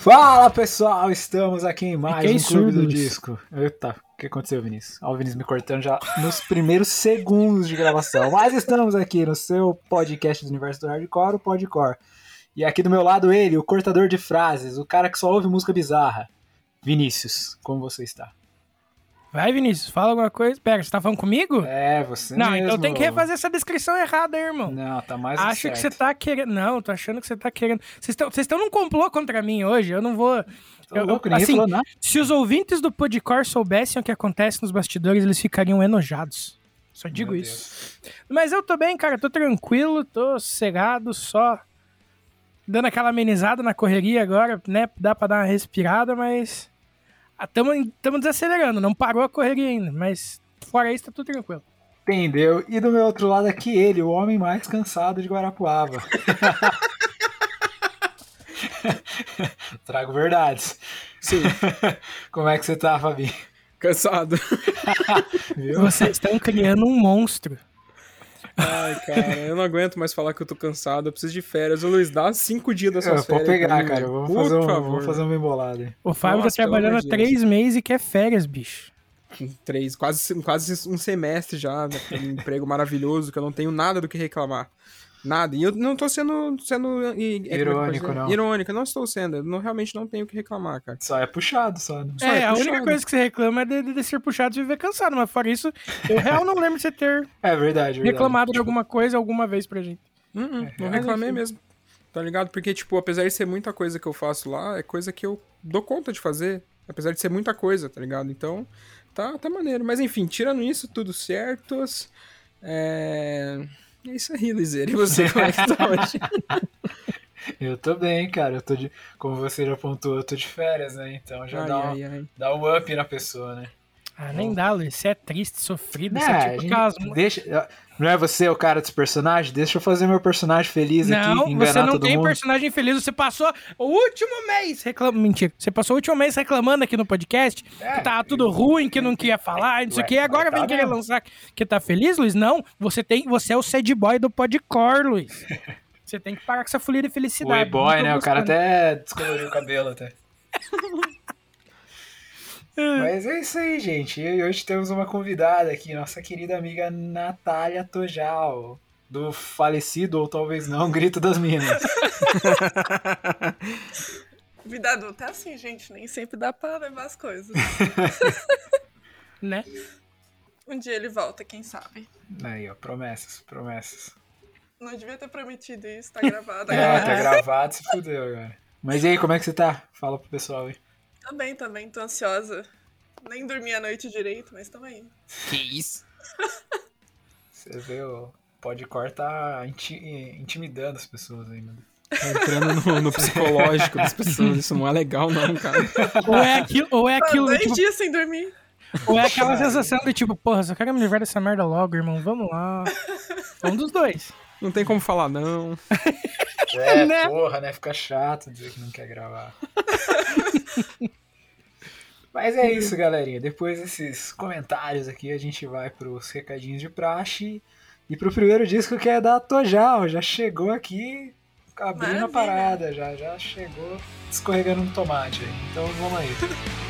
Fala pessoal, estamos aqui em mais um Clube do. Disco. Eita, o que aconteceu, Vinícius? Ó, o Vinícius me cortando já nos primeiros segundos de gravação. Mas estamos aqui no seu podcast do Universo do Hardcore, o Podcore. E aqui do meu lado ele, o cortador de frases, o cara que só ouve música bizarra. Vinícius, como você está? Vai, Vinícius, fala alguma coisa. Pera, você tá falando comigo? É, você não, mesmo. então tem que refazer essa descrição errada aí, irmão. Não, tá mais Acho que você certo. tá querendo. Não, tô achando que você tá querendo. Vocês estão num complô contra mim hoje. Eu não vou. Tô eu- louco, assim. Se os ouvintes do Podcore soubessem o que acontece nos bastidores, eles ficariam enojados. Só digo Meu isso. Mas eu tô bem, cara. Tô tranquilo, tô sossegado, só dando aquela amenizada na correria agora, né? Dá pra dar uma respirada, mas. Estamos desacelerando, não parou a correria ainda, mas fora isso tá tudo tranquilo. Entendeu? E do meu outro lado aqui ele, o homem mais cansado de Guarapuava. Trago verdades. Sim, Como é que você tá, Fabi? cansado. Viu? Vocês estão criando um monstro. Ai, cara, eu não aguento mais falar que eu tô cansado. Eu preciso de férias. Ô, Luiz, dá cinco dias da Eu sua vou férias. pegar, cara. Vamos Por fazer, um, favor. vamos fazer uma embolada. aí. O Fábio Nossa, tá trabalhando há três meses e quer férias, bicho. Três, quase, quase um semestre já, né, um emprego maravilhoso, que eu não tenho nada do que reclamar. Nada. E eu não tô sendo. sendo é, é Irônico, dizer? não. Irônico, não estou sendo. Eu não, realmente não tenho o que reclamar, cara. Só é puxado, só. Né? Só é, é a única coisa que você reclama é de, de ser puxado e viver cansado, mas fora isso, eu real não lembro de você ter É verdade, verdade. reclamado de alguma coisa alguma vez pra gente. Hum, hum, não É, reclamei enfim. mesmo. Tá ligado? Porque, tipo, apesar de ser muita coisa que eu faço lá, é coisa que eu dou conta de fazer. Apesar de ser muita coisa, tá ligado? Então, tá, tá maneiro. Mas enfim, tirando isso, tudo certos. É. É isso aí, Liseira. E você, como é que tá hoje? Eu tô bem, cara. Eu tô de. Como você já apontou, eu tô de férias, né? Então já ai, dá, um, ai, ai. dá um up na pessoa, né? Ah, nem dá, Luiz. Você é triste, sofrido. Né, Você é tipo gente aquelas... deixa, não é você o cara dos personagens? Deixa eu fazer meu personagem feliz aqui, Não, você não todo tem mundo. personagem feliz. Você passou o último mês reclamando. Mentira. Você passou o último mês reclamando aqui no podcast É, que tava tudo eu- ruim, que não queria falar, não sei o Ué, que. Agora mas vem tá querer lançar que tá feliz, Luiz? Não. Você, tem, você é o sad boy do podcore, Luiz. Você tem que parar com essa folia de felicidade. Não tô né? O cara até descoloriu o cabelo até. Mas é isso aí, gente. E hoje temos uma convidada aqui, nossa querida amiga Natália Tojal, do falecido, ou talvez não, Grito das Minas. Vida adulta é assim, gente. Nem sempre dá pra levar as coisas. Né? Um dia ele volta, quem sabe. Aí, ó, promessas, promessas. Não devia ter prometido isso, tá gravado É, agora. tá gravado, se fudeu agora. Mas e aí, como é que você tá? Fala pro pessoal aí. Também, também, tô ansiosa. Nem dormi a noite direito, mas tamo aí. Que isso? Você vê, o Podcore tá inti- intimidando as pessoas aí, mano. Tá entrando no, no psicológico das pessoas. Isso não é legal, não, cara. Ou é aquilo, ou é aquilo dois tipo, dias sem dormir. ou é aquela sensação de tipo, porra, só quero me livrar dessa merda logo, irmão. Vamos lá. Um dos dois. Não tem como falar, não. É, Né? porra, né? Fica chato dizer que não quer gravar. Mas é isso, galerinha. Depois desses comentários aqui, a gente vai pros recadinhos de praxe e pro primeiro disco que é da Tojal. Já chegou aqui abrindo a Maravilha. parada, já, já chegou escorregando no tomate. Então vamos aí.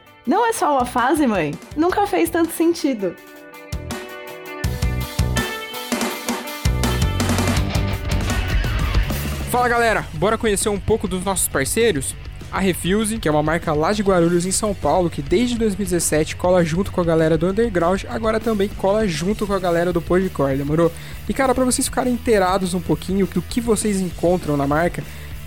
não é só uma fase, mãe, nunca fez tanto sentido. Fala galera, bora conhecer um pouco dos nossos parceiros? A Refuse, que é uma marca lá de Guarulhos em São Paulo, que desde 2017 cola junto com a galera do Underground, agora também cola junto com a galera do Podcore, demorou? E cara, pra vocês ficarem inteirados um pouquinho do que vocês encontram na marca,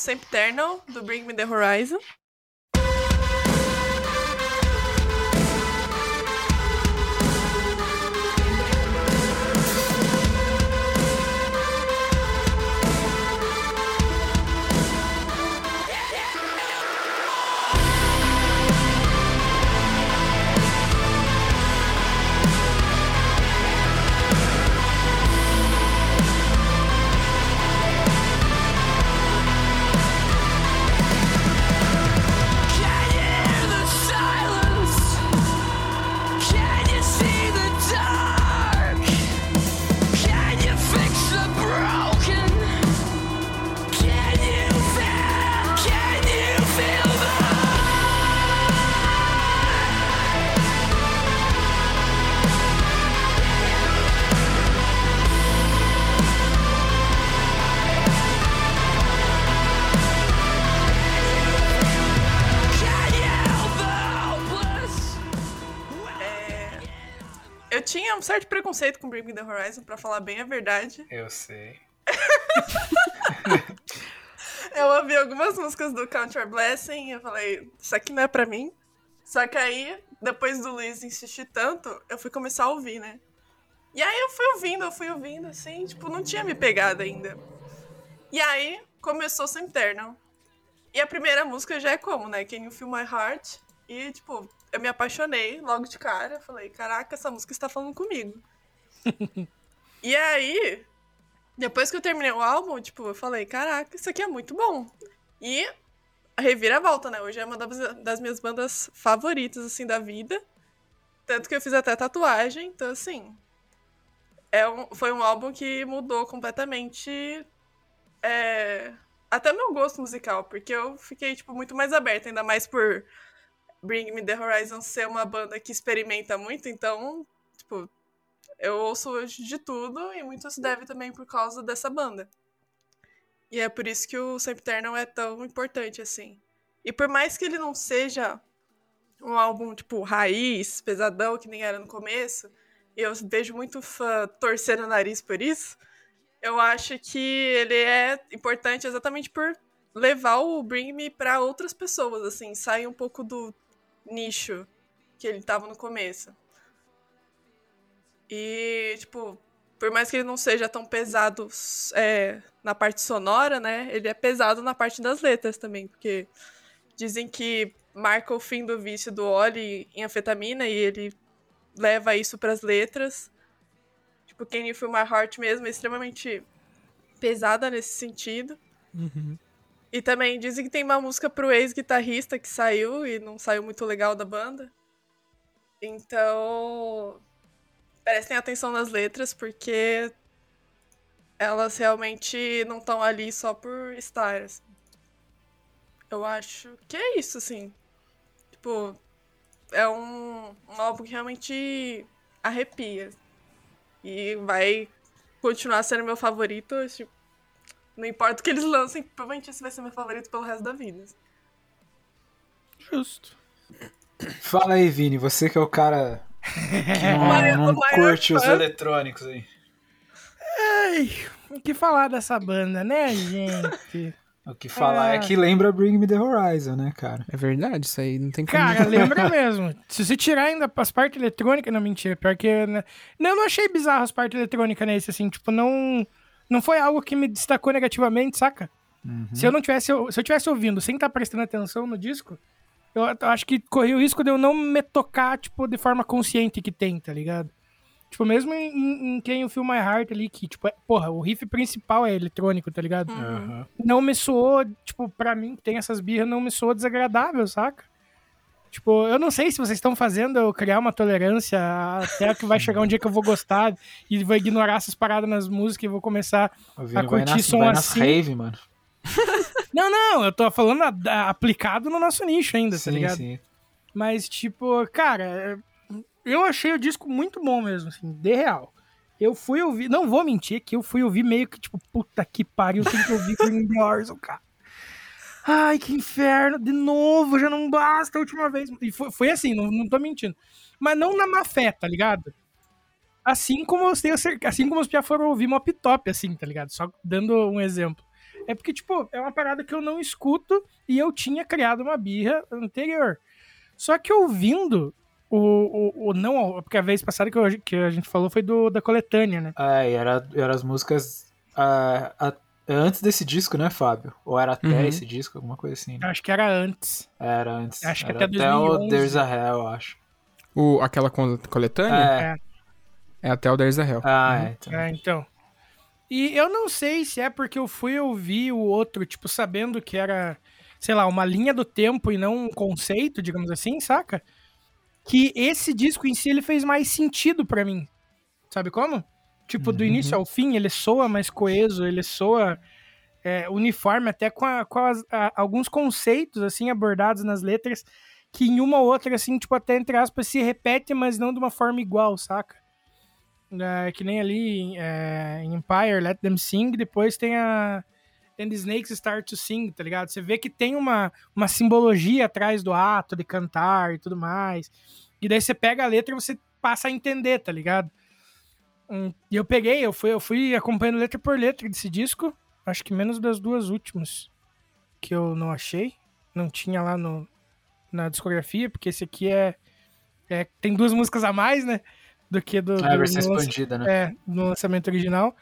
Sempiternal, do Bring Me The Horizon. Tinha um certo preconceito com Bring Me The Horizon, pra falar bem a verdade. Eu sei. Eu ouvi algumas músicas do Count Your Blessing e eu falei, isso aqui não é pra mim. Só que aí, depois do Luiz insistir tanto, eu fui começar a ouvir, né? E aí eu fui ouvindo, eu fui ouvindo, assim, tipo, não tinha me pegado ainda. E aí, começou Sempiternal. E a primeira música já é como, né? Can You Feel My Heart? E, tipo, eu me apaixonei logo de cara. Falei, caraca, essa música está falando comigo. e aí, depois que eu terminei o álbum, tipo, eu falei, caraca, isso aqui é muito bom. E a reviravolta, né? Hoje é uma das, das minhas bandas favoritas, assim, da vida. Tanto que eu fiz até tatuagem, então, assim... É um, foi um álbum que mudou completamente é, até meu gosto musical, porque eu fiquei, tipo, muito mais aberta, ainda mais por Bring Me The Horizon ser uma banda que experimenta muito, então, tipo, eu ouço hoje de tudo e muito se deve também por causa dessa banda. E é por isso que o Sempiternal é tão importante, assim. E por mais que ele não seja um álbum, tipo, raiz, pesadão, que nem era no começo, e eu vejo muito fã torcendo o nariz por isso, eu acho que ele é importante exatamente por levar o Bring Me pra outras pessoas, assim, sair um pouco do nicho que ele tava no começo. E, tipo, por mais que ele não seja tão pesado é, na parte sonora, né? Ele é pesado na parte das letras também, porque dizem que marca o fim do vício do Oli em anfetamina e ele leva isso pras letras. Tipo, Can You Feel My Heart mesmo é extremamente pesada nesse sentido. Uhum. E também dizem que tem uma música pro ex-guitarrista que saiu e não saiu muito legal da banda. Então, prestem atenção nas letras, porque elas realmente não estão ali só por estar. assim. Eu acho que é isso, assim. Tipo, é um, um álbum que realmente arrepia. E vai continuar sendo meu favorito. Tipo, não importa o que eles lancem, provavelmente esse vai ser meu favorito pelo resto da vida. Justo. Fala aí, Vini, você que é o cara que não, não curte os eletrônicos aí. Ai, o que falar dessa banda, né, gente? O que falar é, É. que lembra Bring Me The Horizon, né, cara? É verdade, isso aí não tem como. Cara, lembra mesmo. Se você tirar ainda as partes eletrônicas, não, mentira, pior que... Né? Não, eu não achei bizarro as partes eletrônicas nesse, assim, tipo, não... Não foi algo que me destacou negativamente, saca? Uhum. Se eu não tivesse, se eu tivesse ouvindo sem estar prestando atenção no disco, eu acho que corri o risco de eu não me tocar, tipo, de forma consciente que tem, tá ligado? Tipo, mesmo em, em, em quem o Feel My Heart ali, que, tipo, é, porra, o riff principal é eletrônico, tá ligado? Aham. Não me soou, tipo, pra mim, que tem essas birras, não me soou desagradável, saca? Tipo, eu não sei se vocês estão fazendo eu criar uma tolerância até que vai chegar um dia que eu vou gostar e vou ignorar essas paradas nas músicas e vou começar A curtir nas, som vai assim. rave, mano. Não, não, eu tô falando a- a- aplicado no nosso nicho ainda, tá sim, ligado? sim. Mas, tipo, cara, eu achei o disco muito bom mesmo, assim, de real. Eu fui ouvir, não vou mentir, que eu fui ouvir meio que, tipo, puta que pariu, tem que ouvir the Horizon, cara. Ai, que inferno, de novo, já não basta a última vez. E foi, foi assim, não, não tô mentindo. Mas não na má fé, tá ligado? Assim como eu assim como os Pia foram ouvir Mop Top, assim, tá ligado? Só dando um exemplo. É porque, tipo, é uma parada que eu não escuto e eu tinha criado uma birra anterior. Só que ouvindo o, o, o não, porque a vez passada que, eu- que a gente falou foi do da coletânea, né? É, e era, era as músicas ah, a- antes desse disco, né, Fábio? Ou era até Uhum. esse disco, alguma coisa assim. né? Acho que era antes. Era antes. Acho que era até até o 2011. There's a Hell, eu acho. O, aquela coletânea É. é. até o There's a Hell. Ah, Uhum. é. Então. É, então. E eu não sei se é porque eu fui ouvir o outro, tipo, sabendo que era, sei lá, uma linha do tempo e não um conceito, digamos assim, saca? Que esse disco em si ele fez mais sentido pra mim. Sabe como? Tipo, do Uhum. início ao fim, ele soa mais coeso, ele soa é, uniforme, até com, a- com as- a- alguns conceitos, assim, abordados nas letras, que em uma ou outra, assim, tipo, até entre aspas, se repete, mas não de uma forma igual, saca? É, que nem ali é, em Empire, Let Them Sing, depois tem a And the Snakes Start to Sing, tá ligado? Você vê que tem uma, uma simbologia atrás do ato de cantar e tudo mais. E daí você pega a letra e você passa a entender, tá ligado? Hum, E eu peguei, eu fui, eu fui acompanhando letra por letra desse disco, acho que menos das duas últimas que eu não achei, não tinha lá no, na discografia, porque esse aqui é, é tem duas músicas a mais, né? Do que do, É a do- versão expandida, né? é, no lançamento original.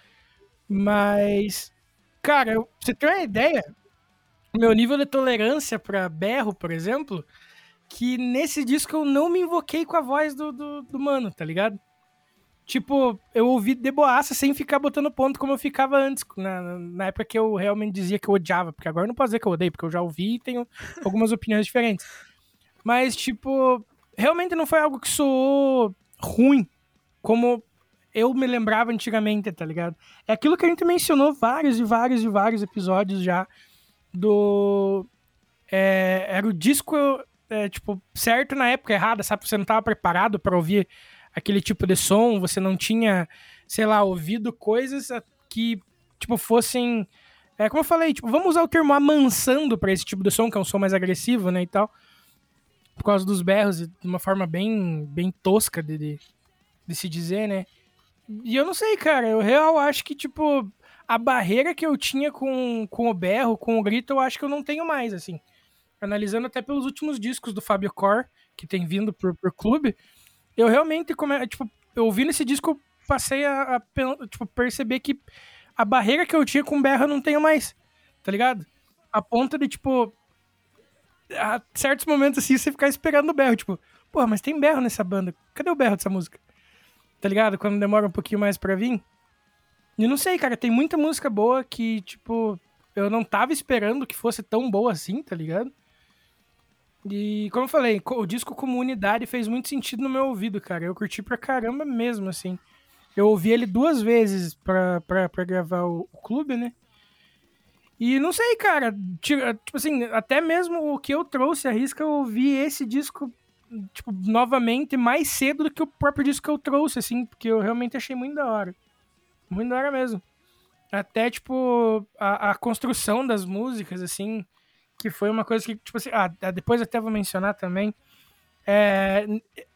Mas, cara, eu, você ter uma ideia, meu nível de tolerância pra berro, por exemplo, que nesse disco eu não me invoquei com a voz do, do, do mano, tá ligado? Tipo, eu ouvi de boaça sem ficar botando ponto como eu ficava antes, na, na época que eu realmente dizia que eu odiava, porque agora eu não posso dizer que eu odeio, porque eu já ouvi e tenho algumas opiniões diferentes. Mas, tipo, realmente não foi algo que soou ruim, como eu me lembrava antigamente, tá ligado? É aquilo que a gente mencionou vários e vários e vários episódios já do. é, era o disco, é, tipo, certo na época errada, sabe? Você não tava preparado pra ouvir aquele tipo de som, você não tinha, sei lá, ouvido coisas que, tipo, fossem. É, como eu falei, tipo, vamos usar o termo amansando pra esse tipo de som, que é um som mais agressivo, né, e tal. Por causa dos berros, de uma forma bem, bem tosca de, de, de se dizer, né? E eu não sei, cara, eu real acho que, tipo, a barreira que eu tinha com, com o berro, com o grito, eu acho que eu não tenho mais, assim. Analisando até pelos últimos discos do Fábio Cor, que tem vindo pro clube, eu realmente, come, tipo, eu ouvindo esse disco, eu passei a, a tipo, perceber que a barreira que eu tinha com berro eu não tenho mais, tá ligado? A ponto de, tipo, a certos momentos assim, você ficar esperando o berro, tipo, porra, mas tem berro nessa banda, cadê o berro dessa música? Tá ligado? Quando demora um pouquinho mais pra vir. E não sei, cara, tem muita música boa que, tipo, eu não tava esperando que fosse tão boa assim, tá ligado? E, como eu falei, o disco como unidade fez muito sentido no meu ouvido, cara. Eu curti pra caramba mesmo, assim. Eu ouvi ele duas vezes pra, pra, pra gravar o, o clube, né? E não sei, cara, tira- tipo assim, até mesmo o que eu trouxe a risca, eu ouvi esse disco, tipo, novamente mais cedo do que o próprio disco que eu trouxe, assim, porque eu realmente achei muito da hora. Muito da hora mesmo. Até, tipo, a, a construção das músicas, assim, que foi uma coisa que, tipo assim, ah, depois até vou mencionar também. É,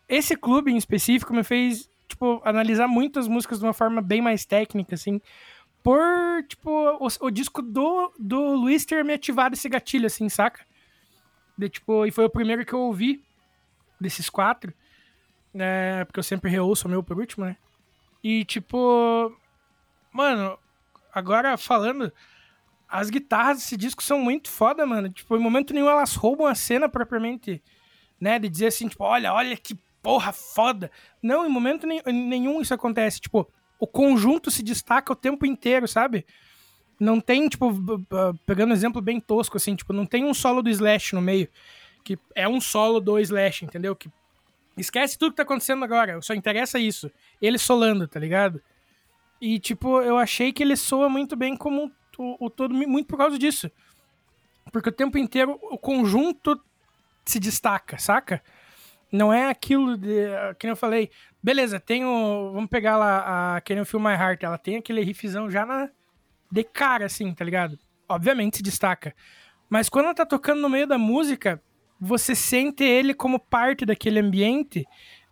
esse clube em específico me fez, tipo, analisar muitas músicas de uma forma bem mais técnica, assim, por, tipo, o, o disco do, do Luiz ter me ativado esse gatilho, assim, saca? De, tipo, e foi o primeiro que eu ouvi desses quatro, né, porque eu sempre reouço o meu por último, né? E, tipo, mano, agora falando, as guitarras desse disco são muito foda, mano. Tipo, em momento nenhum elas roubam a cena propriamente, né? De dizer assim, tipo, olha, olha que porra foda. Não, em momento nenhum isso acontece. Tipo, o conjunto se destaca o tempo inteiro, sabe? Não tem, tipo, pegando um exemplo bem tosco, assim, tipo, não tem um solo do Slash no meio, que é um solo do Slash, entendeu? Que esquece tudo que tá acontecendo agora, só interessa isso. Ele solando, tá ligado? E, tipo, eu achei que ele soa muito bem como o, o todo, muito por causa disso. Porque o tempo inteiro o conjunto se destaca, saca? Não é aquilo de. Que eu falei. Beleza, tem o. Vamos pegar lá a que nem o Feel My Heart. Ela tem aquele riffzão já na. De cara, assim, tá ligado? Obviamente se destaca. Mas quando ela tá tocando no meio da música, você sente ele como parte daquele ambiente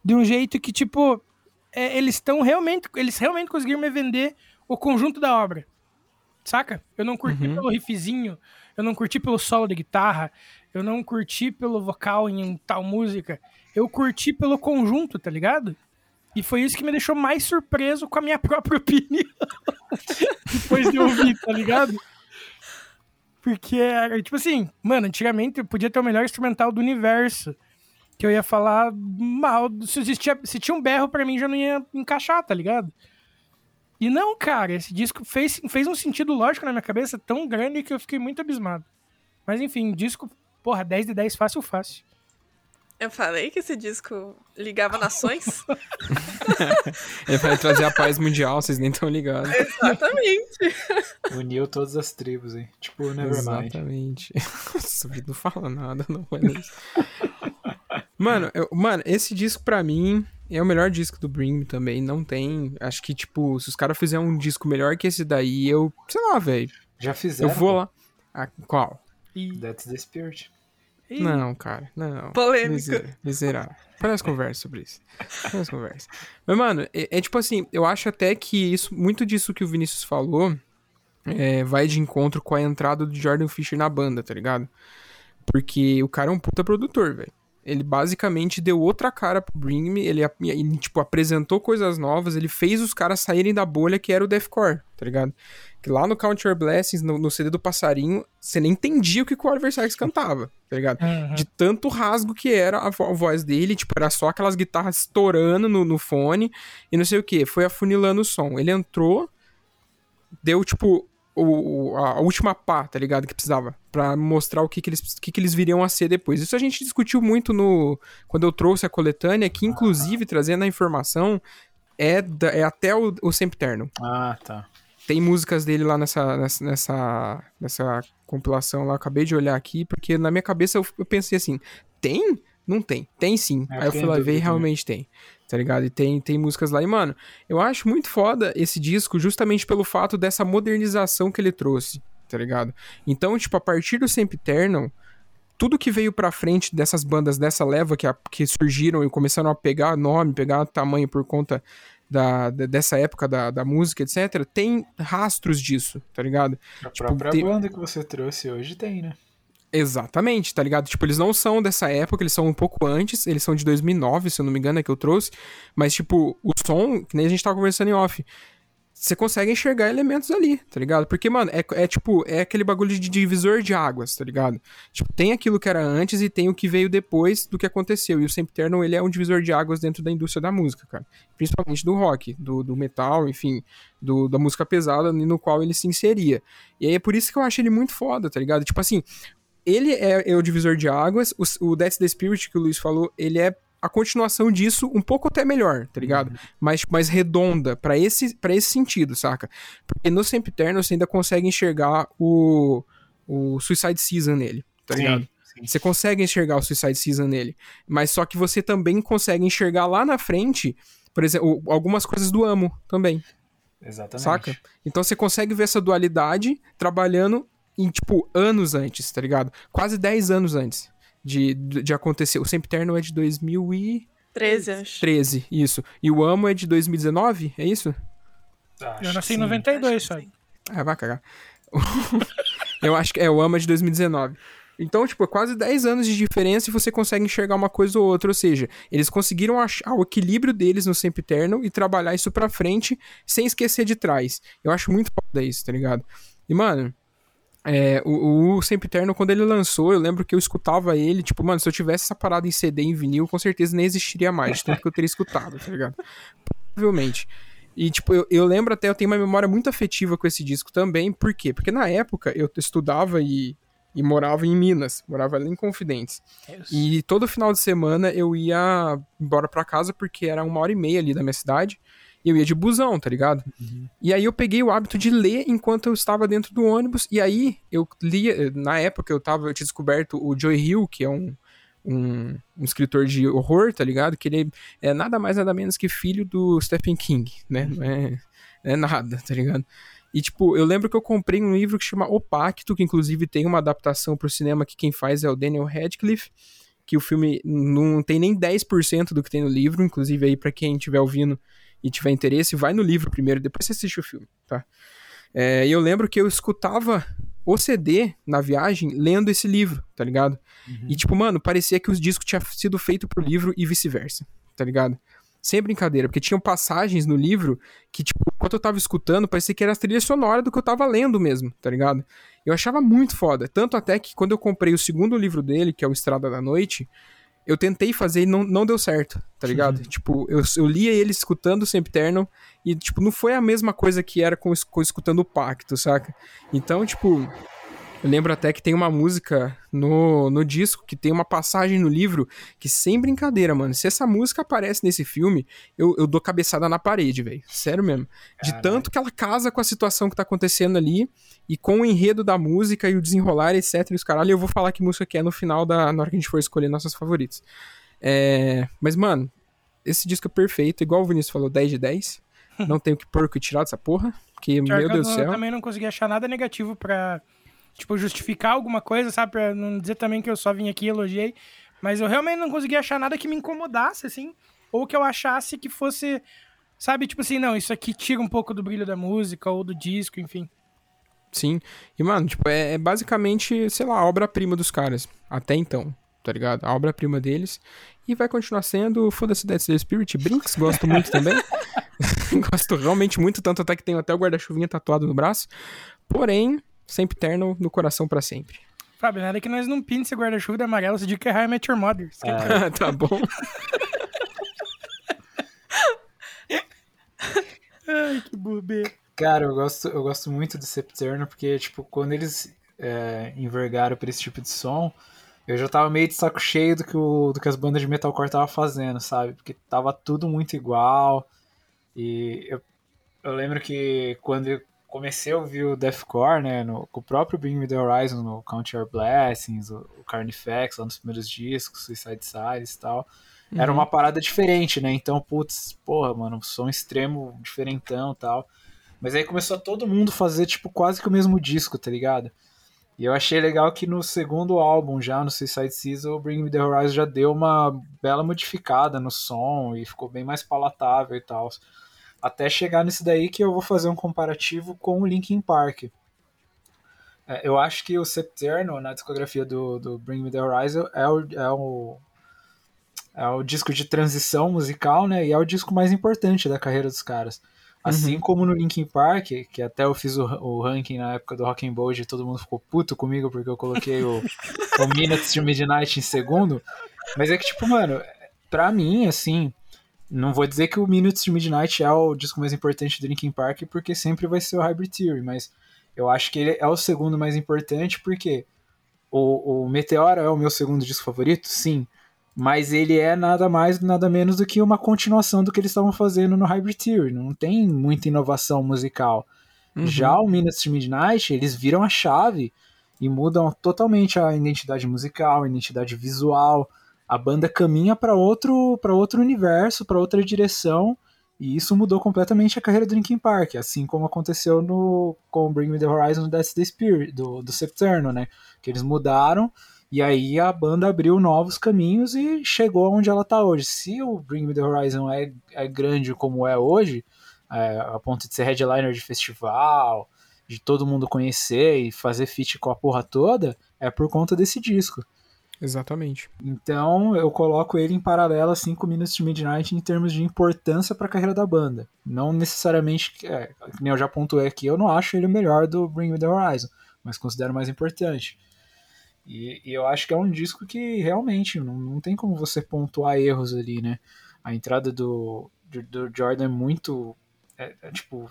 de um jeito que, tipo, é, eles estão realmente. Eles realmente conseguiram me vender o conjunto da obra. Saca? Eu não curti Uhum. pelo riffzinho, eu não curti pelo solo de guitarra, eu não curti pelo vocal em tal música. Eu curti pelo conjunto, tá ligado? E foi isso que me deixou mais surpreso com a minha própria opinião. Depois de ouvir, tá ligado? Porque, era, tipo assim, mano, antigamente eu podia ter o melhor instrumental do universo. Que eu ia falar mal. Se, existia, se tinha um berro pra mim, já não ia encaixar, tá ligado? E não, cara, esse disco fez, fez um sentido lógico na minha cabeça tão grande que eu fiquei muito abismado. Mas enfim, disco, porra, 10 de 10 fácil, fácil. Eu falei que esse disco ligava nações? Ele vai trazer a paz mundial, vocês nem estão ligados. Exatamente. Uniu todas as tribos, hein? Tipo, Nevermind. Exatamente. Nossa, não fala nada, não é isso. Mano, eu- mano, esse disco pra mim é o melhor disco do Bring Me também. Não tem. Acho que, tipo, se os caras fizerem um disco melhor que esse daí, eu. Sei lá, velho. Já Eu fizeram. vou lá. Ah, qual? E, That's the Spirit. e- Não, cara, não. Polêmica. Miser- Miserável. Parece conversa sobre isso. Parece conversa. Mas, mano, é, é tipo assim, eu acho até que isso, muito disso que o Vinícius falou é, vai de encontro com a entrada do Jordan Fisher na banda, tá ligado? Porque o cara é um puta produtor, velho. Ele basicamente deu outra cara pro Bring Me, ele, ele, tipo, apresentou coisas novas, ele fez os caras saírem da bolha que era o deathcore, tá ligado? Que lá no Count Your Blessings, no, no CD do Passarinho, você nem entendia o que, o Oliver Sykes cantava, tá ligado? Uhum. de tanto rasgo que era a, vo- a voz dele, tipo, era só aquelas guitarras estourando no, no fone e não sei o que, foi afunilando o som. Ele entrou, deu, tipo, o, a última pá, tá ligado, que precisava, pra mostrar o que, que, eles, que, que eles viriam a ser depois. Isso a gente discutiu muito no quando eu trouxe a coletânea, que inclusive, trazendo a informação, é, da- é até o, o Sempiterno. Ah, tá. Tem músicas dele lá nessa, nessa, nessa, nessa compilação lá, acabei de olhar aqui, porque na minha cabeça eu, eu pensei assim, tem? Não tem. Tem sim. É, Aí eu fui lá ver e dúvida realmente tem. Tá ligado? E tem, tem músicas lá. E, mano, eu acho muito foda esse disco justamente pelo fato dessa modernização que ele trouxe, tá ligado? Então, tipo, a partir do Sempiternal, tudo que veio pra frente dessas bandas dessa leva que, a- que surgiram e começaram a pegar nome, pegar tamanho por conta da, da- dessa época da, da música, etc., tem rastros disso, tá ligado? A Tipo, própria tem- banda que você trouxe hoje tem, né? Exatamente, tá ligado? Tipo, eles não são dessa época, eles são um pouco antes, eles são de 2009, se eu não me engano, é que eu trouxe. Mas, tipo, o som, que nem a gente tava conversando em off, você consegue enxergar elementos ali, tá ligado? Porque, mano, é, é tipo, é aquele bagulho de divisor de águas, tá ligado? Tipo, tem aquilo que era antes e tem o que veio depois do que aconteceu. E o Sempiterno, ele é um divisor de águas dentro da indústria da música, cara. Principalmente do rock, do, do metal, enfim, do, da música pesada no qual ele se inseria. E aí é por isso que eu acho ele muito foda, tá ligado? Tipo assim, ele é, é o divisor de águas, o, o That's the Spirit que o Luiz falou, ele é a continuação disso um pouco até melhor, tá ligado? Uhum. Mais, mais redonda para esse, pra esse sentido, saca? Porque no Sempiterno você ainda consegue enxergar o, o Suicide Season nele, tá ligado? Sim, sim. Você consegue enxergar o Suicide Season nele. Mas só que você também consegue enxergar lá na frente, por exemplo, algumas coisas do Amo também, Exatamente. saca? Então você consegue ver essa dualidade trabalhando em, tipo, anos antes, tá ligado? Quase 10 anos antes de, de, de acontecer. O Sempiterno é de 2013, 13, acho. isso. E o Amo é de 2019, é isso? Acho Eu nasci em sim. 92, Acho que sabe? sim. Ah, vai cagar. Eu acho que é o AMA de 2019. Então, tipo, é quase 10 anos de diferença e você consegue enxergar uma coisa ou outra. Ou seja, eles conseguiram achar o equilíbrio deles no Sempiterno e trabalhar isso pra frente sem esquecer de trás. Eu acho muito foda isso, tá ligado? E, mano, é, o, o Sempiterno, quando ele lançou, eu lembro que eu escutava ele, tipo, mano, se eu tivesse essa parada em CD, em vinil, com certeza nem existiria mais, tanto que eu teria escutado, tá ligado? Provavelmente. E, tipo, eu, eu lembro até, eu tenho uma memória muito afetiva com esse disco também. Por quê? Porque na época eu estudava e, e morava em Minas, morava ali em Confidentes. E todo final de semana eu ia embora pra casa porque era uma hora e meia ali da minha cidade. E eu ia de busão, tá ligado? E aí eu peguei o hábito de ler enquanto eu estava dentro do ônibus. E aí eu lia, na época eu tava, eu tinha descoberto o Joy Hill, que é um, um, um escritor de horror, tá ligado? Que ele é nada mais nada menos que filho do Stephen King, né? Não é, não é nada, tá ligado? E, tipo, eu lembro que eu comprei um livro que chama O Pacto, que inclusive tem uma adaptação pro cinema que quem faz é o Daniel Radcliffe, que o filme não tem nem 10% do que tem no livro, inclusive aí pra quem estiver ouvindo e tiver interesse, vai no livro primeiro, depois você assiste o filme, tá? É, e eu lembro que eu escutava o CD na viagem lendo esse livro, tá ligado? E, tipo, mano, parecia que os discos tinham sido feitos pro livro e vice-versa, tá ligado? Sem brincadeira, porque tinham passagens no livro que, tipo, enquanto eu tava escutando, parecia que era a trilha sonora do que eu tava lendo mesmo, tá ligado? Eu achava muito foda. Tanto até que quando eu comprei o segundo livro dele, que é o Estrada da Noite, eu tentei fazer e não, não deu certo, tá ligado? tipo, eu, eu lia ele escutando o Sempiterno e, tipo, não foi a mesma coisa que era com, com escutando o Pacto, saca? Então, tipo, eu lembro até que tem uma música no, no disco, que tem uma passagem no livro, que sem brincadeira, mano, se essa música aparece nesse filme, eu, eu dou cabeçada na parede, velho. Sério mesmo. De Caralho. tanto que ela casa com a situação que tá acontecendo ali, e com o enredo da música e o desenrolar, etc. E os caralho, eu vou falar que música que é no final, da, na hora que a gente for escolher nossas favoritas. É, mas, mano, esse disco é perfeito, igual o Vinícius falou, 10 de 10. Não tem o que pôr o que tirar dessa porra, porque, Pior meu que Deus do céu. Eu também não consegui achar nada negativo pra, tipo, justificar alguma coisa, sabe? Pra não dizer também que eu só vim aqui e elogiei. Mas eu realmente não consegui achar nada que me incomodasse, assim. Ou que eu achasse que fosse, sabe? Tipo assim, não, isso aqui tira um pouco do brilho da música ou do disco, enfim. Sim. E, mano, tipo, é, é basicamente, sei lá, a obra-prima dos caras. Até então, tá ligado? A obra-prima deles. E vai continuar sendo Foda-se Dead Slave Spirit. Brinks, gosto muito também. gosto realmente muito, tanto até que tenho até o guarda-chuvinha tatuado no braço. Porém, sempre terno no coração pra sempre. Fábio, nada que nós não pinte esse guarda-chuva de amarelo, você diz que é I Met Your Mother. Que é- tá bom. Ai, que bobeira. Cara, eu gosto, eu gosto muito do Septerno porque, tipo, quando eles é, envergaram pra esse tipo de som, eu já tava meio de saco cheio do que, o, do que as bandas de metalcore tava fazendo, sabe? Porque tava tudo muito igual. E eu, eu lembro que quando comecei a ouvir o deathcore, né, no, com o próprio Bring Me The Horizon, no Count Your Blessings, o, o Carnifex, lá nos primeiros discos, Suicide Size e tal, era uma parada diferente, né? Então, putz, porra, mano, som extremo, diferentão e tal. Mas aí começou a todo mundo fazer, tipo, quase que o mesmo disco, tá ligado? E eu achei legal que no segundo álbum, já no Suicide Season, o Bring Me The Horizon já deu uma bela modificada no som e ficou bem mais palatável e tal. Até chegar nisso daí que eu vou fazer um comparativo com o Linkin Park. É, eu acho que o Septerno, na discografia do, do Bring Me The Horizon, é o, é o é o disco de transição musical, né? E é o disco mais importante da carreira dos caras. Assim como no Linkin Park, que até eu fiz o, o ranking na época do Rock and Roll e todo mundo ficou puto comigo porque eu coloquei o, o Minutes to Midnight em segundo. Mas é que, tipo, mano, pra mim, assim, não vou dizer que o Minutes to Midnight é o disco mais importante do Linkin Park, porque sempre vai ser o Hybrid Theory, mas eu acho que ele é o segundo mais importante porque o, o Meteora é o meu segundo disco favorito, sim. mas ele é nada mais, nada menos do que uma continuação do que eles estavam fazendo no Hybrid Theory. Não tem muita inovação musical. Uhum. Já o Minutes to Midnight, eles viram a chave e mudam totalmente a identidade musical, a identidade visual. A banda caminha para outro, para outro universo, para outra direção, e isso mudou completamente a carreira do Linkin Park, assim como aconteceu no com Bring Me the Horizon That's the Spirit do, do Septerno, né? Que eles mudaram e aí a banda abriu novos caminhos e chegou onde ela está hoje. Se o Bring Me the Horizon é, é grande como é hoje, é, a ponto de ser headliner de festival, de todo mundo conhecer e fazer feat com a porra toda, é por conta desse disco. Exatamente. Então eu coloco ele em paralelo a 5 Minutes to Midnight em termos de importância para a carreira da banda. Não necessariamente, é, nem eu já pontuei aqui, eu não acho ele o melhor do Bring Me the Horizon, mas considero mais importante. E, e eu acho que é um disco que realmente não, não tem como você pontuar erros ali, né? A entrada do, do, do Jordan é muito. É, é tipo,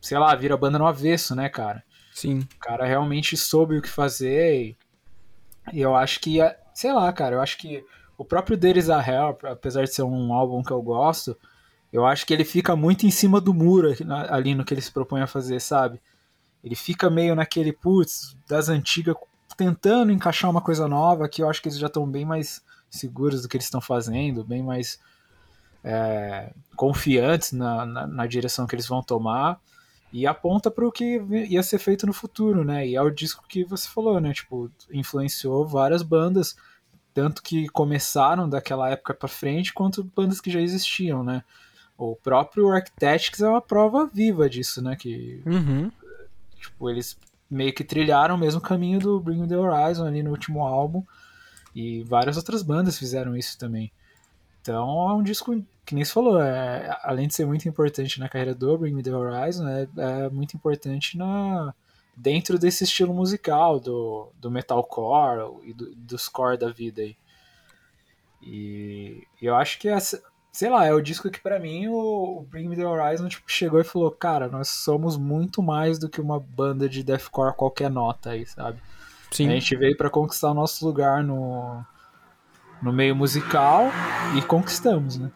sei lá, vira a banda no avesso, né, cara? Sim. O cara realmente soube o que fazer e, eu acho que, sei lá, cara, eu acho que o próprio There Is a Hell, apesar de ser um álbum que eu gosto, eu acho que ele fica muito em cima do muro ali no que ele se propõe a fazer, sabe? Ele fica meio naquele, putz, das antigas, tentando encaixar uma coisa nova, que eu acho que eles já estão bem mais seguros do que eles estão fazendo, bem mais é, confiantes na, na, na direção que eles vão tomar e aponta para o que ia ser feito no futuro, né? E é o disco que você falou, né? Tipo, influenciou várias bandas, tanto que começaram daquela época para frente, quanto bandas que já existiam, né? O próprio Architects é uma prova viva disso, né? Que Uhum. tipo, eles meio que trilharam o mesmo caminho do Bring Me The Horizon ali no último álbum, e várias outras bandas fizeram isso também. Então é um disco que nem você falou, é, além de ser muito importante na carreira do Bring Me The Horizon, é, é muito importante na, dentro desse estilo musical do, do metalcore e do, dos core da vida aí. E, eu acho que essa, sei lá, é o disco que para mim o, o Bring Me The Horizon tipo, chegou e falou, cara, nós somos muito mais do que uma banda de deathcore qualquer nota aí, sabe? Sim. A gente veio para conquistar o nosso lugar no, no meio musical e conquistamos, né?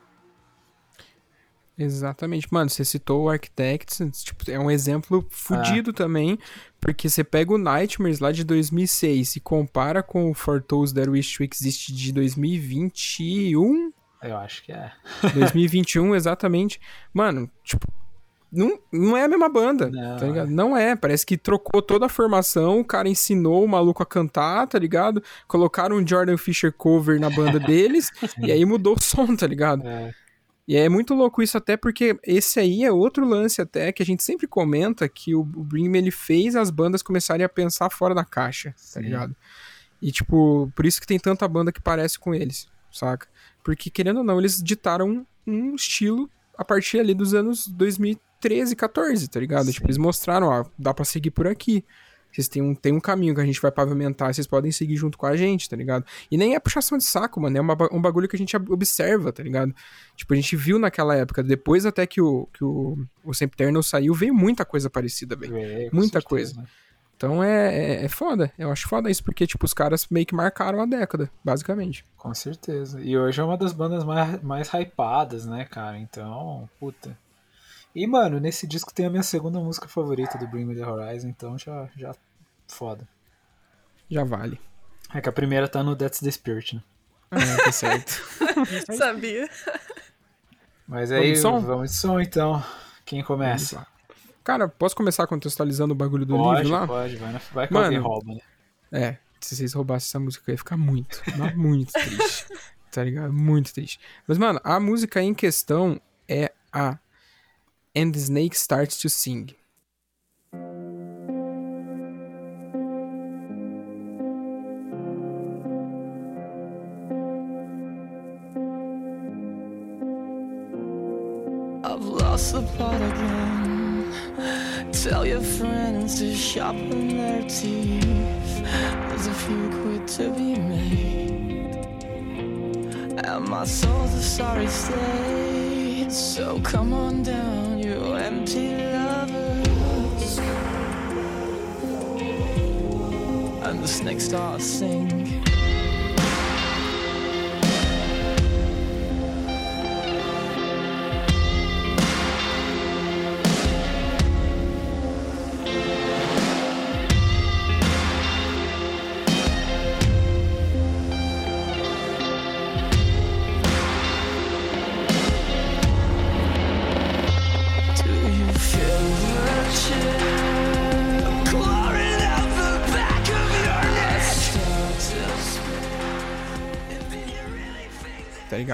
Exatamente. Mano, você citou o Architects, tipo, é um exemplo fudido também, porque você pega o Nightmares lá de 2006 e compara com o For Those That Wish to Exist de 2021, Eu acho que é. 2021 exatamente. Mano, tipo, não, não é a mesma banda, Não, tá ligado? Não é, parece que trocou toda a formação, o cara ensinou o maluco a cantar, tá ligado? Colocaram um Jordan Fisher cover na banda deles, e aí mudou o som, tá ligado? É. E é muito louco isso até porque esse aí é outro lance até que a gente sempre comenta que o, o Bring Me, ele fez as bandas começarem a pensar fora da caixa, tá Sim. ligado? E tipo, por isso que tem tanta banda que parece com eles, saca? Porque querendo ou não, eles ditaram um estilo a partir ali dos anos 2013, 14, tá ligado? Sim. Tipo, eles mostraram, ó, dá pra seguir por aqui. Vocês têm um, tem um caminho que a gente vai pavimentar, vocês podem seguir junto com a gente, tá ligado? E nem é puxação de saco, mano, é uma um bagulho que a gente ob- observa, tá ligado? Tipo, a gente viu naquela época, depois até que o, que o, o Sempterno saiu, veio muita coisa parecida, velho. É, Muita certeza, coisa. né? Então é, é, é foda, eu acho foda isso, porque, tipo, os caras meio que marcaram a década, basicamente. Com certeza. E hoje é uma das bandas mais, mais hypadas, né, cara? Então, puta. E, mano, nesse disco tem a minha segunda música favorita do Bring Me The Horizon, então já, já foda. Já vale. É que a primeira tá no That's the Spirit, né? Ah, tá certo. Sabia. Mas Vamos aí, de som? vamos de som, então. Quem Vamos começa? Cara, posso começar contextualizando o bagulho do Pode, livro lá? pode, vai, na, vai que Mano, alguém rouba, né? É, se vocês roubassem essa música, eu ia ficar muito, mas muito triste. Tá ligado? Muito triste. Mas, mano, a música em questão é a And the Snake Starts to Sing. I've lost the plot again. Tell your friends to sharpen their teeth. There's a few quid to be made. And my soul's a sorry state. So come on down, empty lovers. And the snake starts sing.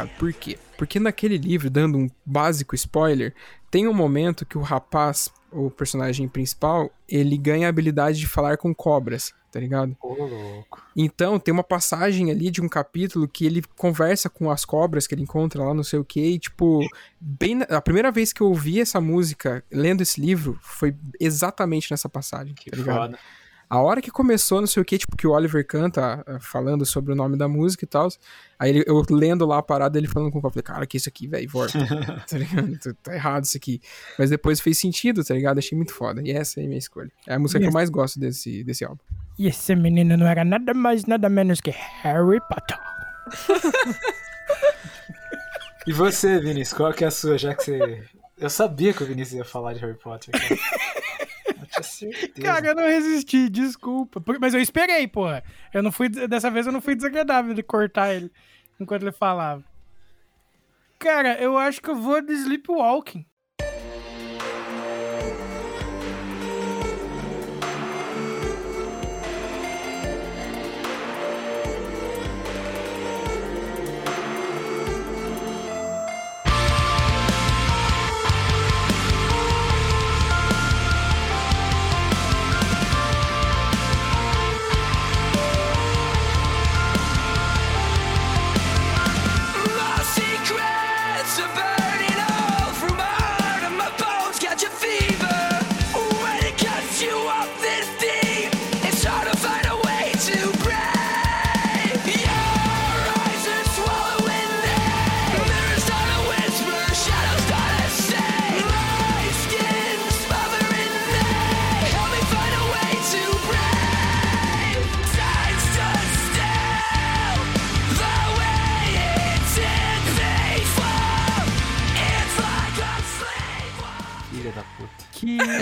Ligado? Por quê? Porque naquele livro, dando um básico spoiler, tem um momento que o rapaz, o personagem principal, ele ganha a habilidade de falar com cobras, tá ligado? Ô, louco. Então, tem uma passagem ali de um capítulo que ele conversa com as cobras que ele encontra lá, não sei o que, e tipo, bem na- a primeira vez que eu ouvi essa música, lendo esse livro, foi exatamente nessa passagem, Que tá ligado? foda. A hora que começou, não sei o que, tipo, que o Oliver canta ah, falando sobre o nome da música e tal. Aí ele- eu lendo lá a parada, ele falando com o copo, falei, cara, que isso aqui, velho, volta. tá ligado? Tá- Tá errado isso aqui. Mas depois fez sentido, tá ligado? Achei muito foda. E essa é a minha escolha. É a música que eu Yes. mais gosto desse, desse álbum. E esse menino não era nada mais, nada menos que Harry Potter. E você, Vinícius, qual que é a sua, já que você... Eu sabia que o Vinícius ia falar de Harry Potter, cara. Cara, eu não resisti, desculpa. Mas eu esperei, porra. Eu não fui. Dessa vez eu não fui desagradável de cortar ele enquanto ele falava. Cara, eu acho que eu vou de Sleepwalking.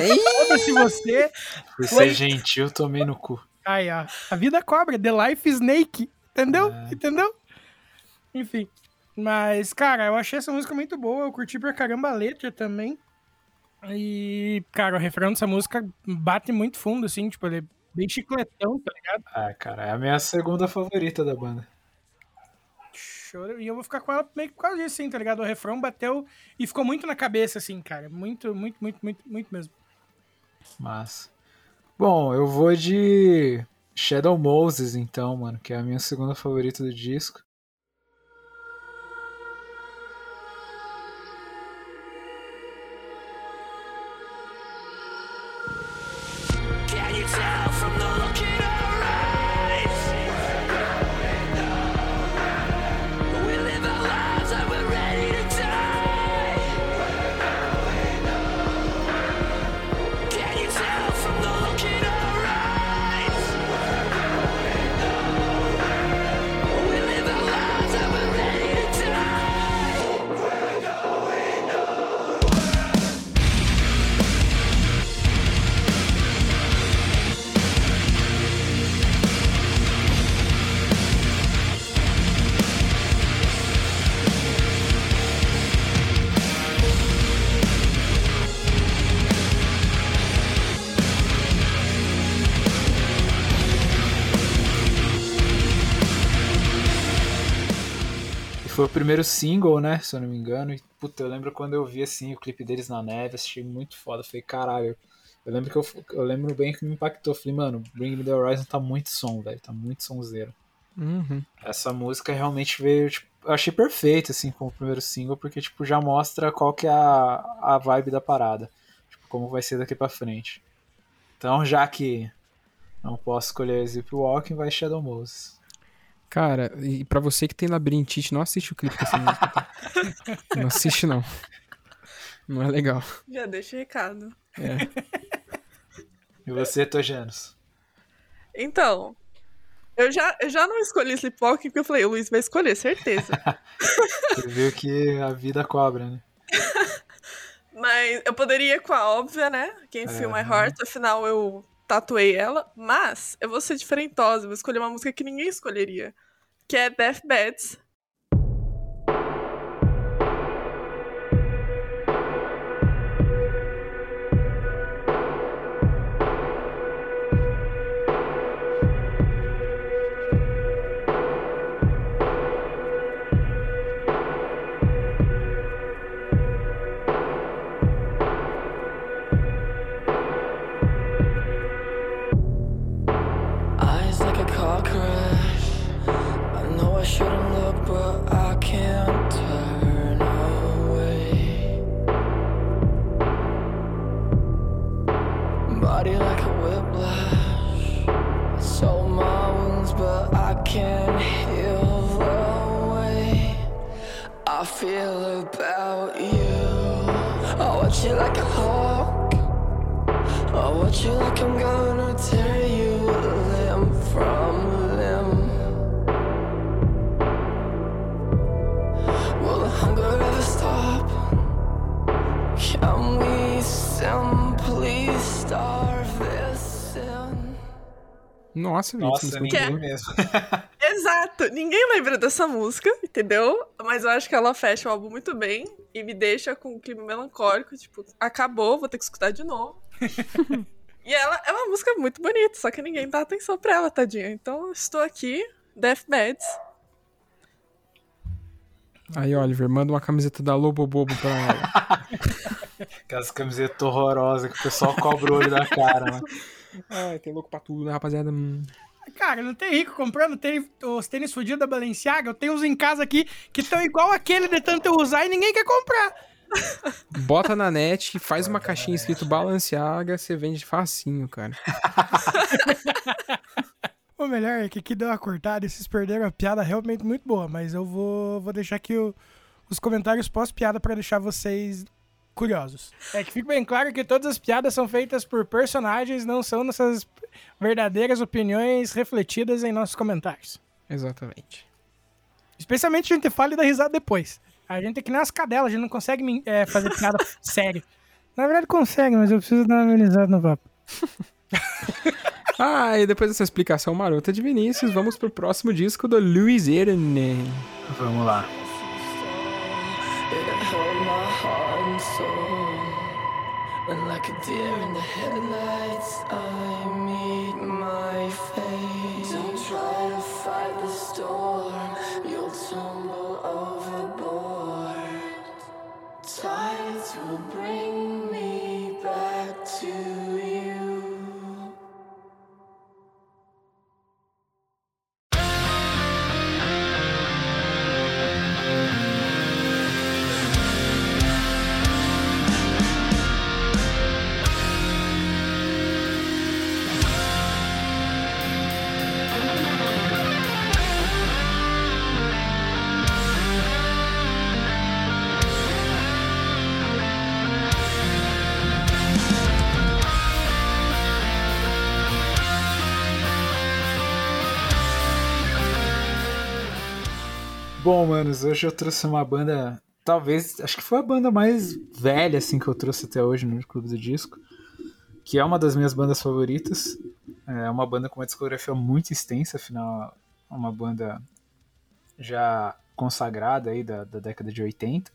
Foda-se você. Por Foi- ser gentil, tomei no cu. Aí, ó. A vida cobra. The Life Snake. Entendeu? É. Entendeu? Enfim. Mas, cara, eu achei essa música muito boa. Eu curti pra caramba a letra também. E, cara, o refrão dessa música bate muito fundo, assim. Tipo, ele é bem chicletão, tá ligado? Ah, cara, é a minha segunda favorita da banda. Choro. E eu vou ficar com ela meio que por causa disso, assim, tá ligado? O refrão bateu e ficou muito na cabeça, assim, cara. Muito, muito, muito, muito, muito mesmo. Mas. Bom, eu vou de Shadow Moses, então, mano, que é a minha segunda favorita do disco. Foi o primeiro single, né? Se eu não me engano. E, puta, eu lembro quando eu vi assim o clipe deles na neve, achei muito foda. Falei, caralho. Eu lembro que eu, eu lembro bem que me impactou. Falei, mano, Bring Me the Horizon tá muito som, velho. Tá muito sonzeiro. Uhum. Essa música realmente veio, tipo, eu achei perfeita, assim, como primeiro single, porque, tipo, já mostra qual que é a, a vibe da parada. Tipo, como vai ser daqui pra frente. Então, já que não posso escolher Sleepwalking, vai Shadow Moses. Cara, e pra você que tem labirintite, não assiste o clipe dessa música. tá? Não assiste, não. Não é legal. Já deixa o recado. É. E você, Tojanos? Então, eu já, eu já não escolhi Sleepwalking porque eu falei, o Luiz vai escolher, certeza. Você viu que a vida cobra, né? Mas eu poderia ir com a óbvia, né? Quem Feel My Aham. Heart, afinal eu tatuei ela. Mas eu vou ser diferentosa, vou escolher uma música que ninguém escolheria. Que é Deathbeds. Nossa, Nossa, ninguém é? mesmo. Exato. Ninguém lembra dessa música, entendeu? Mas eu acho que ela fecha o álbum muito bem e me deixa com um clima melancólico, tipo, acabou, vou ter que escutar de novo. e ela é uma música muito bonita, só que ninguém dá atenção pra ela, tadinha. Então estou aqui, Deathbeds. Aí, Oliver, manda uma camiseta da Lobo Bobo pra ela. Aquelas camisetas horrorosas que o pessoal cobra o olho da cara, né? Ai, tem louco pra tudo, né, rapaziada? Hum. Cara, não tem rico comprando tênis, os tênis fudidos da Balenciaga. Eu tenho uns em casa aqui que estão igual aquele de tanto eu usar e ninguém quer comprar. Bota na net, faz uma caixinha escrito Balenciaga, você vende facinho, cara. O melhor é que aqui deu uma cortada e vocês perderam a piada realmente muito boa, mas eu vou, vou deixar aqui o- os comentários pós-piada pra deixar vocês curiosos. É que fique bem claro que todas as piadas são feitas por personagens, não são nossas verdadeiras opiniões refletidas em nossos comentários. Exatamente. Especialmente a gente fala e dá risada depois. A gente é que nem as cadelas, a gente não consegue é, fazer piada sério. Na verdade consegue, mas eu preciso dar uma amenizada no papo. Ah, e depois dessa explicação marota de Vinícius, vamos pro próximo disco do Luiz Ernen. Vamos lá. It held my heart and soul. Like a deer in the headlights, I meet my fate. Don't try to fight the storm, you'll tumble overboard. Tides will bring Bom, manos, hoje eu trouxe uma banda. Talvez. Acho que foi a banda mais velha, assim, que eu trouxe até hoje no Clube do Disco. Que é uma das minhas bandas favoritas. É uma banda com uma discografia muito extensa, afinal, é uma banda já consagrada aí da, da década de 80.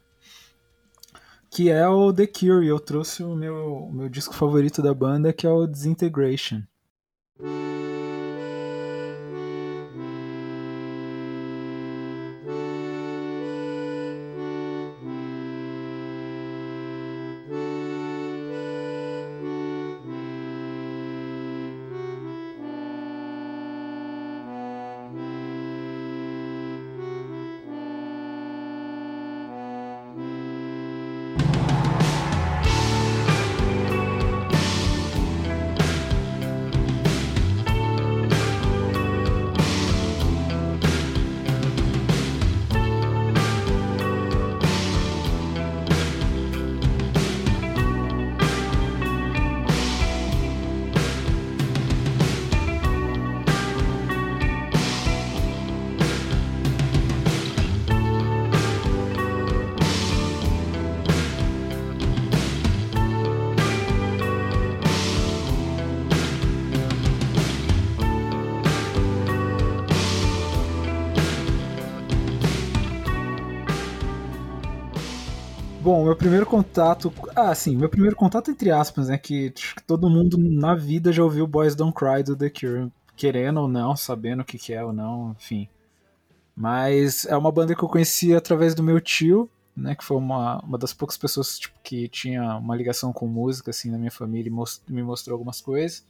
Que é o The Cure. E eu trouxe o meu, o meu disco favorito da banda, que é o Disintegration. Meu primeiro contato. Ah, sim, meu primeiro contato entre aspas, né? Que que todo mundo na vida já ouviu Boys Don't Cry do The Cure. Querendo ou não, sabendo o que, que é ou não, enfim. Mas é uma banda que eu conheci através do meu tio, né? Que foi uma, uma das poucas pessoas tipo, que tinha uma ligação com música, assim, na minha família e me mostrou algumas coisas.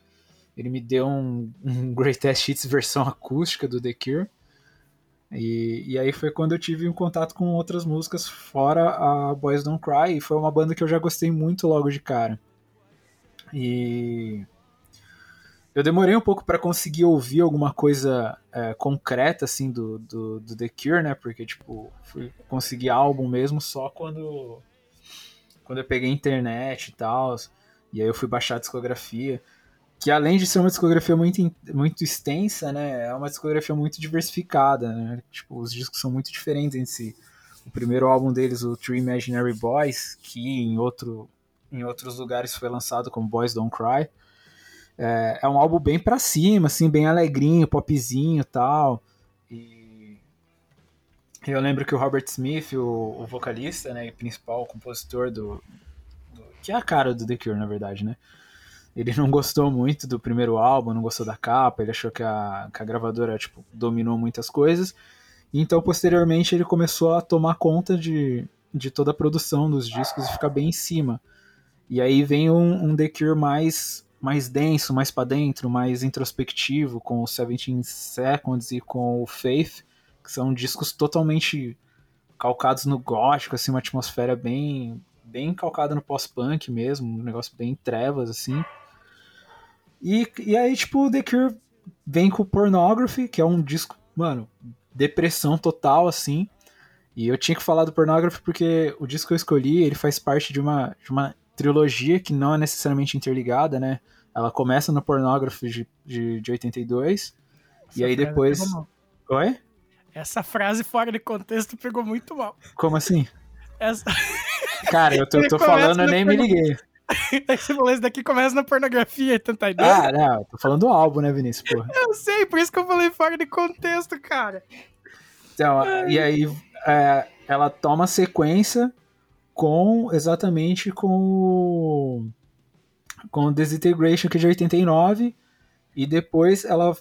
Ele me deu um, um Greatest Hits versão acústica do The Cure. E, e aí foi quando eu tive um contato com outras músicas fora a Boys Don't Cry, e foi uma banda que eu já gostei muito logo de cara. E eu demorei um pouco para conseguir ouvir alguma coisa é, concreta, assim, do, do, do, The Cure, né? Porque, tipo, fui conseguir álbum mesmo só quando, quando eu peguei internet e tal. E aí eu fui baixar a discografia. Que além de ser uma discografia muito, muito extensa, né? É uma discografia muito diversificada, né? Tipo, os discos são muito diferentes entre si. O primeiro álbum deles, o Three Imaginary Boys, que em, outro, em outros lugares foi lançado como Boys Don't Cry é, é um álbum bem pra cima, assim, bem alegrinho, popzinho tal. E eu lembro que o Robert Smith, o, o vocalista, né, e principal compositor do, do, que é a cara do The Cure, na verdade, né? Ele não gostou muito do primeiro álbum, não gostou da capa, ele achou que a, que a gravadora, tipo, dominou muitas coisas. Então, posteriormente, ele começou a tomar conta de, de toda a produção dos discos e ficar bem em cima. E aí vem um, um The Cure mais mais denso, mais para dentro, mais introspectivo, com o Seventeen Seconds e com o Faith, que são discos totalmente calcados no gótico, assim, uma atmosfera bem bem calcada no pós-punk mesmo, um negócio bem trevas, assim. E, e aí, tipo, o The Cure vem com o Pornography, que é um disco, mano, depressão total, assim. E eu tinha que falar do Pornography porque o disco que eu escolhi, ele faz parte de uma, de uma trilogia que não é necessariamente interligada, né? Ela começa no Pornography de, de, de 82, Essa e aí depois. Oi? Essa frase fora de contexto pegou muito mal. Como assim? Essa... Cara, eu tô, tô falando, eu nem me liguei. Esse falou, esse daqui começa na pornografia, 82. Ah, não, tô falando do álbum, né, Vinícius? Porra. Eu sei, por isso que eu falei fora de contexto, cara. Então, Ai. e aí é, ela toma sequência com exatamente com com Desintegration que é de 89 e depois ela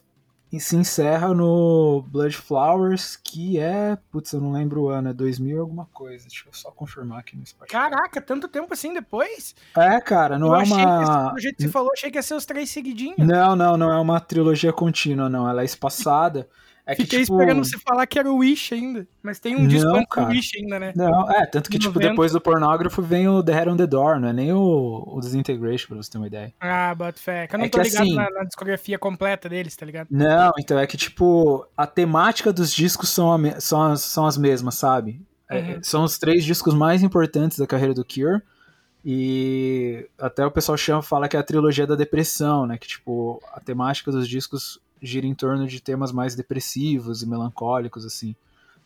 se encerra no Blood Flowers, que é, putz, eu não lembro o ano, é 2000 alguma coisa. Deixa eu só confirmar aqui no Spotify. Caraca, tanto tempo assim depois? É, cara, não eu é uma Do jeito que você falou, achei que ia ser os três seguidinhos. Não, não, não é uma trilogia contínua, não, ela é espaçada. É Fiquei que, tipo... esperando você falar que era o Wish ainda. Mas tem um disco antes do Wish ainda, né? Não, é, tanto que, tipo, depois do pornógrafo vem o The Head on the Door, não é nem o, o Desintegration, pra você ter uma ideia. Ah, but fé. Eu não é tô ligado assim... na, na, discografia completa deles, tá ligado? Não, então é que, tipo, a temática dos discos são, a, são, as, são as mesmas, sabe? É, uhum. É, são os três discos mais importantes da carreira do Cure. E até o pessoal chama, fala que é a trilogia da depressão, né? Que, tipo, a temática dos discos gira em torno de temas mais depressivos e melancólicos, assim.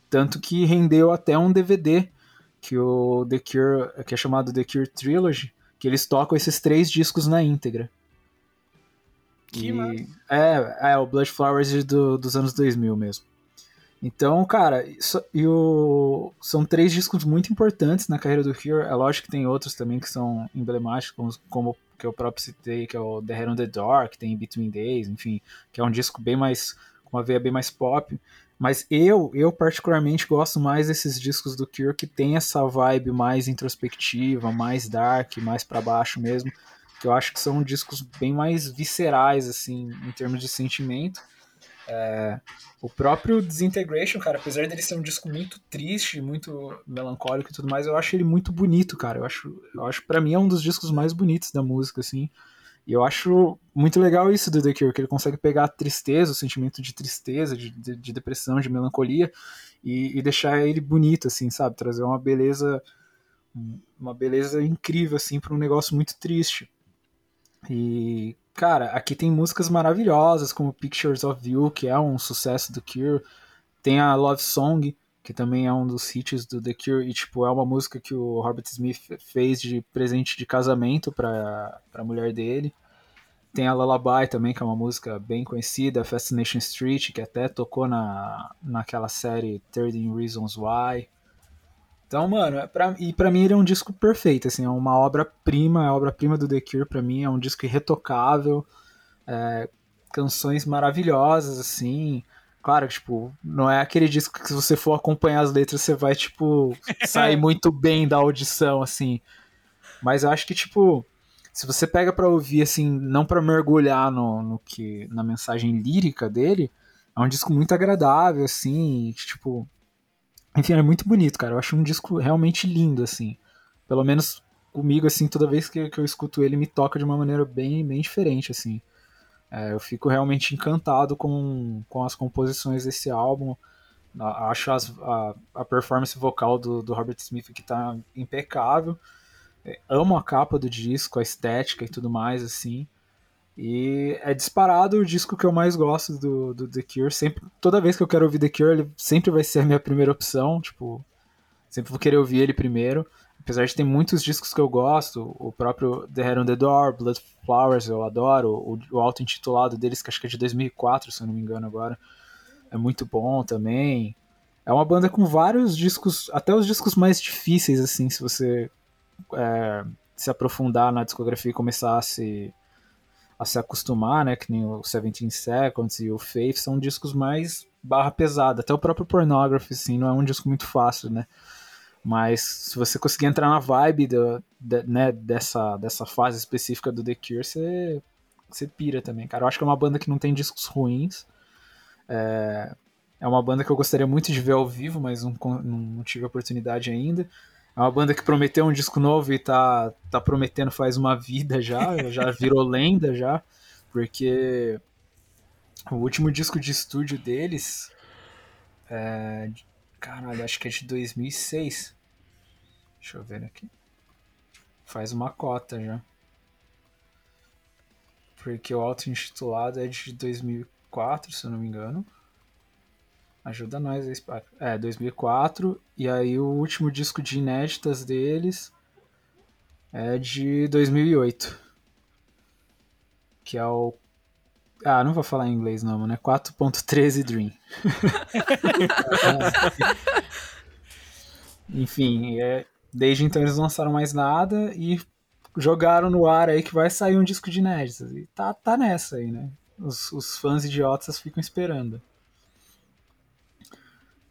Tanto que rendeu até um DVD que o The Cure, que é chamado The Cure Trilogy, que eles tocam esses três discos na íntegra. Que e, é, é, o Blood Flowers do, dos anos 2000 mesmo. Então, cara, isso, e o, são três discos muito importantes na carreira do Cure. É lógico que tem outros também que são emblemáticos, como, que eu próprio citei, que é o The Head on the Door, que tem Between Days, enfim, que é um disco bem mais, com uma veia bem mais pop. Mas eu, eu particularmente gosto mais desses discos do Cure que tem essa vibe mais introspectiva, mais dark, mais para baixo mesmo, que eu acho que são discos bem mais viscerais, assim, em termos de sentimento. É, o próprio Disintegration, cara, apesar dele ser um disco muito triste, muito melancólico e tudo mais, eu acho ele muito bonito, cara. Eu acho, eu acho para mim é um dos discos mais bonitos da música, assim. E eu acho muito legal isso do The Cure, que ele consegue pegar a tristeza, o sentimento de tristeza, de, de, de depressão, de melancolia, e, e, deixar ele bonito, assim, sabe? Trazer uma beleza, uma beleza incrível, assim, para um negócio muito triste. E, cara, aqui tem músicas maravilhosas, como Pictures of You, que é um sucesso do Cure. Tem a Love Song, que também é um dos hits do The Cure, e, tipo, é uma música que o Robert Smith fez de presente de casamento pra, pra mulher dele. Tem a Lullaby também, que é uma música bem conhecida, Fascination Street, que até tocou na, naquela série 13 Reasons Why. Então, mano, é pra, e para mim ele é um disco perfeito, assim, é uma obra-prima, é obra-prima do The Cure pra mim, é um disco irretocável, é, canções maravilhosas, assim, claro, tipo, não é aquele disco que se você for acompanhar as letras você vai, tipo, sair muito bem da audição, assim, mas eu acho que, tipo, se você pega para ouvir, assim, não para mergulhar no, no que, na mensagem lírica dele, é um disco muito agradável, assim, tipo, enfim, é muito bonito, cara. Eu acho um disco realmente lindo, assim. Pelo menos comigo, assim, toda vez que, que eu escuto ele, me toca de uma maneira bem, bem diferente, assim. É, eu fico realmente encantado com, com as composições desse álbum. Acho as- a, a performance vocal do, do Robert Smith que tá impecável. É, amo a capa do disco, a estética e tudo mais, assim. E é disparado o disco que eu mais gosto do, do The Cure. Sempre, toda vez que eu quero ouvir The Cure, ele sempre vai ser a minha primeira opção. Tipo, sempre vou querer ouvir ele primeiro. Apesar de ter muitos discos que eu gosto, o próprio The Head on the Door, Blood Flowers eu adoro, o, o auto-intitulado deles, que acho que é de 2004, se eu não me engano agora, é muito bom também. É uma banda com vários discos, até os discos mais difíceis, assim, se você é, se aprofundar na discografia e começar a se, a se acostumar, né, que nem o 17 Seconds e o Faith, são discos mais barra pesada, até o próprio Pornography, assim, não é um disco muito fácil, né, mas se você conseguir entrar na vibe do, de- né, dessa, dessa fase específica do The Cure, você, você pira também, cara. Eu acho que é uma banda que não tem discos ruins. É, é uma banda que eu gostaria muito de ver ao vivo, mas não, con- não tive oportunidade ainda. É uma banda que prometeu um disco novo e tá, tá prometendo faz uma vida já, já virou lenda já, porque o último disco de estúdio deles, é, caralho, acho que é de 2006. Deixa eu ver aqui. Faz uma cota já. Porque o auto-intitulado é de 2004, se eu não me engano. Ajuda nós aí, Spark. É, 2004. E aí o último disco de inéditas deles é de 2008. Que é o. Ah, não vou falar em inglês não, mano. É 4.13 Dream. Enfim, é, desde então eles não lançaram mais nada e jogaram no ar aí que vai sair um disco de inéditas. E tá, tá nessa aí, né? Os, os fãs idiotas ficam esperando.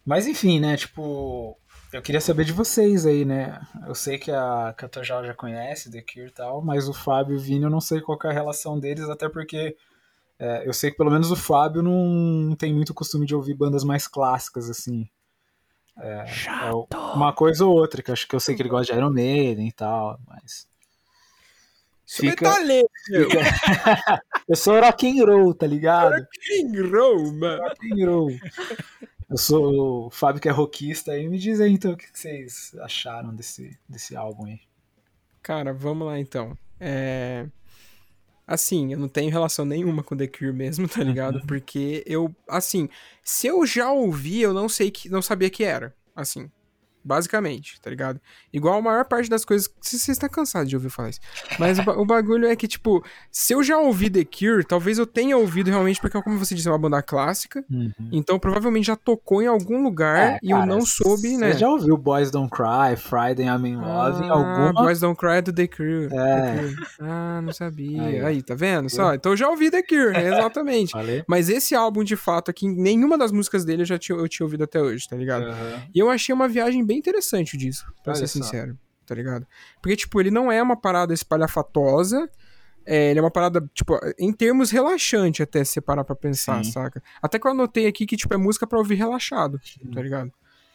Mas enfim, né? Tipo, eu queria saber de vocês aí, né? Eu sei que a, Tojal já conhece The Cure e tal, mas o Fábio e o Vini eu não sei qual é a relação deles, até porque é, eu sei que pelo menos o Fábio não tem muito costume de ouvir bandas mais clássicas, assim. É, é uma coisa ou outra, que eu acho que eu sei que ele gosta de Iron Maiden e tal, mas. Fica, Metaleiro, fica- eu sou rock and roll, tá ligado? roll, mano. Rock and roll. Eu sou o Fábio que é rockista aí. Me diz aí então o que que vocês acharam desse, desse álbum aí. Cara, vamos lá então. É... Assim, eu não tenho relação nenhuma com The Cure mesmo, tá ligado? Porque eu, assim, se eu já ouvi, eu não sei que, não sabia que era, assim, basicamente, tá ligado? Igual a maior parte das coisas, você está cansado de ouvir falar isso. Mas o, o bagulho é que, tipo, se eu já ouvi The Cure, talvez eu tenha ouvido realmente, porque como você disse, é uma banda clássica, então provavelmente já tocou em algum lugar É, e eu cara, não soube, né? Você já ouviu Boys Don't Cry, Friday I'm in Love em Ah, alguma? Boys Don't Cry é do The Cure. É. The Cure. Ah, não sabia. Aí, Aí, tá vendo só? Então eu já ouvi The Cure, exatamente. Falei? Mas esse álbum, de fato, aqui, nenhuma das músicas dele eu já tinha, eu tinha ouvido até hoje, tá ligado? Aham. E eu achei uma viagem bem interessante o disco, pra Olha ser só. sincero, tá ligado? Porque, tipo, ele não é uma parada espalhafatosa, é, ele é uma parada, tipo, em termos relaxante até, se você parar pra pensar, Sim. saca? Até que eu anotei aqui que, tipo, é música pra ouvir relaxado, tá ligado?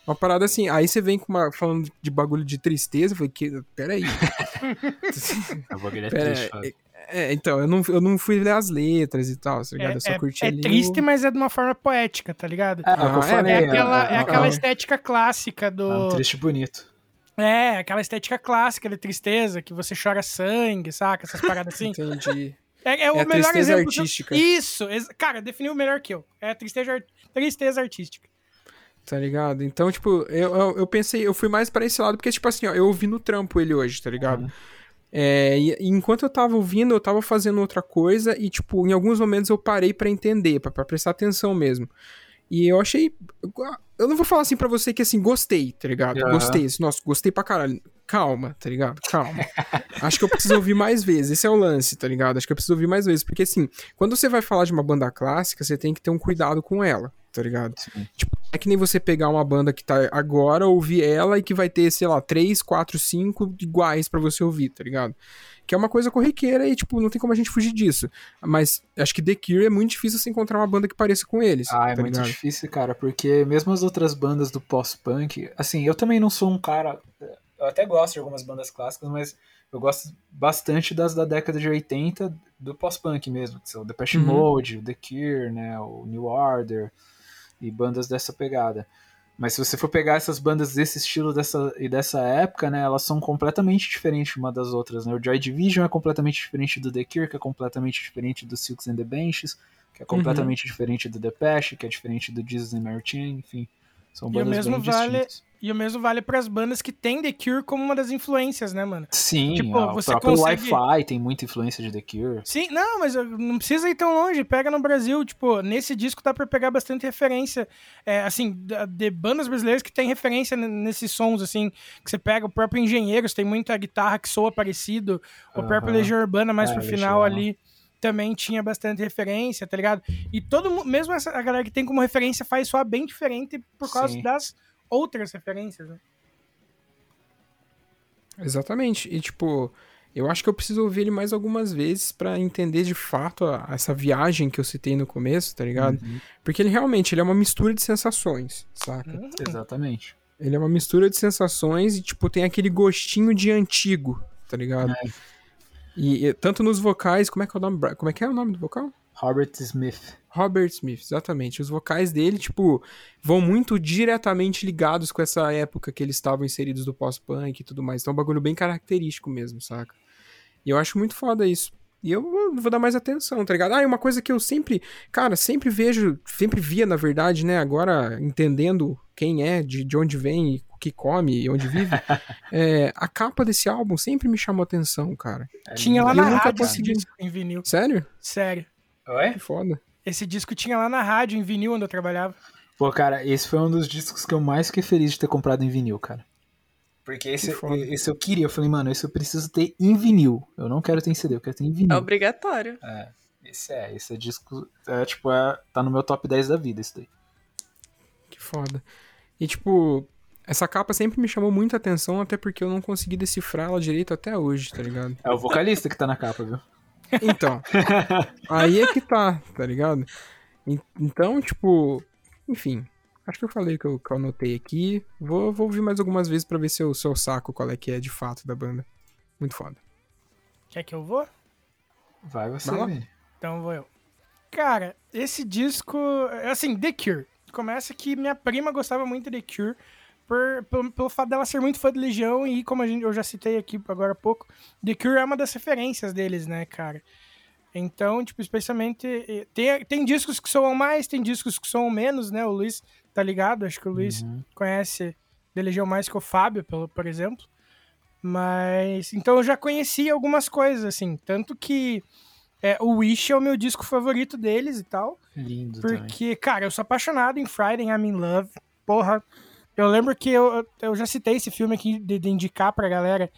Uma parada assim, aí você vem com uma, falando de bagulho de tristeza, eu falei, que, peraí, O bagulho é Pera, triste. É, então, eu não, eu não fui ler as letras e tal, tá ligado? É, eu só é- curti é ali. o- triste, mas é de uma forma poética, tá ligado? É, é o Ah, é, falei. É aquela, é é- aquela é- estética clássica é um do. triste bonito. É, aquela estética clássica de tristeza, que você chora sangue, saca? Essas paradas assim. Entendi. É, é o É a melhor tristeza exemplo. do- artística. Isso, ex- cara, definiu melhor que eu. É a tristeza, tristeza artística. Tá ligado? Então, tipo, eu, eu, eu pensei, eu fui mais pra esse lado, porque, tipo assim, ó, eu ouvi no trampo ele hoje, tá ligado? Uhum. É, e, e enquanto eu tava ouvindo, eu tava fazendo outra coisa, e, tipo, em alguns momentos eu parei pra entender, pra, pra prestar atenção mesmo. E eu achei. Eu não vou falar assim pra você que assim, gostei, tá ligado? Aham. Gostei. assim, Nossa, gostei pra caralho. Calma, tá ligado? Calma. Acho que eu preciso ouvir mais vezes. Esse é o lance, tá ligado? Acho que eu preciso ouvir mais vezes. Porque assim, quando você vai falar de uma banda clássica, você tem que ter um cuidado com ela, tá ligado? Sim. Tipo, é que nem você pegar uma banda que tá agora, ouvir ela e que vai ter, sei lá, três, quatro, cinco iguais pra você ouvir, tá ligado? Que é uma coisa corriqueira e, tipo, não tem como a gente fugir disso. Mas acho que The Cure é muito difícil você encontrar uma banda que pareça com eles. Ah, é tá muito ligado? difícil, cara, porque mesmo as outras bandas do pós-punk, assim, eu também não sou um cara. eu até gosto de algumas bandas clássicas, mas eu gosto bastante das da década de 80 do pós-punk mesmo, que são o Depeche Uhum. Mode, o The Cure, né, o New Order e bandas dessa pegada. Mas se você for pegar essas bandas desse estilo dessa, e dessa época, né, elas são completamente diferentes uma das outras, né? O Joy Division é completamente diferente do The Cure, que é completamente diferente do Silks and the Benches, que é completamente diferente do Depeche, que é diferente do Jesus and Mary Chain, enfim. São E o bandas mesmo bem vale- distintas. E o mesmo vale pras bandas que tem The Cure como uma das influências, né, mano? Sim, Tipo, ó, você o próprio consegue- Wi-Fi tem muita influência de The Cure. Sim, não, mas eu- não precisa ir tão longe. Pega no Brasil, tipo, nesse disco dá pra pegar bastante referência, é, assim, de bandas brasileiras que tem referência nesses sons, assim, que você pega o próprio Engenheiros, tem muita guitarra que soa parecido, o próprio. Legião Urbana, mais É, pro final Legião. ali, também tinha bastante referência, tá ligado? E todo mundo, mesmo essa, a galera que tem como referência faz soar bem diferente por causa Sim. das outras referências, né? Exatamente. E, tipo, eu acho que eu preciso ouvir ele mais algumas vezes pra entender de fato a- essa viagem que eu citei no começo, tá ligado? Uhum, Porque ele realmente ele é uma mistura de sensações, saca? Uhum. exatamente. Ele é uma mistura de sensações e, tipo, tem aquele gostinho de antigo, tá ligado? É. E, e tanto nos vocais, como é que é o nome? Como é que é o nome do vocal? Robert Smith. Robert Smith, exatamente. Os vocais dele, tipo, vão muito diretamente ligados com essa época que eles estavam inseridos do pós-punk e tudo mais. Então é um bagulho bem característico mesmo, saca? E eu acho muito foda isso. E eu vou- dar mais atenção, tá ligado? Ah, e uma coisa que eu sempre, cara, sempre vejo, sempre via, na verdade, né? Agora entendendo quem é, de, de onde vem, e o que come e onde vive, é, a capa desse álbum sempre me chamou atenção, cara. É Tinha lá na rádio consegui. em vinil. Sério? Sério. Oi? Que foda. Esse disco tinha lá na rádio, em vinil, onde eu trabalhava. Pô, cara, esse foi um dos discos que eu mais fiquei feliz de ter comprado em vinil, cara. Porque esse, esse eu queria, eu falei, mano, esse eu preciso ter em vinil. Eu não quero ter em CD, eu quero ter em vinil. É obrigatório. Esse é, esse é disco, é, tipo, é, tá no meu top 10 da vida, esse daí. Que foda. E, tipo, essa capa sempre me chamou muita atenção, até porque eu não consegui decifrar ela direito até hoje, tá ligado? É o vocalista que tá na capa, viu? Então, aí é que tá, tá ligado? En- Então, tipo, enfim. Acho que eu falei que eu, que eu anotei aqui. Vou, vou ouvir mais algumas vezes pra ver se eu, se eu saco qual é que é de fato da banda. Muito foda. Quer que eu vou? Vai você, Vai. Então vou eu. Cara, esse disco. Assim, The Cure. Começa que minha prima gostava muito de The Cure. Por, pelo, pelo fato dela ser muito fã de Legião e como a gente, eu já citei aqui agora há pouco, The Cure é uma das referências deles, né, cara? Então, tipo, especialmente. Tem, tem discos que soam mais, tem discos que soam menos, né? O Luiz tá ligado? Acho que o Luiz Uhum. conhece The Legião mais que o Fábio, pelo, por exemplo. Mas. Então eu já conhecia algumas coisas, assim. Tanto que é, o Wish é o meu disco favorito deles e tal. Lindo também. Porque, cara, eu sou apaixonado em Friday I'm in Love. Porra. Eu lembro que eu, eu já citei esse filme aqui de, de indicar pra galera,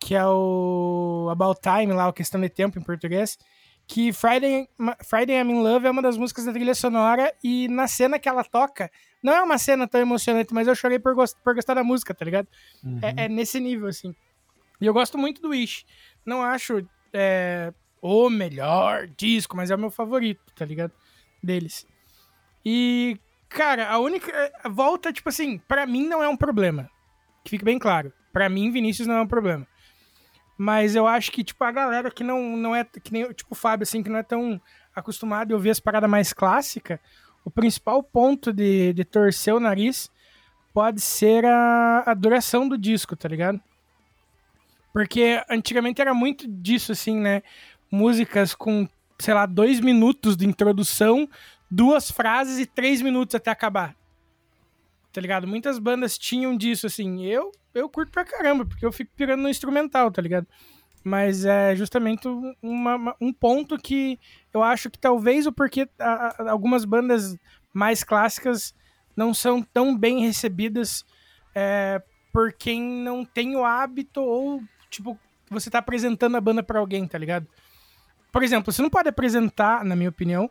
que é o About Time, lá, o Questão de Tempo em português. Que Friday, Friday I'm in Love é uma das músicas da trilha sonora e na cena que ela toca, não é uma cena tão emocionante, mas eu chorei por, gost, por gostar da música, tá ligado? Uhum. É, é nesse nível, assim. E eu gosto muito do Wish. Não acho é, o melhor disco, mas é o meu favorito, tá ligado? Deles. E, cara, a única. A volta, tipo assim, pra mim não é um problema. Que fique bem claro. Pra mim, Vinícius não é um problema. Mas eu acho que, tipo, a galera que não, não é. Que nem, tipo, o Fábio, assim, que não é tão acostumado a ouvir as paradas mais clássicas, o principal ponto de, de torcer o nariz pode ser a, a duração do disco, tá ligado? Porque antigamente era muito disso, assim, né? Músicas com, sei lá, dois minutos de introdução, duas frases e três minutos até acabar. Tá ligado? Muitas bandas tinham disso, assim. Eu, eu curto pra caramba, porque eu fico pirando no instrumental, tá ligado? Mas é justamente uma- um ponto que eu acho que talvez o porquê a- a- algumas bandas mais clássicas não são tão bem recebidas é, por quem não tem o hábito ou, tipo, você tá apresentando a banda pra alguém, tá ligado? Por exemplo, você não pode apresentar, na minha opinião,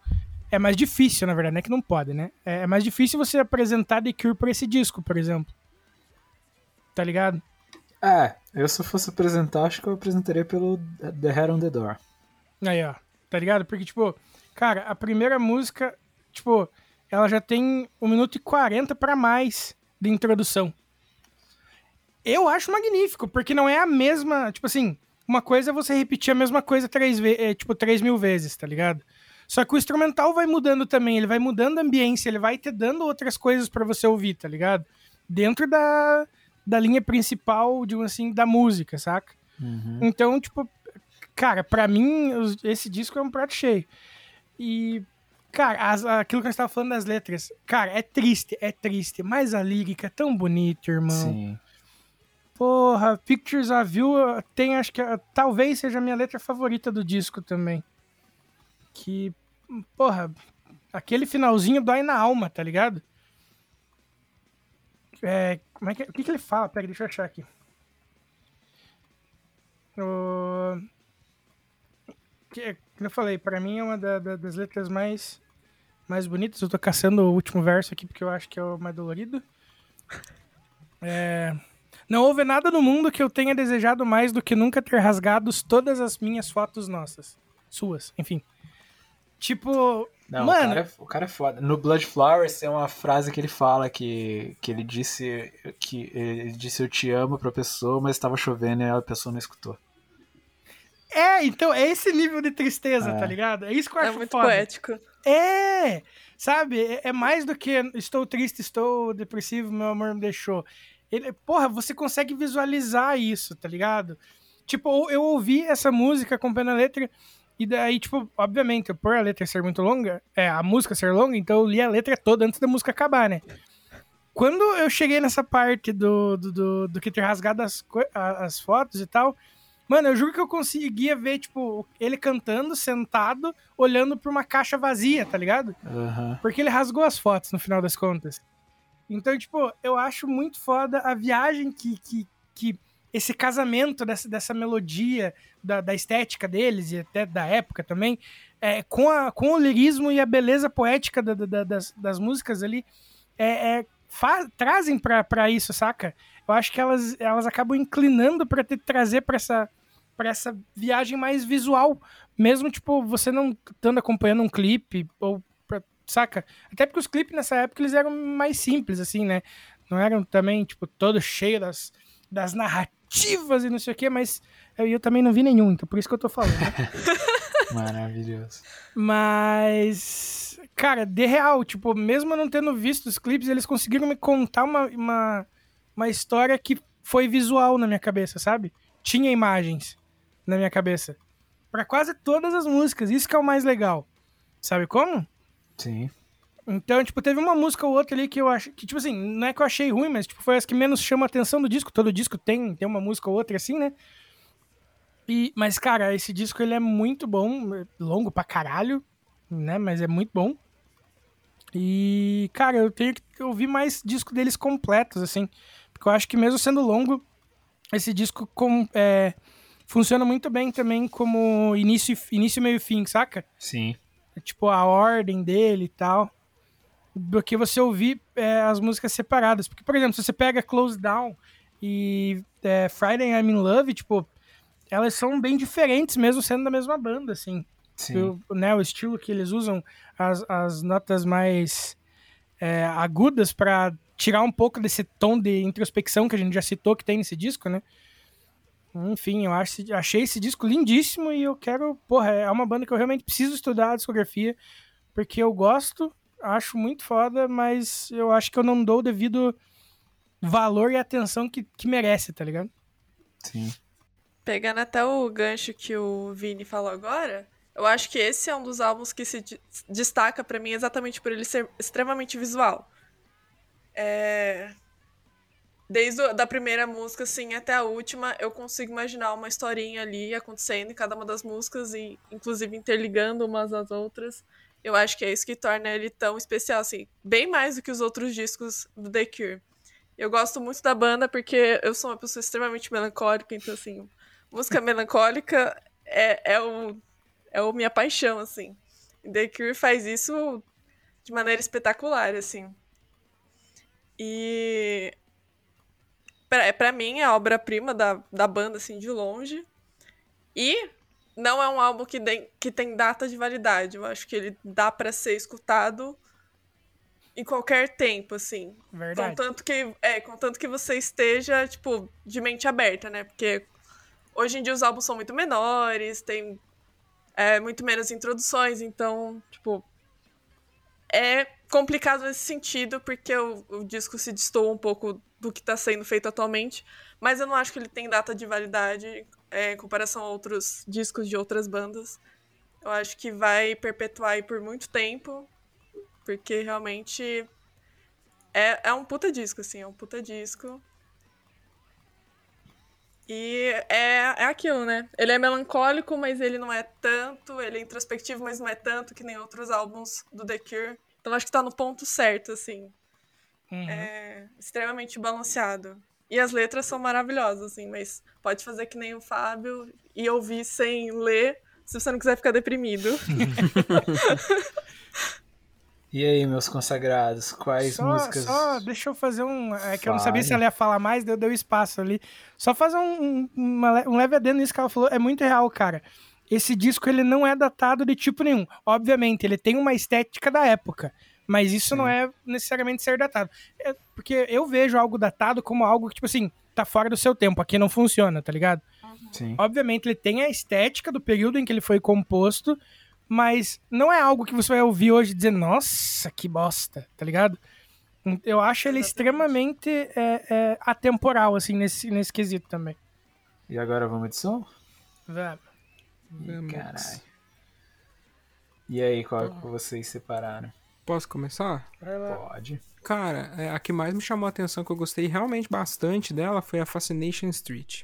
é mais difícil, na verdade, não é que não pode, né? É é mais difícil você apresentar The Cure pra esse disco, por exemplo. Tá ligado? É, eu se eu fosse apresentar, acho que eu apresentaria pelo The Head on the Door. Aí, ó. Tá ligado? Porque, tipo, cara, a primeira música, tipo, ela já tem 1 minuto e 40 pra mais de introdução. eu acho magnífico, porque não é a mesma. Tipo assim, uma coisa é você repetir a mesma coisa três, ve é, tipo, três mil vezes, tá ligado? Só que o instrumental vai mudando também, ele vai mudando a ambiência, ele vai te dando outras coisas para você ouvir, tá ligado? Dentro da, da linha principal, de assim, da música, saca? Uhum. Então, tipo, cara, pra mim, esse disco é um prato cheio. E, cara, as- aquilo que a gente tava falando das letras, cara, é triste, é triste, mas a lírica é tão bonita, irmão. Sim. Porra, Pictures of You tem, acho que talvez seja a minha letra favorita do disco também. Que, porra, aquele finalzinho dói na alma, tá ligado? É, como é que, o que, que ele fala? Pera, deixa eu achar aqui. O... Que, como eu falei, pra mim é uma da- da- das letras mais, mais bonitas. Eu tô caçando o último verso aqui porque eu acho que é o mais dolorido. É... Não houve nada no mundo que eu tenha desejado mais do que nunca ter rasgado todas as minhas fotos nossas. Suas, enfim. Tipo, Não, o, mano, cara é, o cara é foda. No Blood Flowers tem uma frase que ele fala que, que ele disse que ele disse eu te amo pra pessoa, mas estava chovendo e a pessoa não escutou. é, então, é esse nível de tristeza, É. tá ligado? É isso que eu É acho muito foda. poético. É, sabe? É, é mais do que estou triste, estou depressivo, meu amor me deixou. Ele, porra, você consegue visualizar isso, tá ligado? Tipo, eu- ouvi essa música acompanhando a letra, e daí, tipo, obviamente, por a letra ser muito longa, é, a música ser longa, então eu li a letra toda antes da música acabar, né? Quando eu cheguei nessa parte do, do, do, do que ter rasgado as, as fotos e tal, mano, eu juro que eu conseguia ver, tipo, ele cantando, sentado, olhando pra uma caixa vazia, tá ligado? Aham. Porque ele rasgou as fotos no final das contas. Então, tipo, eu acho muito foda a viagem que, que, que esse casamento dessa, dessa melodia, da, da estética deles e até da época também, é, com, a, com o lirismo e a beleza poética da- da- da- das, das músicas ali, é, é, fa- trazem pra isso, saca? Eu acho que elas, elas acabam inclinando te trazer pra essa, pra essa viagem mais visual, mesmo, tipo, você não estando acompanhando um clipe ou pra- saca? Até porque os clipes nessa época eles eram mais simples, assim, né? Não eram também, tipo, todo cheio das, das narrativas e não sei o quê, mas eu, eu também não vi nenhum, então por isso que eu tô falando. né? Maravilhoso. Mas, cara, de real, tipo, mesmo eu não tendo visto os clipes, eles conseguiram me contar uma, uma, uma história que foi visual na minha cabeça, sabe? Tinha imagens na minha cabeça. Pra quase todas as músicas, isso que é o mais legal. Sabe como? Sim. Então, tipo, teve uma música ou outra ali que eu acho que, tipo assim, não é que eu achei ruim, mas tipo, foi as que menos chama a atenção do disco. Todo disco tem, tem uma música ou outra assim, né? E, mas, cara, esse disco ele é muito bom, é longo pra caralho, né? Mas é muito bom. E, cara, eu tenho que ouvir mais disco deles completos, assim. Porque eu acho que mesmo sendo longo, esse disco com, é, funciona muito bem também como início, e- início meio e fim, saca? Sim. tipo, a ordem dele e tal, do que você ouvir é, as músicas separadas. Porque, por exemplo, se você pega Close Down e é, Friday I'm in Love, tipo, elas são bem diferentes mesmo sendo da mesma banda, assim. Sim. O, né, o estilo que eles usam, as, as notas mais é, agudas pra tirar um pouco desse tom de introspecção que a gente já citou que tem nesse disco, né? Enfim, eu acho, achei esse disco lindíssimo e eu quero. Porra, é uma banda que eu realmente preciso estudar a discografia, porque eu gosto, acho muito foda, mas eu acho que eu não dou o devido valor e atenção que, que merece, tá ligado? Sim. Pegando até o gancho que o Vini falou agora, eu acho que esse é um dos álbuns que se de- destaca pra mim exatamente por ele ser extremamente visual. É... Desde a da primeira música, assim, até a última, eu consigo imaginar uma historinha ali acontecendo em cada uma das músicas e, inclusive, interligando umas às outras. Eu acho que é isso que torna ele tão especial, assim, bem mais do que os outros discos do The Cure. Eu gosto muito da banda porque eu sou uma pessoa extremamente melancólica, então, assim, música melancólica é, é, o, é o minha paixão, assim. The Cure faz isso de maneira espetacular, assim. E pra, pra mim é a obra-prima da, da banda, assim, de longe. E não é um álbum que, tem que tem data de validade. Eu acho que ele dá pra ser escutado em qualquer tempo, assim. Verdade. Contanto que, é, contanto que você esteja, tipo, de mente aberta, né? Porque hoje em dia os álbuns são muito menores, tem é, muito menos introduções, então, tipo, é complicado nesse sentido, porque o, o disco se destoa um pouco do que está sendo feito atualmente, mas eu não acho que ele tem data de validade é, em comparação a outros discos de outras bandas. Eu acho que vai perpetuar aí por muito tempo, porque realmente é, é um puta disco, assim, é um puta disco. E é, é aquilo, né? Ele é melancólico, mas ele não é tanto. Ele é introspectivo, mas não é tanto que nem outros álbuns do The Cure. Então acho que tá no ponto certo, assim. Uhum. É extremamente balanceado. E as letras são maravilhosas, assim, mas pode fazer que nem o Fábio e ouvir sem ler, se você não quiser ficar deprimido. E aí, meus consagrados, quais Só, músicas? só deixa eu fazer um. É que eu não sabia Fale. se ela ia falar mais, deu, deu espaço ali. Só fazer um, um, uma um leve adendo nisso que ela falou. É muito real, cara. Esse disco ele não é datado de tipo nenhum. Obviamente, ele tem uma estética da época. Mas isso não é necessariamente ser datado. É porque eu vejo algo datado como algo que, tipo assim, tá fora do seu tempo. Aqui não funciona, tá ligado? Sim. Obviamente, ele tem a estética do período em que ele foi composto, mas não é algo que você vai ouvir hoje e dizer, nossa, que bosta, tá ligado? Eu acho ele Exatamente. extremamente é, é, atemporal, assim, nesse, nesse quesito também. E agora vamos de som? Vamos. Vamos. Caralho. E aí, qual que vocês separaram? Posso começar? Vai lá. Pode. Cara, é, a que mais me chamou a atenção, que eu gostei realmente bastante dela, foi a Fascination Street.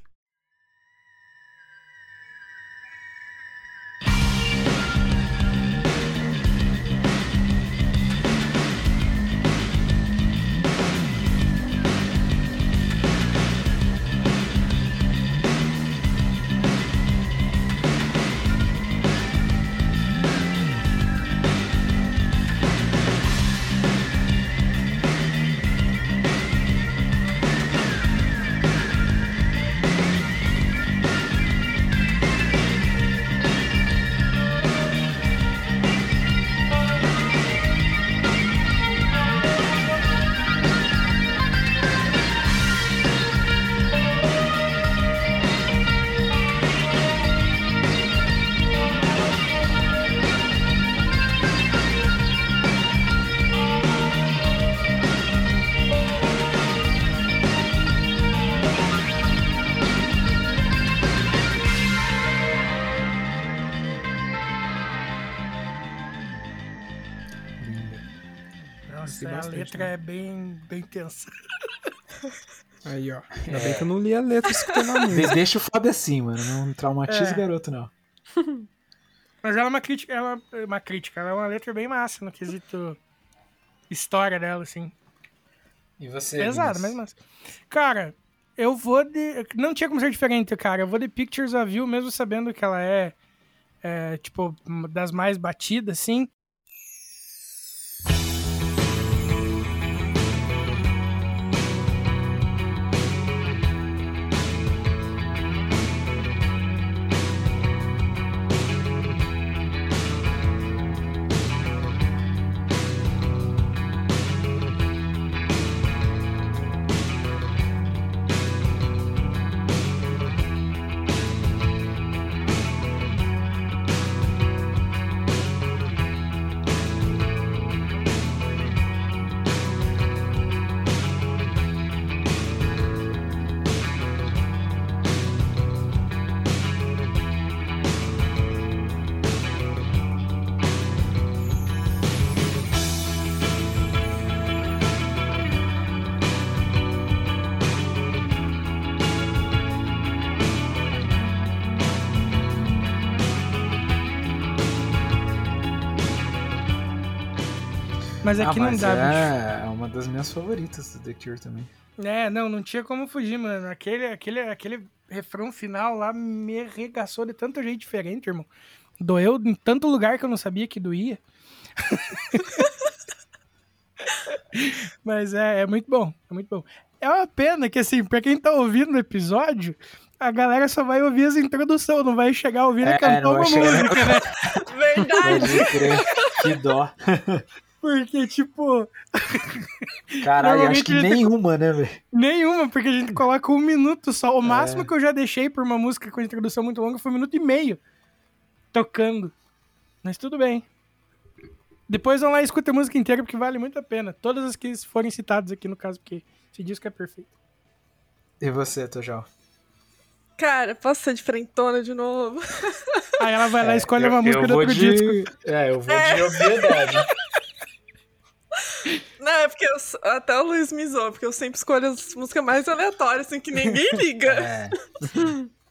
Tensa. Aí, ó. Ainda bem que eu não li a letra escutando a música. De- deixa o Fábio assim, mano. Não traumatiza É. o garoto, não. Mas ela é uma crítica, ela é uma crítica, ela é uma letra bem massa no quesito história dela, assim. E você? Pesado, mas massa. Cara, eu vou de. Não tinha como ser diferente, cara. Eu vou de Pictures of You, mesmo sabendo que ela é, é, tipo, das mais batidas, assim. Mas Ah, aqui não mas dá, bicho. é, é uma das minhas favoritas do The Cure também. É, não, não tinha como fugir, mano. Aquele, aquele, aquele refrão final lá me arregaçou de tanto jeito diferente, irmão. Doeu em tanto lugar que eu não sabia que doía. Mas é, é muito bom, é muito bom. É uma pena que, assim, pra quem tá ouvindo o episódio, a galera só vai ouvir as introduções, não vai chegar ouvindo É, cantar não uma chegar- música, né? Verdade! Que dó. Porque, tipo, Caralho, acho que nenhuma, né, velho? nenhuma, porque a gente coloca um minuto só. O máximo que eu já deixei por uma música com introdução muito longa foi um minuto e meio tocando. Mas tudo bem. Depois vão lá e escutem a música inteira, porque vale muito a pena. Todas as que forem citadas aqui, no caso, porque esse disco é perfeito. E você, Tojal? Cara, posso ser de frentona de novo? Aí ela vai lá e escolhe É, Eu- uma música eu do outro de... disco. É, eu vou de obviedade. Não, é porque eu até o Luiz me zoou, porque eu sempre escolho as músicas mais aleatórias, assim, que ninguém liga. É.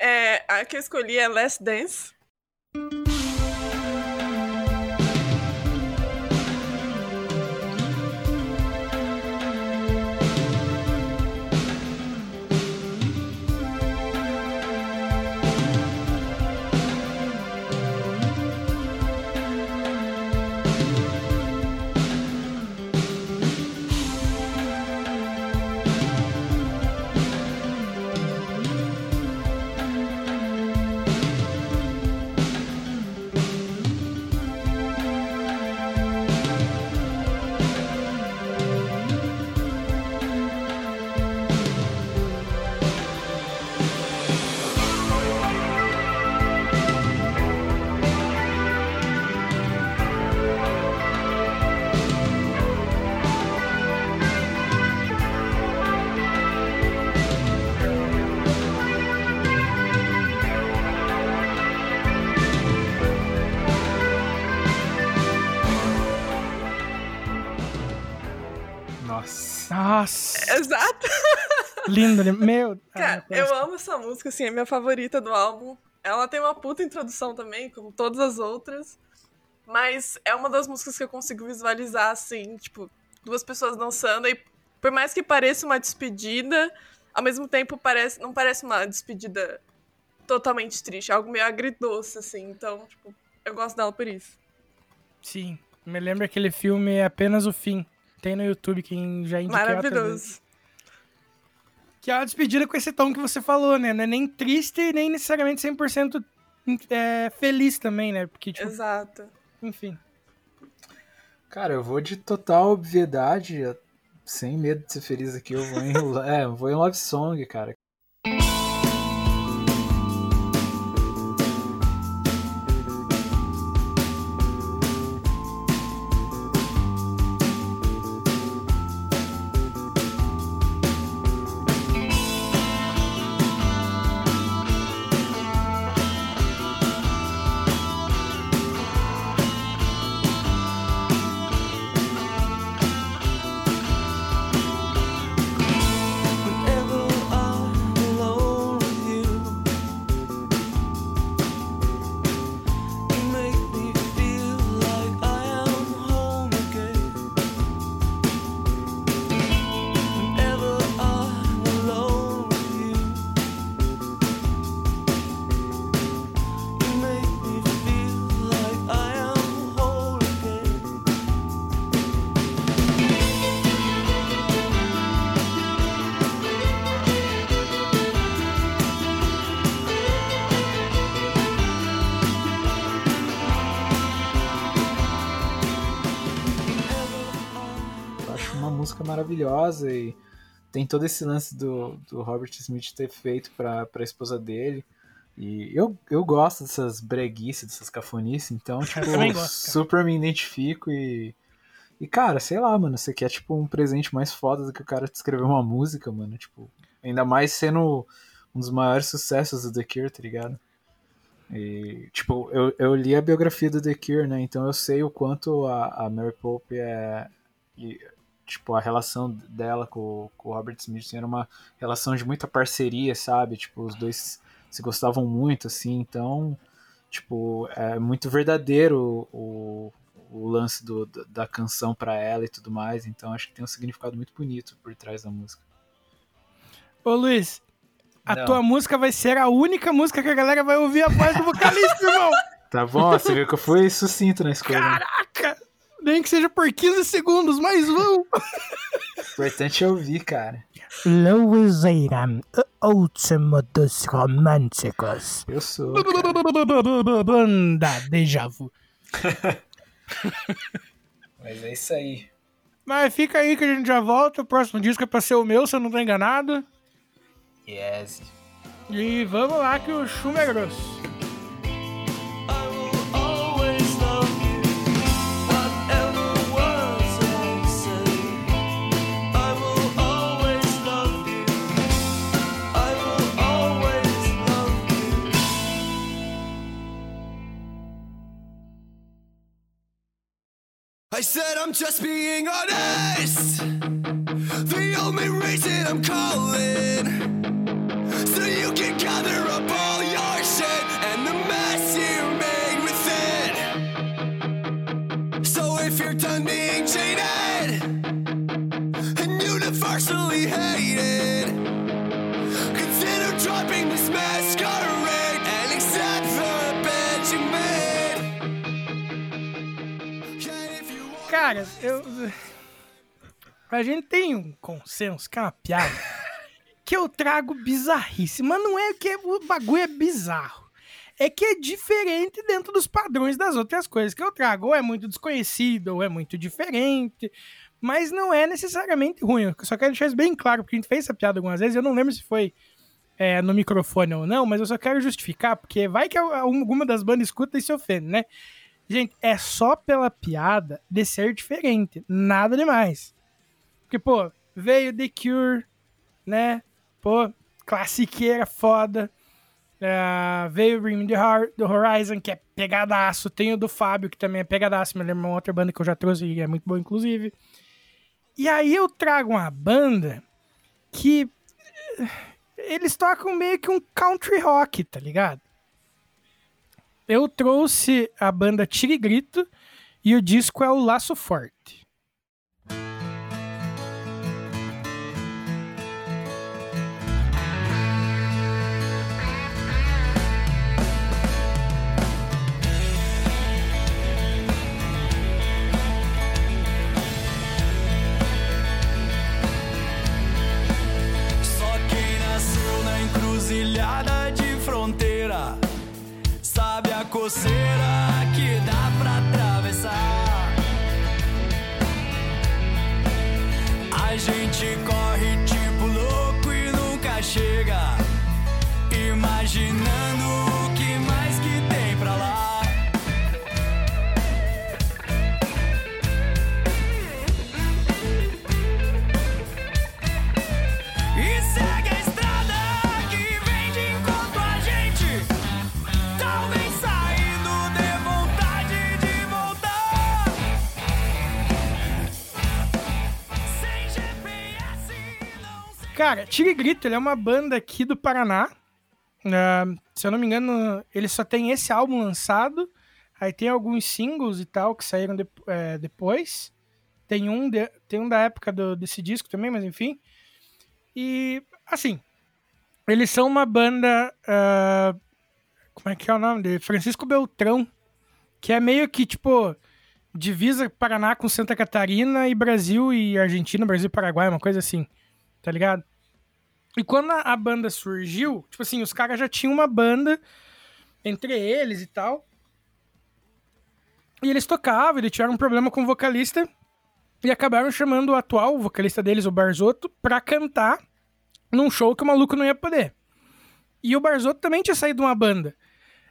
É, a que eu escolhi é Last Dance. Lindo? Meu. Cara, ah, eu amo essa música, assim, é minha favorita do álbum. Ela tem uma puta introdução também, como todas as outras. Mas é uma das músicas que eu consigo visualizar, assim, tipo, duas pessoas dançando. E por mais que pareça uma despedida, ao mesmo tempo parece, não parece uma despedida totalmente triste. É algo meio agridoce, assim. Então, tipo, eu gosto dela por isso. Sim, me lembra aquele filme Apenas o Fim. Tem no YouTube, quem já indicou. Maravilhoso. Que é uma despedida com esse tom que você falou, né? Não é nem triste e nem necessariamente 100% é, feliz também, né? Porque, tipo, Exato. enfim. Cara, eu vou de total obviedade, sem medo de ser feliz aqui, eu vou em, é, eu vou em Love Song, cara. Tem todo esse lance do, do Robert Smith ter feito pra, pra esposa dele. E eu, eu gosto dessas breguices, dessas cafonices, então, tipo, gosto, cara. super me identifico e. E, cara, sei lá, mano, você quer, tipo, um presente mais foda do que o cara te escrever uma música, mano. Tipo, ainda mais sendo um dos maiores sucessos do The Cure, tá ligado? E, tipo, eu, eu li a biografia do The Cure, né? Então eu sei o quanto a, a Mary Pope é. E, tipo, a relação dela com, com o Robert Smith assim, era uma relação de muita parceria, sabe? Tipo, os dois se gostavam muito, assim, então, tipo, é muito verdadeiro o, o lance do, da- canção pra ela e tudo mais, então acho que tem um significado muito bonito por trás da música. Ô Luiz, a Não. tua música vai ser a única música que a galera vai ouvir a voz do vocalista, irmão. Tá bom, você viu que eu fui sucinto na escolha. Caraca! Nem que seja por 15 segundos, mas vão! O importante é ouvir, cara. Louiseira, o último dos românticos. Eu sou. cara. Banda Deja Vu. Mas é isso aí. Mas fica aí que a gente já volta. O próximo disco é pra ser o meu, se eu não tô enganado. Yes. E vamos lá que o chume é grosso. I said I'm just being honest. The only reason I'm calling. So you can gather up all your shit and the mess you made with it. So if you're done being cheated and universally hated, Cara, eu. A gente tem um consenso que é uma piada. que eu trago bizarrice. Mas não é que o bagulho é bizarro. É que é diferente dentro dos padrões das outras coisas que eu trago. Ou é muito desconhecido, ou é muito diferente. Mas não é necessariamente ruim. Eu só quero deixar isso bem claro, porque a gente fez essa piada algumas vezes. Eu não lembro se foi é, no microfone ou não, mas eu só quero justificar, porque vai que alguma das bandas escuta e se ofende, né? Gente, é só pela piada de ser diferente. Nada demais. Porque, pô, veio The Cure, né? Pô, classiqueira foda. Ah, veio Me the, Horizon, que é pegadaço. Tem o do Fábio, que também é pegadaço. Me lembra uma outra banda que eu já trouxe e é muito boa, inclusive. E aí eu trago uma banda que eh, eles tocam meio que um country rock, tá ligado? Eu trouxe a banda Tire Grito e o disco é o Laço Forte. Só quem nasceu na encruzilhada de fronteira sabe a coceira que dá pra atravessar. Cara, Tire Grito, ele é uma banda aqui do Paraná. Ah, se eu não me engano, ele só tem esse álbum lançado. Aí tem alguns singles e tal que saíram de- é, depois. Tem um, de- tem um da época do- desse disco também, mas enfim. E, assim, eles são uma banda. ah, como é que é o nome dele? Francisco Beltrão. Que é meio que, tipo, divisa Paraná com Santa Catarina e Brasil e Argentina, Brasil e Paraguai, uma coisa assim. Tá ligado? E quando a, banda surgiu, tipo assim, os caras já tinham uma banda entre eles e tal. E eles tocavam, eles tiveram um problema com o vocalista e acabaram chamando o atual vocalista deles, o Barzotto, pra cantar num show que o maluco não ia poder. E o Barzotto também tinha saído de uma banda.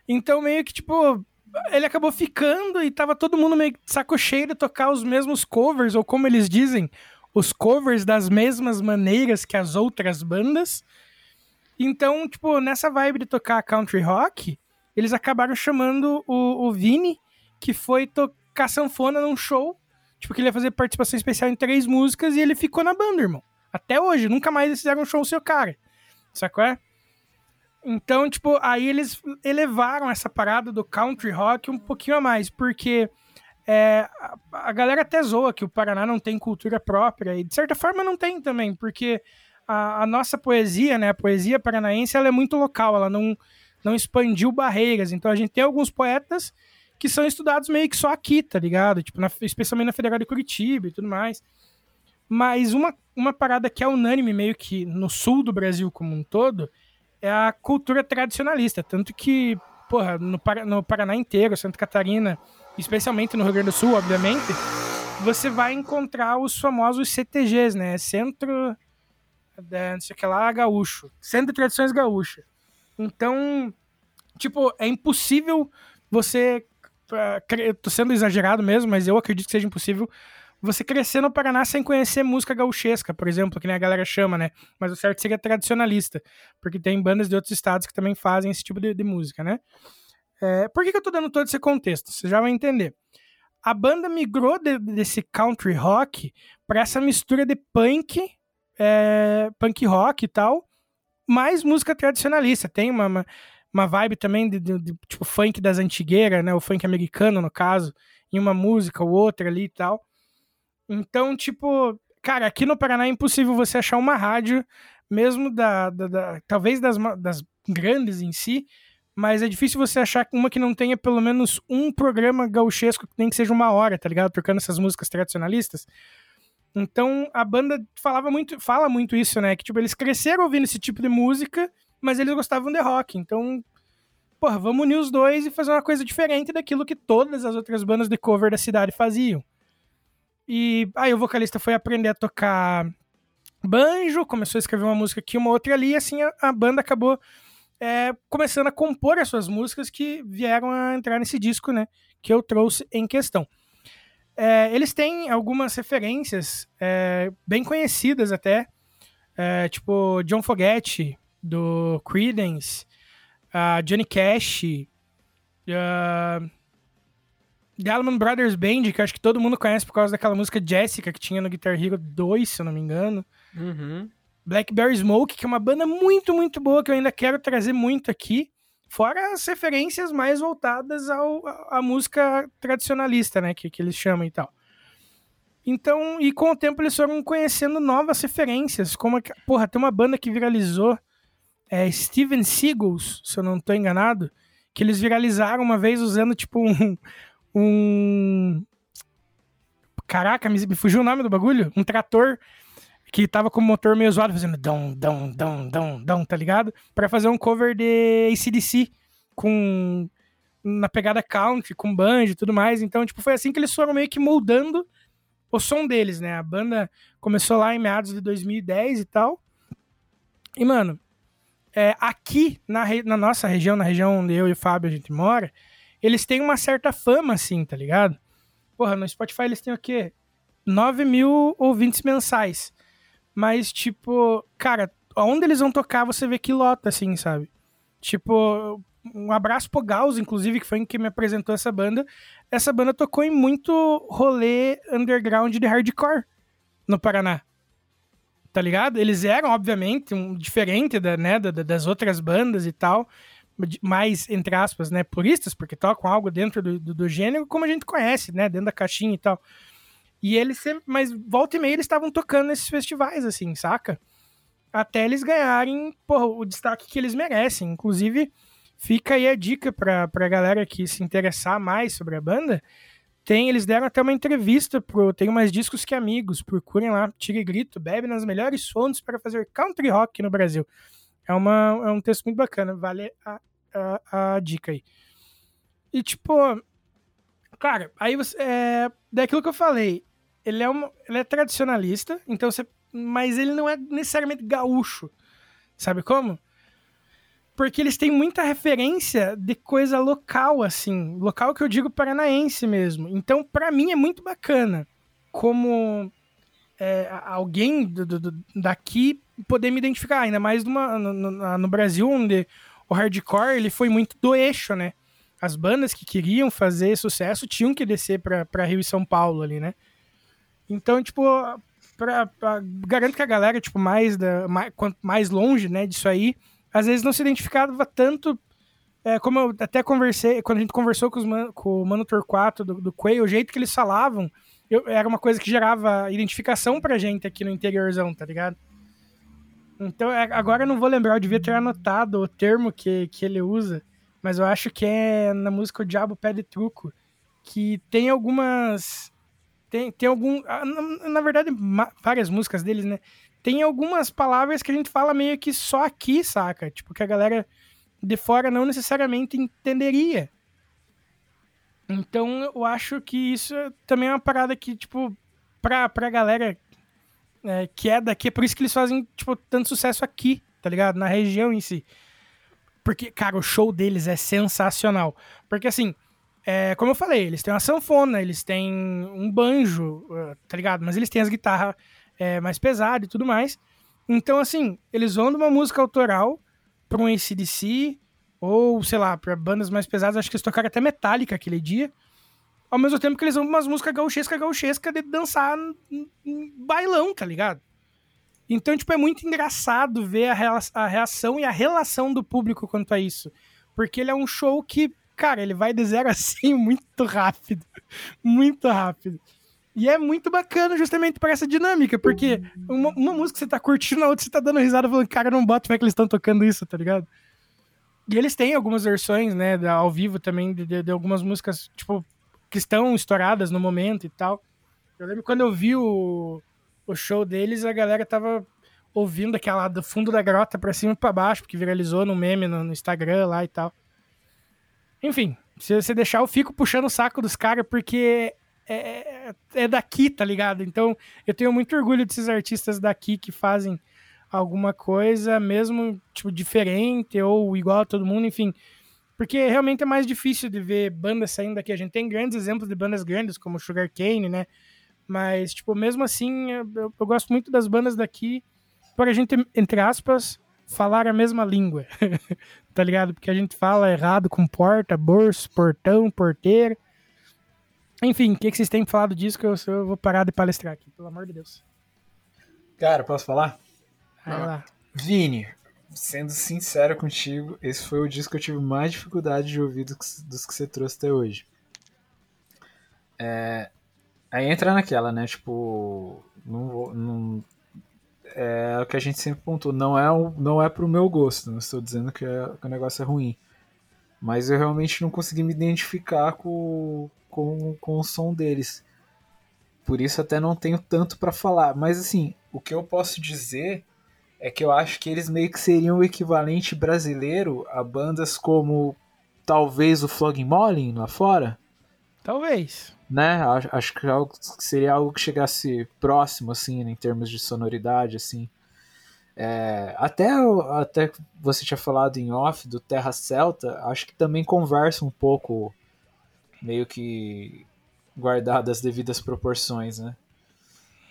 Então, meio que, tipo, ele acabou ficando e tava todo mundo meio saco cheio de tocar os mesmos covers, ou como eles dizem, os covers das mesmas maneiras que as outras bandas. Então, tipo, nessa vibe de tocar country rock, eles acabaram chamando o, o Vini, que foi tocar sanfona num show. Tipo, que ele ia fazer participação especial em três músicas e ele ficou na banda, irmão. Até hoje, nunca mais eles fizeram um show seu cara. Sacou? É? Então, tipo, aí eles elevaram essa parada do country rock um pouquinho a mais, porque é, a, a galera até zoa que o Paraná não tem cultura própria, e de certa forma não tem também, porque a, a nossa poesia, né, a poesia paranaense, ela é muito local, ela não, não expandiu barreiras, então a gente tem alguns poetas que são estudados meio que só aqui, tá ligado? Tipo, na- especialmente na Federal de Curitiba e tudo mais. Mas uma, uma parada que é unânime meio que no sul do Brasil como um todo é a cultura tradicionalista. Tanto que, porra, no, no Paraná inteiro, Santa Catarina, especialmente no Rio Grande do Sul, obviamente, você vai encontrar os famosos CTGs, né? Centro. é, Não sei o que lá, gaúcho. Centro de Tradições Gaúcha. Então, tipo, é impossível você. tô sendo exagerado mesmo, mas eu acredito que seja impossível você crescer no Paraná sem conhecer música gauchesca, por exemplo, que nem a galera chama, né? Mas o certo seria tradicionalista, porque tem bandas de outros estados que também fazem esse tipo de, de música, né? É, por que, que eu tô dando todo esse contexto? Você já vai entender. A banda migrou de- desse country rock para essa mistura de punk, é, punk rock e tal, mais música tradicionalista. Tem uma, uma, uma vibe também de, de- de, tipo funk das antigueiras, né? O funk americano, no caso, em uma música ou outra ali e tal. Então, tipo, cara, aqui no Paraná é impossível você achar uma rádio, mesmo da, da- da- talvez das, das grandes em si, mas é difícil você achar uma que não tenha pelo menos um programa gauchesco que nem que seja uma hora, tá ligado? Tocando essas músicas tradicionalistas. Então a banda falava muito, fala muito isso, né? Que tipo, eles cresceram ouvindo esse tipo de música, mas eles gostavam de rock. Então, porra, vamos unir os dois e fazer uma coisa diferente daquilo que todas as outras bandas de cover da cidade faziam. E aí o vocalista foi aprender a tocar banjo, começou a escrever uma música aqui, uma outra ali, e assim a, a banda acabou é, começando a compor as suas músicas que vieram a entrar nesse disco, né? Que eu trouxe em questão. É, eles têm algumas referências é, bem conhecidas até, é, tipo John Fogerty, do Creedence, a Johnny Cash, a The Allman Brothers Band, que acho que todo mundo conhece por causa daquela música Jessica que tinha no Guitar Hero 2, se eu não me engano. Uhum. Blackberry Smoke, que é uma banda muito, muito boa, que eu ainda quero trazer muito aqui. Fora as referências mais voltadas ao, à música tradicionalista, né? Que, que eles chamam e tal. Então, e com o tempo eles foram conhecendo novas referências. Como, porra, tem uma banda que viralizou, é Steven Seagulls, se eu não tô enganado, que eles viralizaram uma vez usando, tipo, um. um... Caraca, me fugiu o nome do bagulho? Um trator que tava com o motor meio zoado, fazendo dão, dão, dão, dão, dão, tá ligado? Pra fazer um cover de ACDC com na pegada country, com banjo e tudo mais. Então, tipo, foi assim que eles foram meio que moldando o som deles, né? A banda começou lá em meados de 2010 e tal. E, mano, é, aqui na, na nossa região, na região onde eu e o Fábio a gente mora, eles têm uma certa fama, assim, tá ligado? Porra, no Spotify eles têm o quê? 9 mil ouvintes mensais. Mas, tipo, cara, onde eles vão tocar, você vê que lota, assim, sabe? Tipo, um abraço pro Gauss, inclusive, que foi quem me apresentou essa banda. Essa banda tocou em muito rolê underground de hardcore no Paraná. Tá ligado? Eles eram, obviamente, um, diferente da, né, da- da- das outras bandas e tal, mais, entre aspas, né, puristas, porque tocam algo dentro do, do, do gênero, como a gente conhece, né, dentro da caixinha e tal. E eles sempre, mas volta e meia eles estavam tocando nesses festivais, assim, saca? Até eles ganharem, porra, o destaque que eles merecem. Inclusive, fica aí a dica pra, pra galera que se interessar mais sobre a banda. Tem, eles deram até uma entrevista pro Tenho Mais Discos Que Amigos. Procurem lá, tire grito, bebe nas melhores fontes para fazer country rock no Brasil. É, uma, é um texto muito bacana, vale a, a, a dica aí. E tipo, cara, aí você. É, daquilo que eu falei, ele é, uma, ele é tradicionalista, então você. Mas ele não é necessariamente gaúcho. Sabe como? Porque eles têm muita referência de coisa local, assim. Local que eu digo paranaense mesmo. Então, pra mim, é muito bacana como é, alguém do- do- daqui poder me identificar. Ainda mais numa, no, no- Brasil, onde o hardcore ele foi muito do eixo, né? As bandas que queriam fazer sucesso tinham que descer pra Rio e São Paulo ali, né? Então, tipo, pra, pra- garanto que a galera, tipo, mais, da, mais, mais longe, né, disso aí, às vezes não se identificava tanto, é, como eu até conversei, quando a gente conversou com, man, com o Mano Torquato do, do Quay, o jeito que eles falavam, eu- era uma coisa que gerava identificação pra gente aqui no interiorzão, tá ligado? Então, é, agora eu não vou lembrar, eu devia ter anotado o termo que, que ele usa, mas eu acho que é na música O Diabo Pede Truco, que tem algumas... Tem, tem algum... ah, Na, na verdade, várias músicas deles, né? Tem algumas palavras que a gente fala meio que só aqui, saca? Tipo, que a galera de fora não necessariamente entenderia. Então eu acho que isso é também é uma parada que, tipo, pra, pra galera é, que é daqui, é por isso que eles fazem, tipo, tanto sucesso aqui, tá ligado? Na região em si. Porque, cara, o show deles é sensacional. Porque, assim, é, como eu falei, eles têm uma sanfona, eles têm um banjo, uh, tá ligado? Mas eles têm as guitarras é, mais pesadas e tudo mais. Então, assim, eles vão de uma música autoral pra um ACDC, ou, sei lá, pra bandas mais pesadas, acho que eles tocaram até Metallica aquele dia. Ao mesmo tempo que eles vão pra umas músicas gauchesca, gauchesca de dançar em, bailão, tá ligado? Então, tipo, é muito engraçado ver a reação e a relação do público quanto a isso. Porque ele é um show que, cara, ele vai de zero a 100 muito rápido. Muito rápido. E é muito bacana justamente por essa dinâmica, porque uma, uma música você tá curtindo, a outra você tá dando risada falando, cara, não bota fé que eles estão tocando isso, tá ligado? E eles têm algumas versões, né, ao vivo também, de, de- de algumas músicas, tipo, que estão estouradas no momento e tal. Eu lembro quando eu vi o, o show deles, a galera tava ouvindo aquela do fundo da grota pra cima e pra baixo, porque viralizou no meme no, no Instagram lá e tal. Enfim, se você deixar, eu fico puxando o saco dos caras, porque é, é- é daqui, tá ligado? Então, eu tenho muito orgulho desses artistas daqui que fazem alguma coisa, mesmo, tipo, diferente ou igual a todo mundo, enfim. Porque realmente é mais difícil de ver bandas saindo daqui. A gente tem grandes exemplos de bandas grandes, como Sugar Cane, né? Mas, tipo, mesmo assim, eu, eu- gosto muito das bandas daqui por a gente, entre aspas, falar a mesma língua. tá ligado? Porque a gente fala errado com porta, bolso, portão, porteira. Enfim, o que, que vocês têm falado disso que eu, eu vou parar de palestrar aqui, pelo amor de Deus. Cara, posso falar? Vai lá. Vini, sendo sincero contigo, esse foi o disco que eu tive mais dificuldade de ouvir dos, dos que você trouxe até hoje. É, aí entra naquela, né? Tipo, não, vou- não- é o que a gente sempre pontuou, não é, um- não é pro meu gosto, não estou dizendo que, é- que o negócio é ruim. Mas eu realmente não consegui me identificar com, com, com o som deles. Por isso até não tenho tanto pra falar. Mas assim, o que eu posso dizer é que eu acho que eles meio que seriam o equivalente brasileiro a bandas como talvez o Flogging Molly lá fora, Talvez. Né? Acho, que, algo, que seria algo que chegasse próximo, assim, né, em termos de sonoridade, assim. É, até, até você tinha falado em off do Terra Celta, acho que também conversa um pouco, meio que guardado as devidas proporções, né?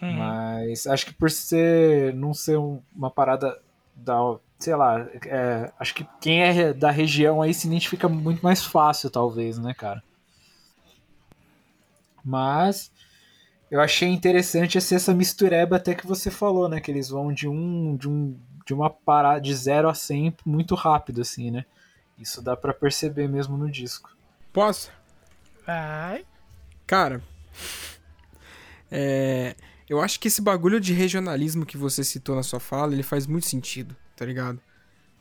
Uhum. Mas acho que por ser não ser um- uma parada da, sei lá, é, acho que quem é da região aí se identifica muito mais fácil, talvez, né, cara? Mas eu achei interessante essa, essa mistureba até que você falou, né, que eles vão de um de um de uma parada de 0 a 100 muito rápido assim, né? Isso dá pra perceber mesmo no disco. Posso? Vai. Cara, é, eu acho que esse bagulho de regionalismo que você citou na sua fala, ele faz muito sentido, tá ligado?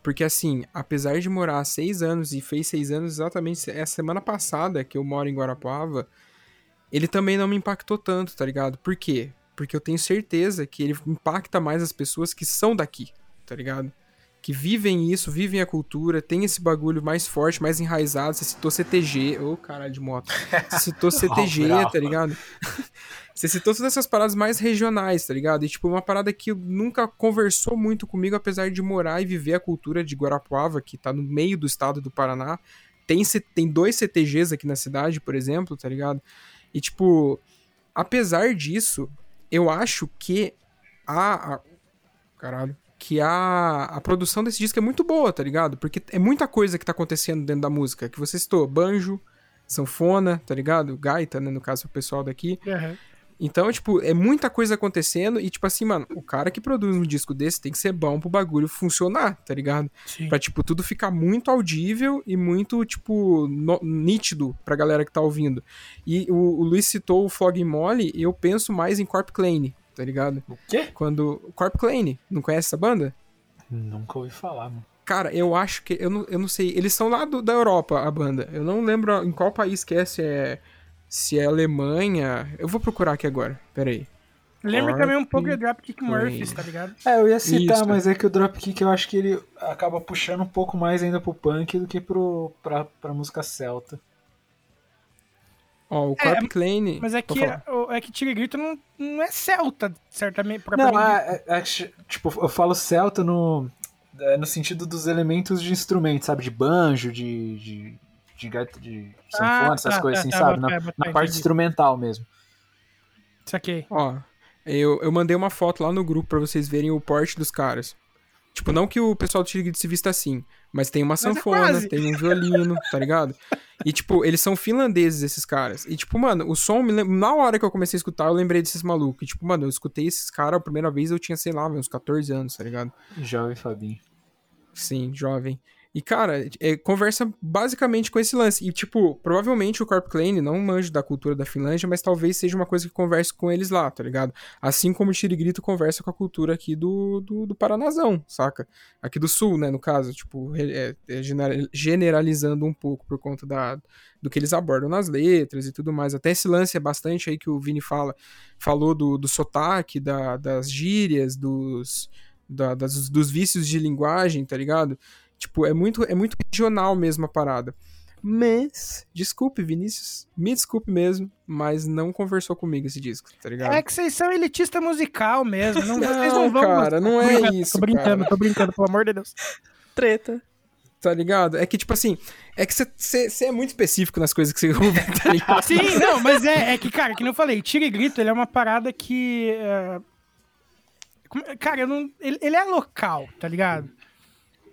Porque assim, apesar de morar há seis anos, e fez seis anos exatamente essa semana passada que eu moro em Guarapuava, ele também não me impactou tanto, tá ligado? Por quê? Porque eu tenho certeza que ele impacta mais as pessoas que são daqui, tá ligado? Que vivem isso, vivem a cultura, tem esse bagulho mais forte, mais enraizado. Você citou CTG, ô caralho de moto. Você citou CTG, tá ligado? Você citou todas essas paradas mais regionais, tá ligado? E, tipo, uma parada que nunca conversou muito comigo, apesar de morar e viver a cultura de Guarapuava, que tá no meio do estado do Paraná. Tem, tem dois CTGs aqui na cidade, por exemplo, tá ligado? E, tipo, apesar disso, eu acho que a. a- caralho. Que a, a produção desse disco é muito boa, tá ligado? Porque é muita coisa que tá acontecendo dentro da música. Que você citou, banjo, sanfona, tá ligado? Gaita, né? No caso, o pessoal daqui. Uhum. Então, tipo, é muita coisa acontecendo e, tipo assim, mano, o cara que produz um disco desse tem que ser bom pro bagulho funcionar, tá ligado? Sim. Pra, tipo, tudo ficar muito audível e muito, tipo, no- nítido pra galera que tá ouvindo. E o, o Luiz citou o Fog Molly e eu penso mais em Corp Klein, tá ligado? O quê? Quando... Corp Klein, não conhece essa banda? Nunca ouvi falar, mano. Cara, eu acho que... Eu não, eu não sei. Eles são lá do- da Europa, a banda. Eu não lembro em qual país que é, se é... Se é Alemanha... Eu vou procurar aqui agora. Pera aí. Lembra também um pouco de Dropkick. Murphys, tá ligado? É, eu ia citar, Isso. mas é que o Dropkick eu acho que ele acaba puxando um pouco mais ainda pro punk do que pro, pra, pra música celta. Ó, o É, Corp Klein... Mas é que, é que Tirigrito não, não é celta, certamente. Não, é, é- é tipo, eu falo celta no, é, no sentido dos elementos de instrumento, sabe? De banjo, de, de, de gaita, de sanfona, Ah, essas tá, coisas tá, assim, tá, sabe? bota Na, bota na parte instrumental mesmo. Saquei. Ó, eu, eu mandei uma foto lá no grupo pra vocês verem o porte dos caras. Tipo, não que o pessoal do Tiriguito se vista assim, mas tem uma é sanfona, quase. tem um violino, tá ligado? E, tipo, eles são finlandeses, esses caras. E, tipo, mano, o som, me lem- na hora que eu comecei a escutar, eu lembrei desses malucos. E, tipo, mano, eu escutei esses caras a primeira vez, eu tinha, sei lá, uns 14 anos, tá ligado? Jovem Fabinho. Sim, jovem. E, cara, é, conversa basicamente com esse lance. E, tipo, provavelmente o Corp Klein não manja da cultura da Finlândia, mas talvez seja uma coisa que converse com eles lá, tá ligado? Assim como o Tirigrito conversa com a cultura aqui do, do, do Paranazão, saca? Aqui do Sul, né, no caso. Tipo, é, é gener- generalizando um pouco por conta da, do que eles abordam nas letras e tudo mais. Até esse lance é bastante aí que o Vini fala, falou do, do sotaque, da, das gírias, dos, da- das- dos vícios de linguagem, tá ligado? Tipo, é muito, é muito regional mesmo a parada. Mas, desculpe, Vinícius, me desculpe mesmo, mas não conversou comigo esse disco, tá ligado? É que vocês são elitista musical mesmo. Não, vocês Não, não vão. cara, não é isso, Tô brincando, cara. tô brincando, pelo amor de Deus. Treta. Tá ligado? É que, tipo assim, é que você é muito específico nas coisas que você ouve, tá ligado? Sim, não, mas é, é que, cara, que nem eu falei, tira e grito, ele é uma parada que. é, Cara, eu não, ele, ele é local, tá ligado?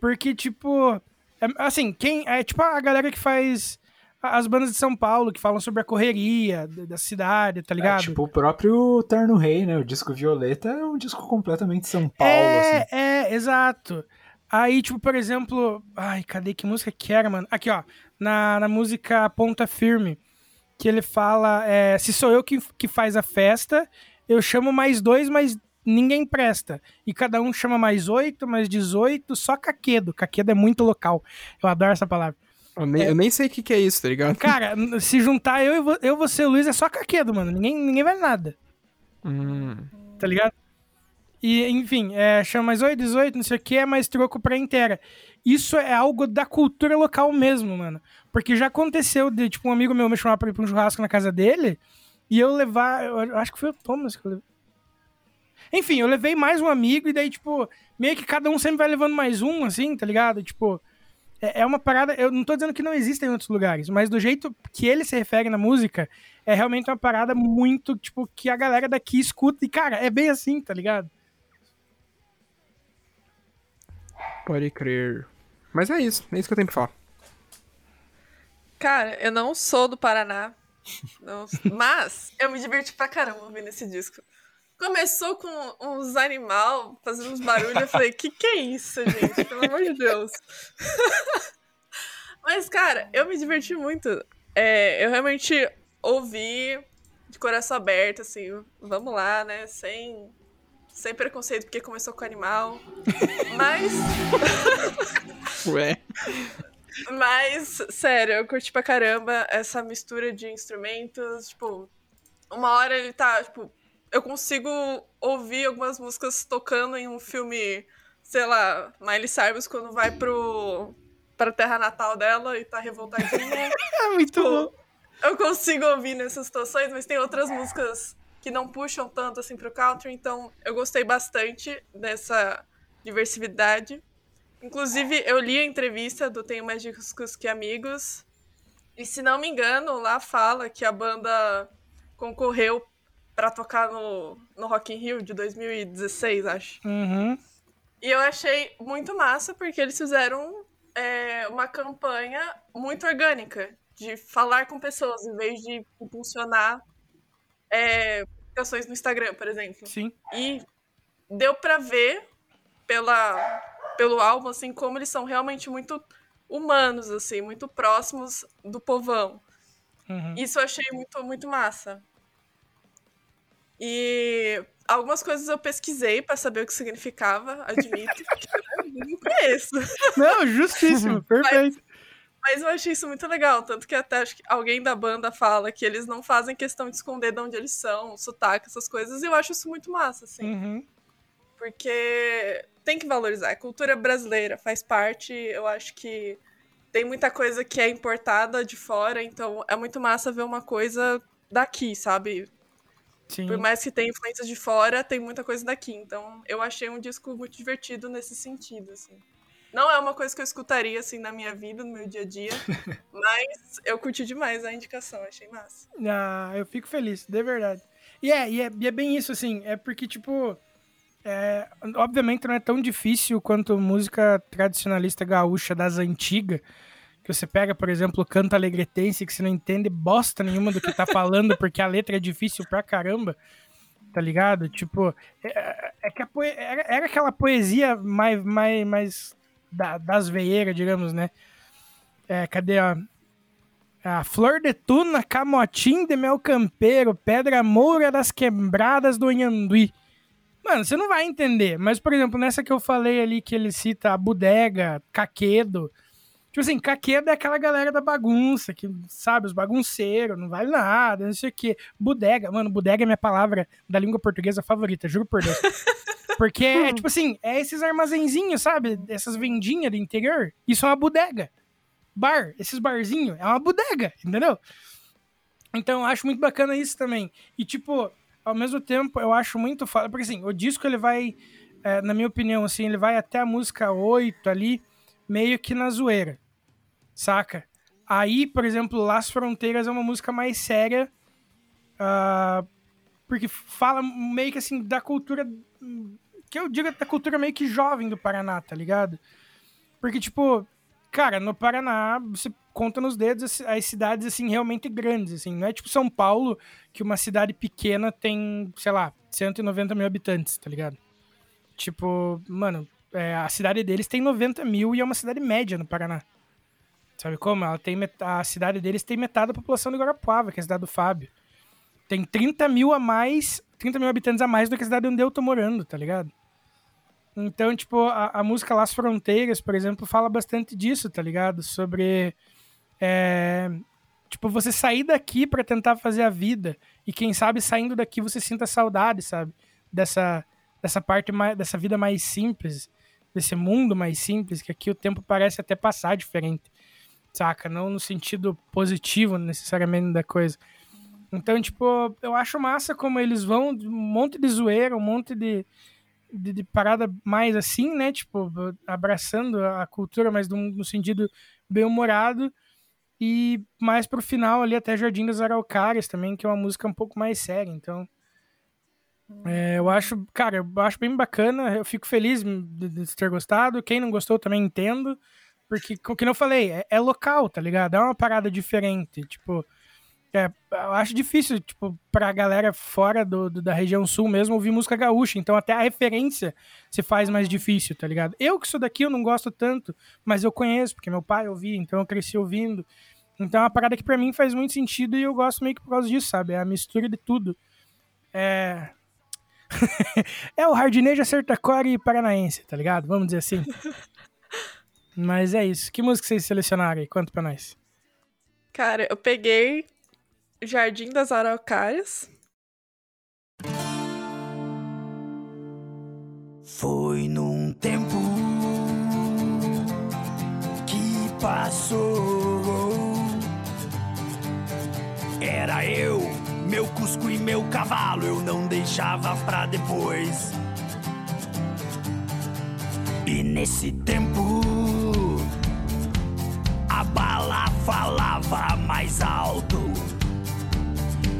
Porque, tipo. é- assim, quem. É tipo a galera que faz as bandas de São Paulo, que falam sobre a correria da, da cidade, tá É, ligado? tipo o próprio Terno Rei, né? O disco Violeta é um disco completamente São Paulo, é, assim. é, exato. Aí, tipo, por exemplo. Ai, cadê que música que era, mano? Aqui, ó. Na, na música Ponta Firme, que ele fala: é, Se sou eu que, que faz a festa, eu chamo mais dois, mas ninguém presta. E cada um chama mais oito, mais 18, só caquedo. Caquedo é muito local. Eu adoro essa palavra. Eu nem, eu nem sei o que, que é isso, tá ligado? Cara, se juntar eu, e vo- eu você e o Luiz é só caquedo, mano. Ninguém, ninguém vale nada. Hum, tá ligado? E, enfim, é, chama mais 8, 18, não sei o que, é mais troco pra inteira. Isso é algo da cultura local mesmo, mano. Porque já aconteceu de, tipo, um amigo meu me chamar pra ir pra um churrasco na casa dele e eu levar, eu, eu acho que foi o Thomas que eu levei. Enfim, eu levei mais um amigo e daí, tipo, meio que cada um sempre vai levando mais um, assim, tá ligado? Tipo, é, é uma parada, eu não tô dizendo que não existe em outros lugares, mas do jeito que ele se refere na música, é realmente uma parada muito, tipo, que a galera daqui escuta e, cara, é bem assim, tá ligado? pode crer. Mas é isso, é isso que eu tenho pra falar. Cara, eu não sou do Paraná. Não- mas eu me diverti pra caramba ouvindo esse disco. Começou com uns animal fazendo uns barulhos. Eu falei, que que é isso, gente? Pelo amor de Deus. Mas, cara, eu me diverti muito. É, eu realmente ouvi de coração aberto, assim, vamos lá, né? Sem, sem preconceito, porque começou com animal. Mas. Ué. Mas, sério, eu curti pra caramba essa mistura de instrumentos. Tipo, uma hora ele tá, tipo, eu consigo ouvir algumas músicas tocando em um filme, sei lá, Miley Cyrus quando vai pro pra terra natal dela e tá revoltadinha. É muito Tipo, eu consigo ouvir nessas situações, mas tem outras músicas que não puxam tanto assim pro country, então eu gostei bastante dessa diversidade. Inclusive, eu li a entrevista do Tenho Mais Discos Que Amigos, e se não me engano, lá fala que a banda concorreu pra tocar no, no Rock in Rio de 2016, acho. Uhum. E eu achei muito massa, porque eles fizeram é, uma campanha muito orgânica, de falar com pessoas, em vez de impulsionar é, publicações no Instagram, por exemplo. Sim. E deu pra ver pela, pelo álbum, assim, como eles são realmente muito humanos, assim, muito próximos do povão. Uhum. Isso eu achei muito, muito massa. E algumas coisas eu pesquisei pra saber o que significava, admito, porque eu não conheço. Não, justíssimo, perfeito. Mas eu achei isso muito legal, tanto que até acho que alguém da banda fala que eles não fazem questão de esconder de onde eles são, sotaque, essas coisas, e eu acho isso muito massa, assim. Uhum. Porque tem que valorizar. A cultura brasileira faz parte, eu acho que tem muita coisa que é importada de fora, então é muito massa ver uma coisa daqui, sabe? Sim. Por mais que tenha influências de fora, tem muita coisa daqui. Então, eu achei um disco muito divertido nesse sentido, assim. Não é uma coisa que eu escutaria, assim, na minha vida, no meu dia a dia, mas eu curti demais a indicação, achei massa. Ah, eu fico feliz, de verdade. E é, e é, e é bem isso, assim, é porque, tipo, é, obviamente não é tão difícil quanto música tradicionalista gaúcha das antigas, que você pega, por exemplo, o canto alegretense, que você não entende bosta nenhuma do que tá falando, porque a letra é difícil pra caramba, tá ligado? Tipo, é, é que a poe- era, era aquela poesia mais, mais, mais da- das veieiras, digamos, né? É, cadê, ó? A flor de tuna, camotim de mel campeiro, pedra moura das quebradas do Anhanduí. Mano, você não vai entender. Mas, por exemplo, nessa que eu falei ali que ele cita a bodega, caquedo. Tipo assim, caquedo é aquela galera da bagunça, que, sabe, os bagunceiros, não vale nada, não sei o quê. Bodega, mano, bodega é minha palavra da língua portuguesa favorita, juro por Deus. Porque, é, tipo assim, é esses armazenzinhos, sabe? Essas vendinhas do interior. Isso é uma bodega. Bar, esses barzinhos, é uma bodega, entendeu? Então, eu acho muito bacana isso também. E, tipo, ao mesmo tempo, eu acho muito foda. Porque, assim, o disco, ele vai, é, na minha opinião, assim, ele vai até a música 8 ali, meio que na zoeira, saca? Aí, por exemplo, Las Fronteiras é uma música mais séria, ah, porque fala meio que, assim, da cultura, que eu digo da cultura meio que jovem do Paraná, tá ligado? Porque, tipo, cara, no Paraná, você conta nos dedos as, as cidades, assim, realmente grandes, assim. Não é tipo São Paulo, que uma cidade pequena tem, sei lá, 190 mil habitantes, tá ligado? Tipo, mano, é, a cidade deles tem 90 mil e é uma cidade média no Paraná. Sabe como? Ela tem met- a cidade deles tem metade da população de Guarapuava, que é a cidade do Fábio. Tem 30 mil a mais, 30 mil habitantes a mais do que a cidade onde eu tô morando, tá ligado? Então, tipo, a, a música Las Fronteiras, por exemplo, fala bastante disso, tá ligado? Sobre. é, tipo, você sair daqui pra tentar fazer a vida. E quem sabe saindo daqui você sinta saudade, sabe? Dessa, dessa parte mais. dessa vida mais simples. Desse mundo mais simples, que aqui o tempo parece até passar diferente. Saca? Não no sentido positivo necessariamente da coisa. Então, tipo, eu acho massa como eles vão, um monte de zoeira, um monte de, de, de parada mais assim, né? Tipo, abraçando a cultura, mas num- no sentido bem humorado. E mais pro final ali, até Jardim das Araucárias também, que é uma música um pouco mais séria. Então, é, eu acho, cara, eu acho bem bacana. Eu fico feliz de, de ter gostado. Quem não gostou também entendo. Porque, como eu falei, é, é local, tá ligado? É uma parada diferente. Tipo, é, eu acho difícil, tipo, pra galera fora do, do- da região sul mesmo ouvir música gaúcha. Então, até a referência se faz mais difícil, tá ligado? Eu que sou daqui, eu não gosto tanto, mas eu conheço, porque meu pai ouvia, então eu cresci ouvindo. Então, é uma parada que pra mim faz muito sentido e eu gosto meio que por causa disso, sabe? É a mistura de tudo. É. é o hardnejo acertacore paranaense, tá ligado? Vamos dizer assim. Mas é isso. Que música vocês selecionaram aí? Conta pra nós. Cara, eu peguei Jardim das Araucárias. Foi num tempo que passou. Era eu, meu cusco e meu cavalo, eu não deixava pra depois. E nesse tempo, falava mais alto.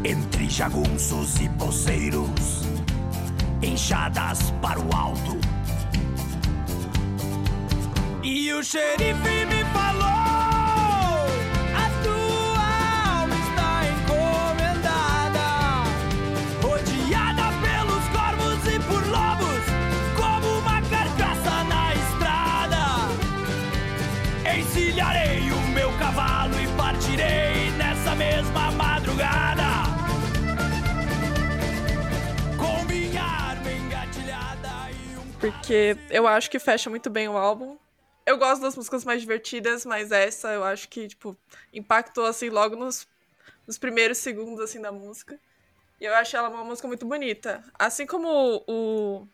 Entre jagunços e poceiros enxadas para o alto. E o xerife me falou: porque eu acho que fecha muito bem o álbum. Eu gosto das músicas mais divertidas, mas essa eu acho que, tipo, impactou, assim, logo nos, nos primeiros segundos, assim, da música. E eu acho ela uma música muito bonita. Assim como o, o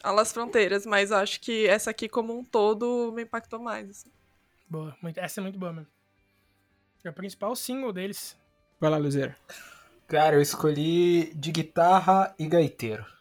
Alas Fronteiras, mas eu acho que essa aqui, como um todo, me impactou mais, assim. Boa. muito- essa é muito boa mesmo. É o principal single deles. Vai lá, Luzeira. Cara, eu escolhi de guitarra e gaiteiro.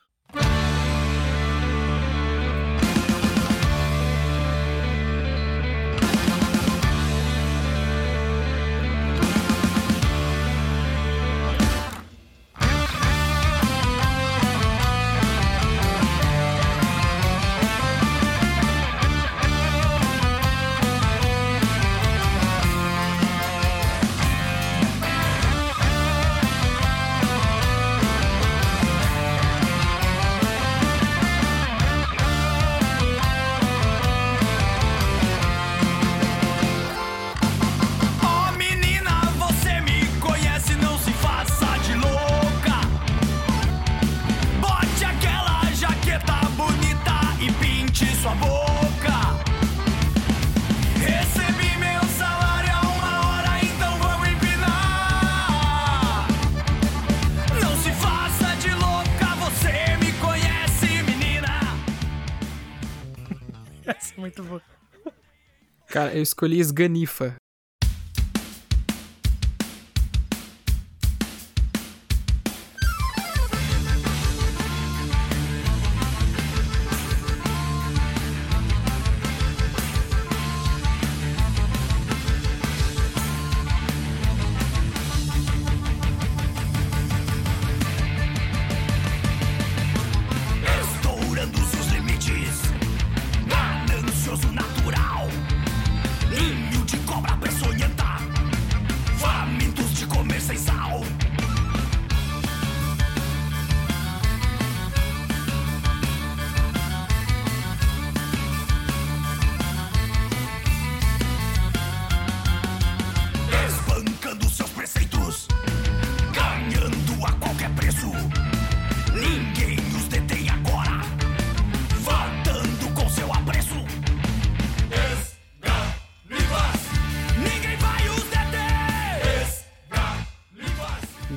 Eu escolhi Esganifa.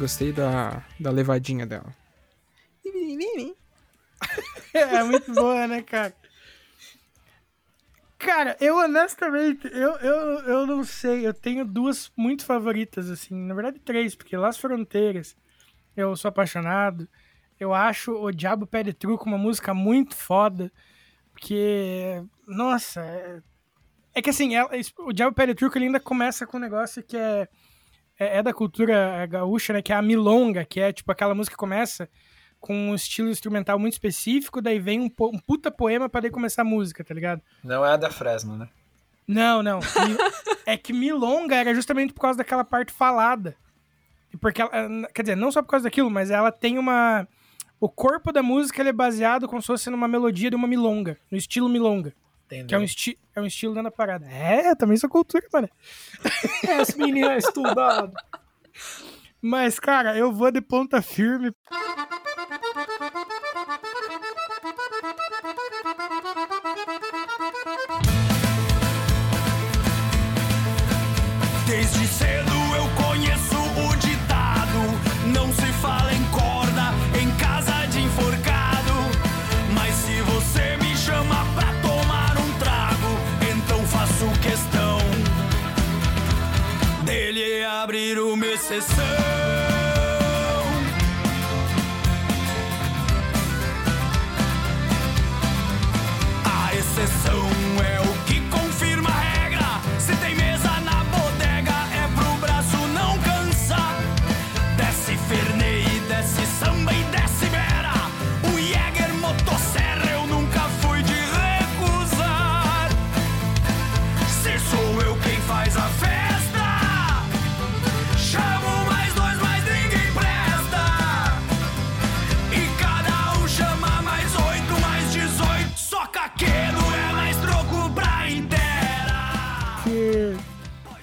Gostei da, da levadinha dela. É muito boa, né, cara? Cara, eu honestamente, eu, eu, eu não sei. Eu tenho duas muito favoritas, assim. Na verdade, três, porque Las Fronteiras, eu sou apaixonado. Eu acho o Diabo Pede Truco uma música muito foda. Porque, nossa, é, é que assim, ela- o Diabo Pede Truco ele ainda começa com um negócio que é, é, é da cultura gaúcha, né? Que é a milonga, que é tipo aquela música que começa com um estilo instrumental muito específico, daí vem um, po- um puta poema pra daí começar a música, tá ligado? Não é a da Fresno, né? Não, não. É que milonga era justamente por causa daquela parte falada. E Porque ela, quer dizer, não só por causa daquilo, mas ela tem uma o corpo da música ele é baseado como se fosse numa melodia de uma milonga, no estilo milonga, Entendeu? que é um, esti é um estilo dentro da parada. É, também sou cultura, mano. Esse menino é estudado. Mas, cara, eu vou de ponta firme.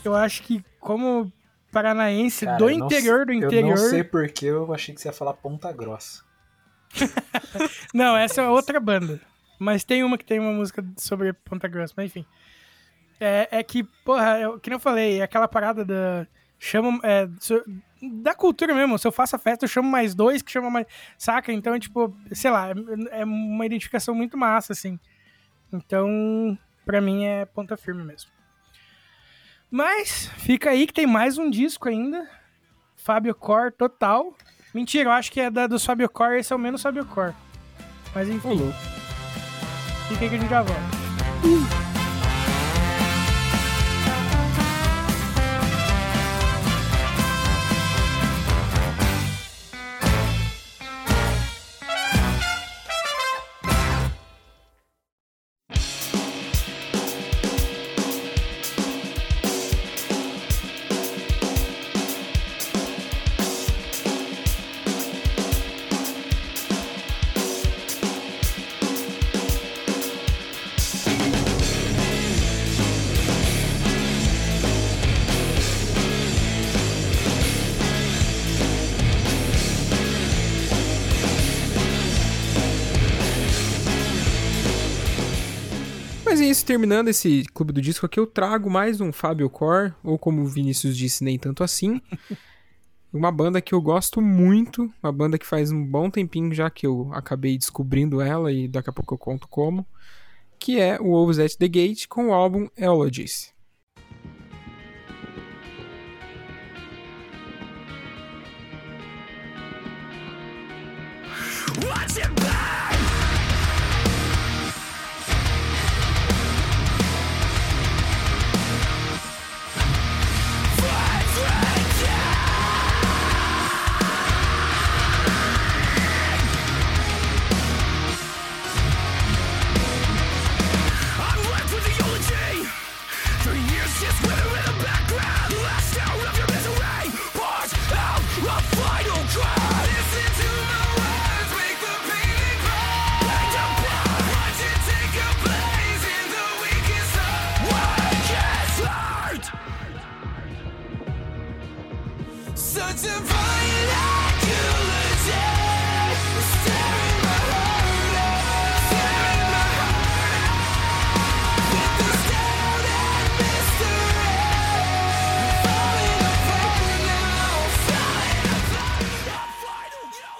Eu acho que como paranaense Cara, do interior do interior. Eu não sei porque eu achei que você ia falar Ponta Grossa. Não, essa é outra banda. Mas tem uma que tem uma música sobre Ponta Grossa, mas enfim. É, é que, porra, eu, que nem eu falei, é aquela parada da. Chama. é, da cultura mesmo. Se eu faço a festa, eu chamo mais dois que chamam mais. Saca? Então é tipo, sei lá, é, é uma identificação muito massa, assim. Então, pra mim é ponta firme mesmo. Mas fica aí que tem mais um disco ainda. Fábio Cor total. Mentira, eu acho que é da dos Fábio Cor, esse é o menos Fábio Cor. Mas enfim. Ô, louco. Fica aí que a gente já volta. Mas terminando esse clube do disco aqui, eu trago mais um Fábio Cor, ou como o Vinícius disse, nem tanto assim. Uma banda que eu gosto muito, uma banda que faz um bom tempinho já que eu acabei descobrindo ela e daqui a pouco eu conto como, que é o Wolves at the Gate com o álbum Eulogies.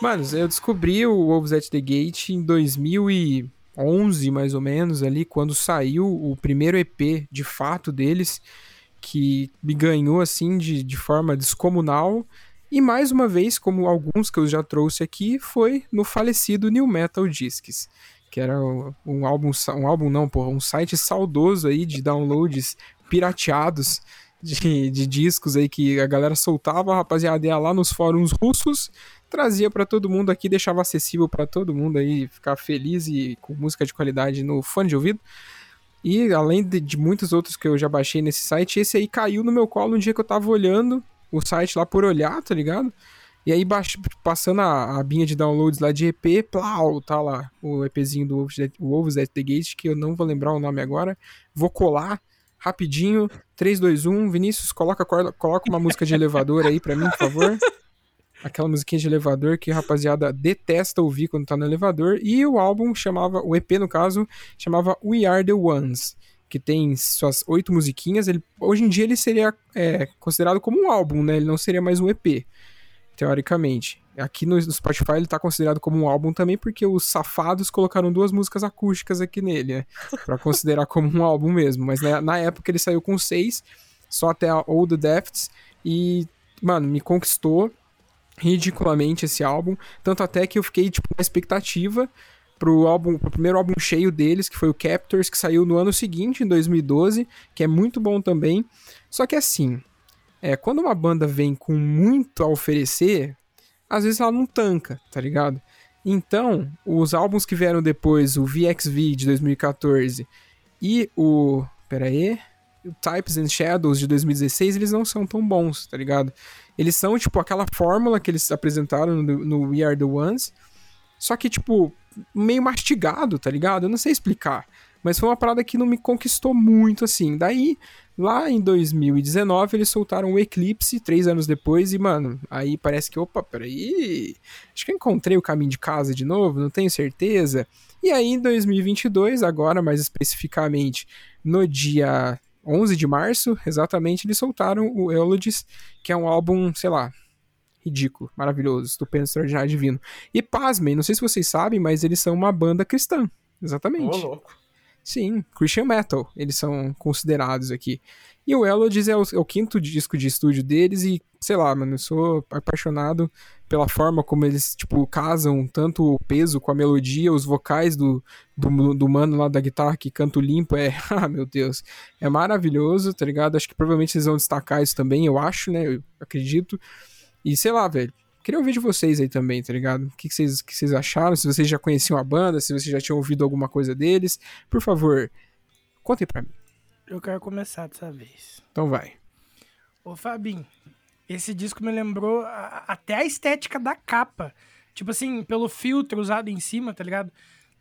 Manos, eu descobri o Wolves at the Gate em 2011, mais ou menos, ali, quando saiu o primeiro EP de fato deles, que me ganhou, assim, de, de forma descomunal. E mais uma vez, como alguns que eu já trouxe aqui, foi no falecido New Metal Discs, que era um um álbum, um álbum não, porra, um site saudoso aí de downloads pirateados de, de discos aí que a galera soltava, a rapaziada ia lá nos fóruns russos, trazia pra todo mundo aqui, deixava acessível pra todo mundo aí ficar feliz e com música de qualidade no fone de ouvido. E além de, de muitos outros que eu já baixei nesse site, esse aí caiu no meu colo um dia que eu tava olhando o site lá por olhar, tá ligado? E aí, passando a, a abinha de downloads lá de EP, plau, tá lá o EPzinho do Wolves at the Gate, que eu não vou lembrar o nome agora. Vou colar rapidinho. 3, 2, 1. Vinícius, coloca, coloca uma música de elevador aí pra mim, por favor. Aquela musiquinha de elevador que a rapaziada detesta ouvir quando tá no elevador. E o álbum chamava, o EP no caso, chamava We Are the Ones. Que tem suas oito musiquinhas. Ele, hoje em dia ele seria é, considerado como um álbum, né? Ele não seria mais um EP, teoricamente. Aqui no, Spotify ele tá considerado como um álbum também, porque os safados colocaram duas músicas acústicas aqui nele, né? Pra considerar como um álbum mesmo. Mas na, na época ele saiu com seis, só até a All the Depths. E, mano, me conquistou ridiculamente esse álbum. Tanto até que eu fiquei, tipo, na expectativa pro álbum, pro primeiro álbum cheio deles, que foi o Captors, que saiu no ano seguinte, em 2012, que é muito bom também. Só que assim, é, quando uma banda vem com muito a oferecer, às vezes ela não tanca, tá ligado? Então, os álbuns que vieram depois, o VXV de 2014 e o. Pera aí. Types and Shadows de 2016, eles não são tão bons, tá ligado? Eles são, tipo, aquela fórmula que eles apresentaram no, no We Are the Ones, só que, tipo, meio mastigado, tá ligado? Eu não sei explicar. Mas foi uma parada que não me conquistou muito, assim. Daí, lá em 2019, eles soltaram o Eclipse, três anos depois, e, mano, aí parece que, opa, peraí, acho que eu encontrei o caminho de casa de novo, não tenho certeza. E aí, em 2022, agora mais especificamente, no dia 11 de março, exatamente, eles soltaram o Eulogies, que é um álbum, sei lá, ridículo, maravilhoso, estupendo, extraordinário, divino. E pasmem, não sei se vocês sabem, mas eles são uma banda cristã. Exatamente. Ô, louco. Sim, Christian Metal, eles são considerados aqui. E o Elodies é o, é o quinto disco de estúdio deles e, sei lá, mano, eu sou apaixonado pela forma como eles, tipo, casam tanto o peso com a melodia, os vocais do, do, do mano lá da guitarra que canta o limpo, é, ah, meu Deus, é maravilhoso, tá ligado? Acho que provavelmente eles vão destacar isso também, eu acho, né, eu acredito. E sei lá, velho, queria ouvir de vocês aí também, tá ligado? O que, que, vocês, que vocês acharam, se vocês já conheciam a banda, se vocês já tinham ouvido alguma coisa deles, por favor, contem pra mim. Eu quero começar dessa vez. Então vai. Ô, Fabinho, esse disco me lembrou a- até a estética da capa. Tipo assim, pelo filtro usado em cima, tá ligado?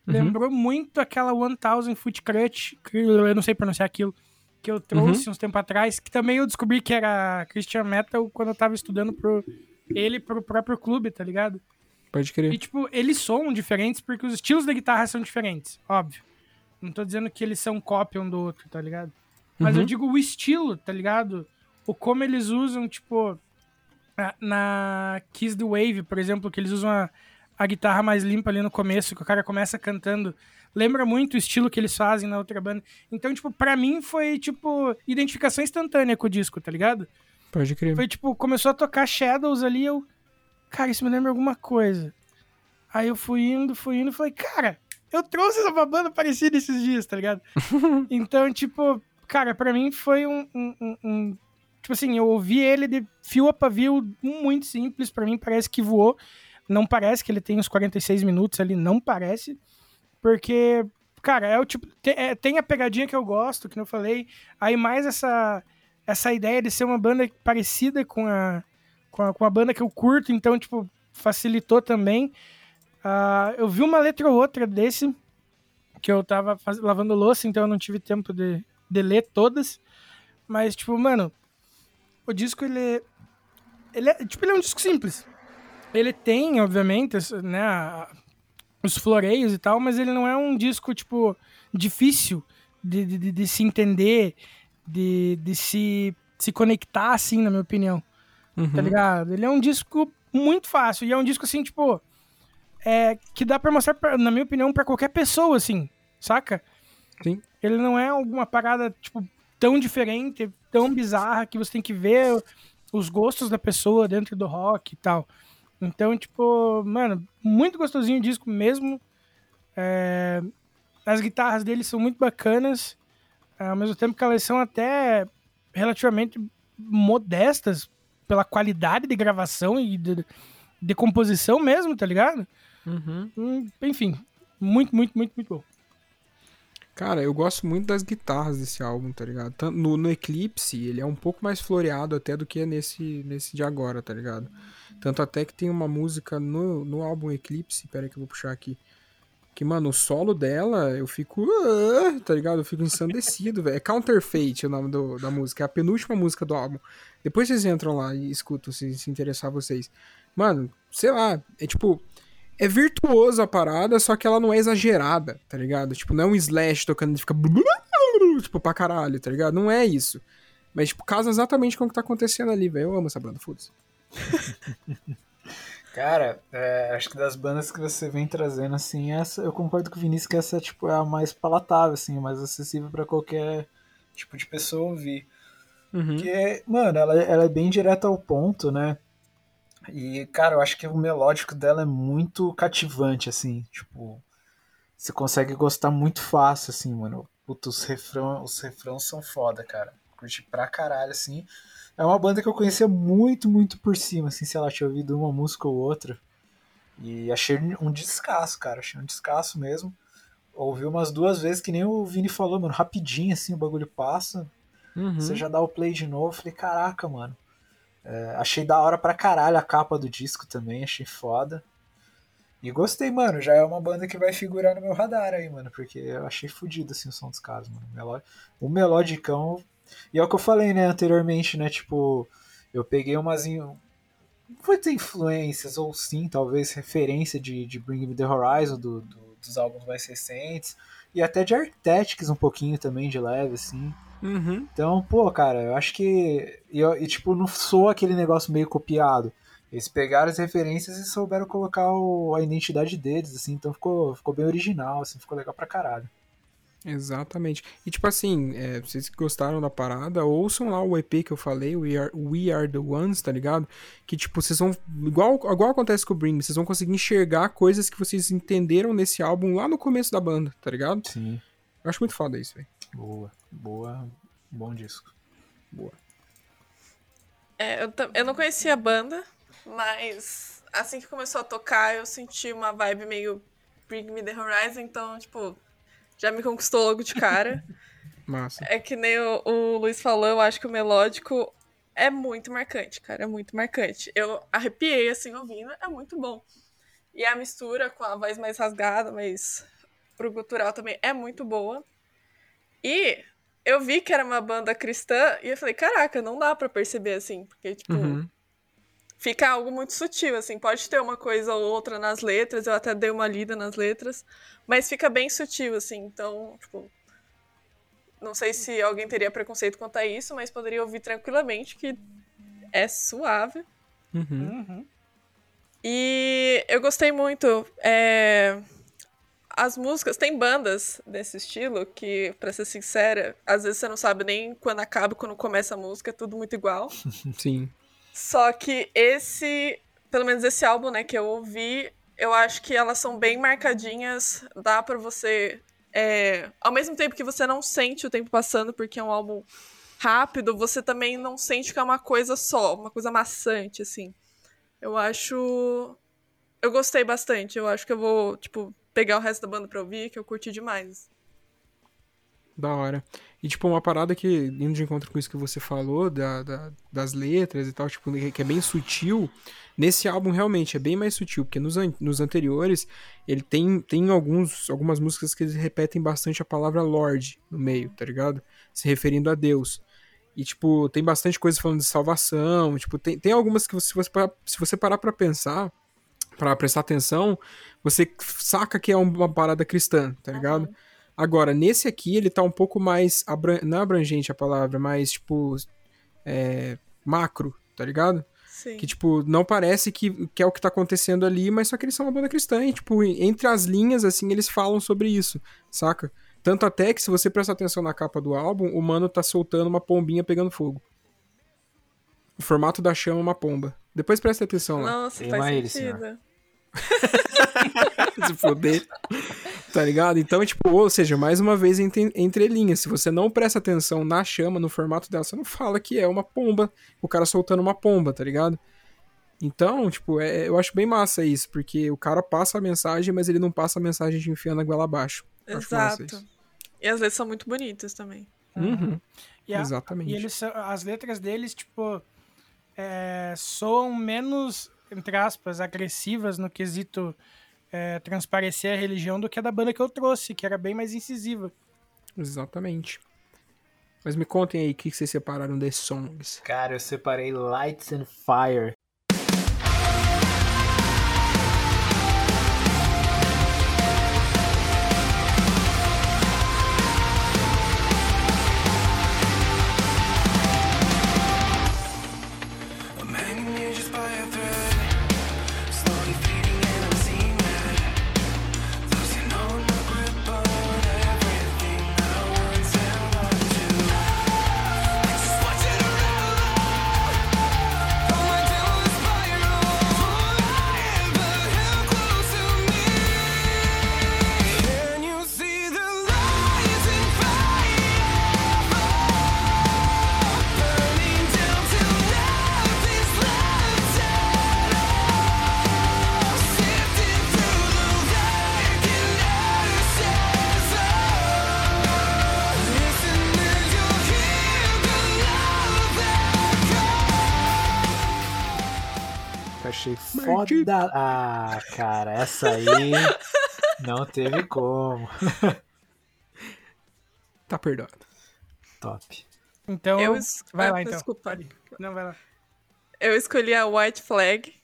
Lembrou muito aquela 1000 Foot Crutch, que eu não sei pronunciar aquilo, que eu trouxe uns tempos atrás, que também eu descobri que era Christian Metal quando eu tava estudando pro ele pro próprio clube, tá ligado? Pode crer. E, tipo, eles são diferentes porque os estilos da guitarra são diferentes, óbvio. Não tô dizendo que eles são cópia um do outro, tá ligado? Mas eu digo o estilo, tá ligado? O como eles usam, tipo, na- na Kiss the Wave, por exemplo, que eles usam a, a guitarra mais limpa ali no começo, que o cara começa cantando. Lembra muito o estilo que eles fazem na outra banda. Então, tipo, pra mim foi, tipo, identificação instantânea com o disco, tá ligado? Pode crer. Foi tipo, começou a tocar Shadows ali, eu. Cara, isso me lembra alguma coisa. Aí eu fui indo, fui indo, falei, cara, eu trouxe essa banda parecida esses dias, tá ligado? então, tipo, cara, pra mim foi um, um- um- Tipo assim, eu ouvi ele de fio a pavio muito simples, pra mim parece que voou. Não parece que ele tem uns 46 minutos ali, não parece. Porque, cara, é o tipo. Tem, é- tem a pegadinha que eu gosto, que eu falei. Aí mais essa essa ideia de ser uma banda parecida com a, com a, com a banda que eu curto, então, tipo, facilitou também. Ah, eu vi uma letra ou outra desse, que eu tava faz- lavando louça, então eu não tive tempo de, de ler todas. Mas, tipo, mano, o disco, ele, ele é, tipo, ele é um disco simples. Ele tem, obviamente, né, a- os floreios e tal, mas ele não é um disco, tipo, difícil de, de, de- se entender, de, de se, se conectar, assim, na minha opinião. Tá ligado? Ele é um disco muito fácil. E é um disco, assim, tipo. É, que dá pra mostrar, pra- na minha opinião, pra qualquer pessoa, assim. Saca? Sim. Ele não é alguma parada, tipo, tão diferente, tão bizarra, que você tem que ver os gostos da pessoa dentro do rock e tal. Então, tipo, mano, muito gostosinho o disco mesmo. É, as guitarras dele são muito bacanas, ao mesmo tempo que elas são até relativamente modestas pela qualidade de gravação e de, de composição mesmo, tá ligado? Uhum. Hum, Enfim, muito, muito, muito, muito bom. Cara, eu gosto muito das guitarras desse álbum, tá ligado? No, no Eclipse, ele é um pouco mais floreado até do que é nesse, nesse de agora, tá ligado? Tanto até que tem uma música no, no álbum Eclipse, pera que eu vou puxar aqui. Que, mano, o solo dela, eu fico. "Ah", tá ligado? Eu fico ensandecido, velho. É Counterfeit o nome do- da música. É a penúltima música do álbum. Depois vocês entram lá e escutam se, se interessar vocês. Mano, sei lá, é tipo. É virtuoso a parada, só que ela não é exagerada, tá ligado? Tipo, não é um slash tocando e fica. Tipo, pra caralho, tá ligado? Não é isso. Mas, tipo, casa exatamente com o que tá acontecendo ali, velho. Eu amo essa banda, foda-se. Cara, é, acho que das bandas que você vem trazendo, assim, essa, eu concordo com o Vinícius que essa tipo, é a mais palatável, assim, mais acessível pra qualquer tipo de pessoa ouvir. Porque, mano, ela, ela é bem direta ao ponto, né? E, cara, eu acho que o melódico dela é muito cativante, assim, tipo, você consegue gostar muito fácil, assim, mano. Puta, os refrão, os refrãos são foda, cara. Curti pra caralho, assim. É uma banda que eu conhecia muito, muito por cima, assim, sei lá, tinha ouvido uma música ou outra. E achei um descasso, cara, achei um descasso mesmo. Ouvi umas duas vezes, que nem o Vini falou, mano, rapidinho, assim, o bagulho passa. Uhum. Você já dá o play de novo, falei, caraca, mano. É, achei da hora pra caralho a capa do disco também, achei foda. E gostei, mano. Já é uma banda que vai figurar no meu radar aí, mano. Porque eu achei fodido assim o som dos caras, mano. Meló- O melodicão. E é o que eu falei, né, anteriormente, né? Tipo, eu peguei umas. foi ter influências, ou sim, talvez, referência de, de Bring Me the Horizon, do, do- dos álbuns mais recentes. E até de Arctetics um pouquinho também, de leve, assim. Uhum. Então, pô, cara, eu acho que. E, e, tipo, não sou aquele negócio meio copiado. Eles pegaram as referências e souberam colocar o- a identidade deles, assim, então ficou, ficou bem original, assim, ficou legal pra caralho. Exatamente. E tipo assim, é, vocês que gostaram da parada, ouçam lá o EP que eu falei, We Are, We Are The Ones, tá ligado? Que tipo, vocês vão, igual, igual acontece com o Bring, vocês vão conseguir enxergar coisas que vocês entenderam nesse álbum lá no começo da banda, tá ligado? Sim. Eu acho muito foda isso, velho. Boa. Boa. Bom disco. Boa. É, eu, eu não conhecia a banda, mas assim que começou a tocar, eu senti uma vibe meio Bring Me The Horizon, então, tipo, já me conquistou logo de cara. Massa. É que nem o, o Luiz falou, eu acho que o melódico é muito marcante, cara, é muito marcante. Eu arrepiei, assim, ouvindo, é muito bom. E a mistura com a voz mais rasgada, mas pro gutural também é muito boa. E eu vi que era uma banda cristã e eu falei, caraca, não dá pra perceber assim, porque, tipo, Uhum. Fica algo muito sutil, assim, pode ter uma coisa ou outra nas letras, eu até dei uma lida nas letras, mas fica bem sutil, assim, então, tipo, não sei se alguém teria preconceito quanto a isso, mas poderia ouvir tranquilamente que é suave. Uhum. Uhum. E eu gostei muito. é, As músicas, tem bandas desse estilo que, pra ser sincera, às vezes você não sabe nem quando acaba e quando começa a música, é tudo muito igual. Sim. Só que esse, pelo menos esse álbum, né, que eu ouvi, eu acho que elas são bem marcadinhas, dá pra você. é, ao mesmo tempo que você não sente o tempo passando, porque é um álbum rápido, você também não sente que é uma coisa só, uma coisa maçante, assim. Eu acho. Eu gostei bastante. Eu acho que eu vou, tipo, pegar o resto da banda pra ouvir, que eu curti demais. Da hora. E, tipo, uma parada que, indo de encontro com isso que você falou, da, da- das letras e tal, tipo, que é bem sutil, nesse álbum realmente é bem mais sutil, porque nos, an- nos anteriores ele tem, tem alguns, algumas músicas que eles repetem bastante a palavra Lord no meio, tá ligado? Se referindo a Deus. E, tipo, tem bastante coisa falando de salvação, tipo, tem, tem algumas que se você se você parar pra pensar, pra prestar atenção, você saca que é uma parada cristã, tá ligado? Agora, nesse aqui, ele tá um pouco mais. abran- Não é abrangente a palavra, mas, tipo. É, macro, tá ligado? Sim. Que, tipo, não parece que, que é o que tá acontecendo ali, mas só que eles são uma banda cristã. E, tipo, entre as linhas, assim, eles falam sobre isso, saca? Tanto até que, se você prestar atenção na capa do álbum, o mano tá soltando uma pombinha pegando fogo. O formato da chama é uma pomba. Depois presta atenção lá. Nossa, faz ele, sentido. se foder. Tá ligado? Então, tipo, ou seja, mais uma vez entre, entre linhas. Se você não presta atenção na chama, no formato dela, você não fala que é uma pomba, o cara soltando uma pomba, tá ligado? Então, tipo, é- eu acho bem massa isso, porque o cara passa a mensagem, mas ele não passa a mensagem de enfiando a goela abaixo. Exato. E as letras são muito bonitas também. Uhum, E, a- exatamente. e eles, as letras deles, tipo, é, soam menos, entre aspas, agressivas no quesito é, transparecer a religião do que a da banda que eu trouxe, que era bem mais incisiva. Exatamente. Mas me contem aí o que que vocês separaram desses songs. Cara, eu separei Lights and Fire. Ah, cara, essa aí não teve como. Tá perdoado. Top. Então, Eu es- vai ah, lá então. desculpa. Não, vai lá. Eu escolhi a White Flag.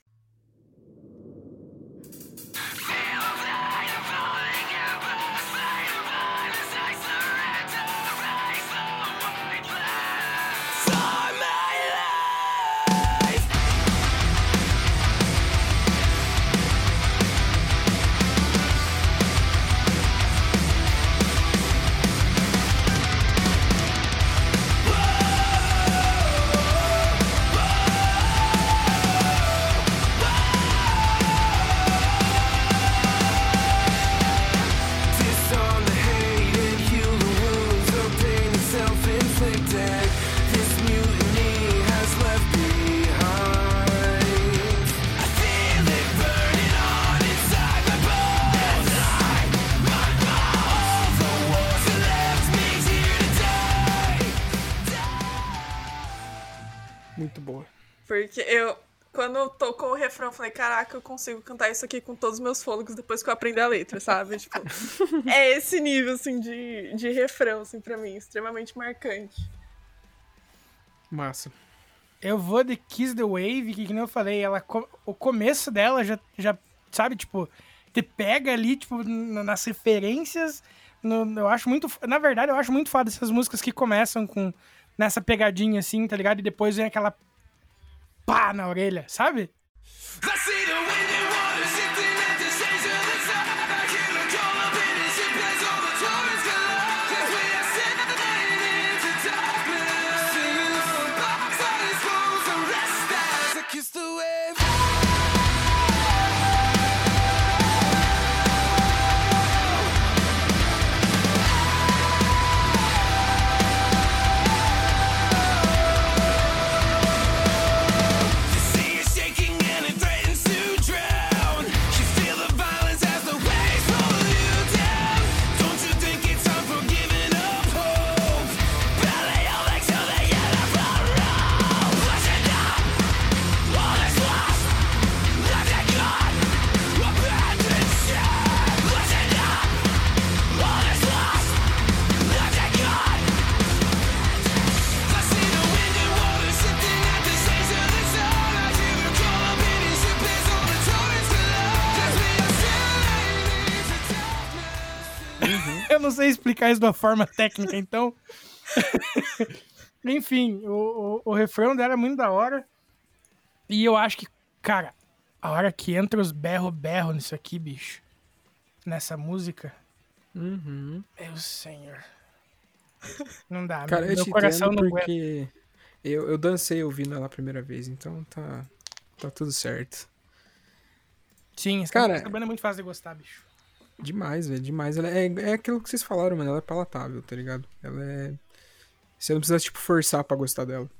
Eu, quando tocou o refrão, eu falei, caraca, eu consigo cantar isso aqui com todos os meus fôlegos depois que eu aprender a letra, sabe? Tipo, é esse nível, assim, de, de refrão, assim, pra mim, extremamente marcante. Massa. Eu vou de Kiss the Wave, que, que nem eu falei, ela, o começo dela já, já, sabe, tipo, te pega ali, tipo, nas referências. no- eu acho muito. Na verdade, eu acho muito foda essas músicas que começam com nessa pegadinha assim, tá ligado? E depois vem aquela pá na orelha, sabe? Não sei explicar isso de uma forma técnica, então. Enfim, o, o, o refrão dela é muito da hora. E eu acho que, cara, a hora que entra os berro-berro nisso aqui, bicho, nessa música, Uhum. meu senhor. Não dá, Cara, eu meu te coração não aguenta. porque eu, eu dancei ouvindo ela a primeira vez, então tá, tá tudo certo. Sim, essa, Cara- banda é muito fácil de gostar, bicho. Demais, velho, demais. Ela é, é aquilo que vocês falaram, mano. Ela é palatável, tá ligado? Ela é. Você não precisa, tipo, forçar pra gostar dela.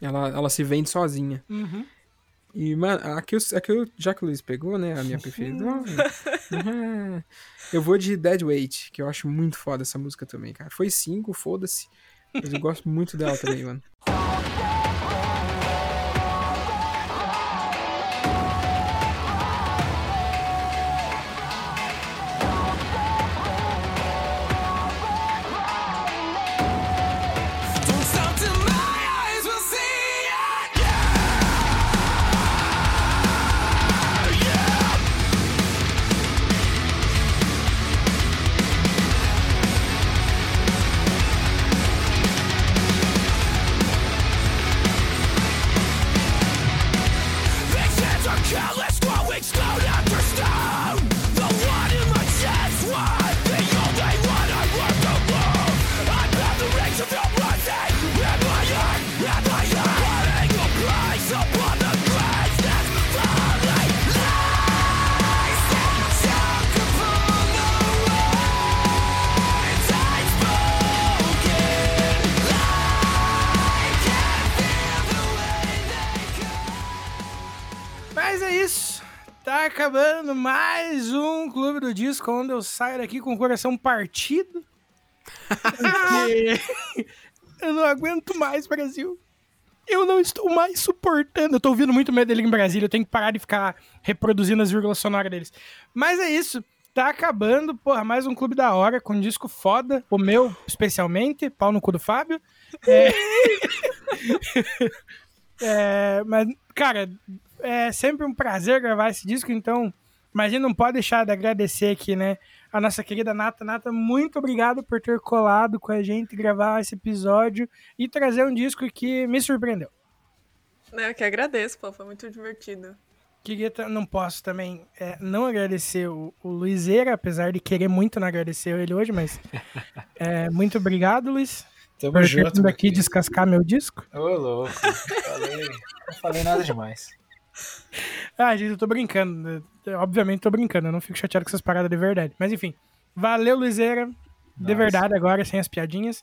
Ela, ela se vende sozinha. Uhum. E, mano, a que, eu, a que eu, já que o Luiz pegou, né, a minha preferida. uhum, eu vou de Dead Weight, que eu acho muito foda essa música também, cara. Foi cinco, foda-se. Mas eu gosto muito dela também, mano. do Disco, onde eu saio daqui com o coração partido. Porque eu não aguento mais, Brasil. Eu não estou mais suportando. Eu tô ouvindo muito medo dele em Brasília. Eu tenho que parar de ficar reproduzindo as vírgulas sonoras deles. Mas é isso. Tá acabando, porra, mais um clube da hora com um disco foda. O meu, especialmente. Pau no cu do Fábio. É... É, mas, cara, é sempre um prazer gravar esse disco, então, mas a gente não pode deixar de agradecer aqui, né? A nossa querida Nata. Nata, muito obrigado por ter colado com a gente, gravar esse episódio e trazer um disco que me surpreendeu. Né, Eu que agradeço, pô, foi muito divertido. Queria, não posso também é, não agradecer o, o Luizeira, apesar de querer muito não agradecer ele hoje, mas é, muito obrigado, Luiz, Tamo por ter junto. aqui querido. descascar meu disco. Ô, louco. Falei, não falei nada demais. Ah, gente, eu tô brincando. Eu, Obviamente tô brincando, eu não fico chateado com essas paradas de verdade. Mas enfim, valeu, Luizeira. De verdade agora, sem as piadinhas.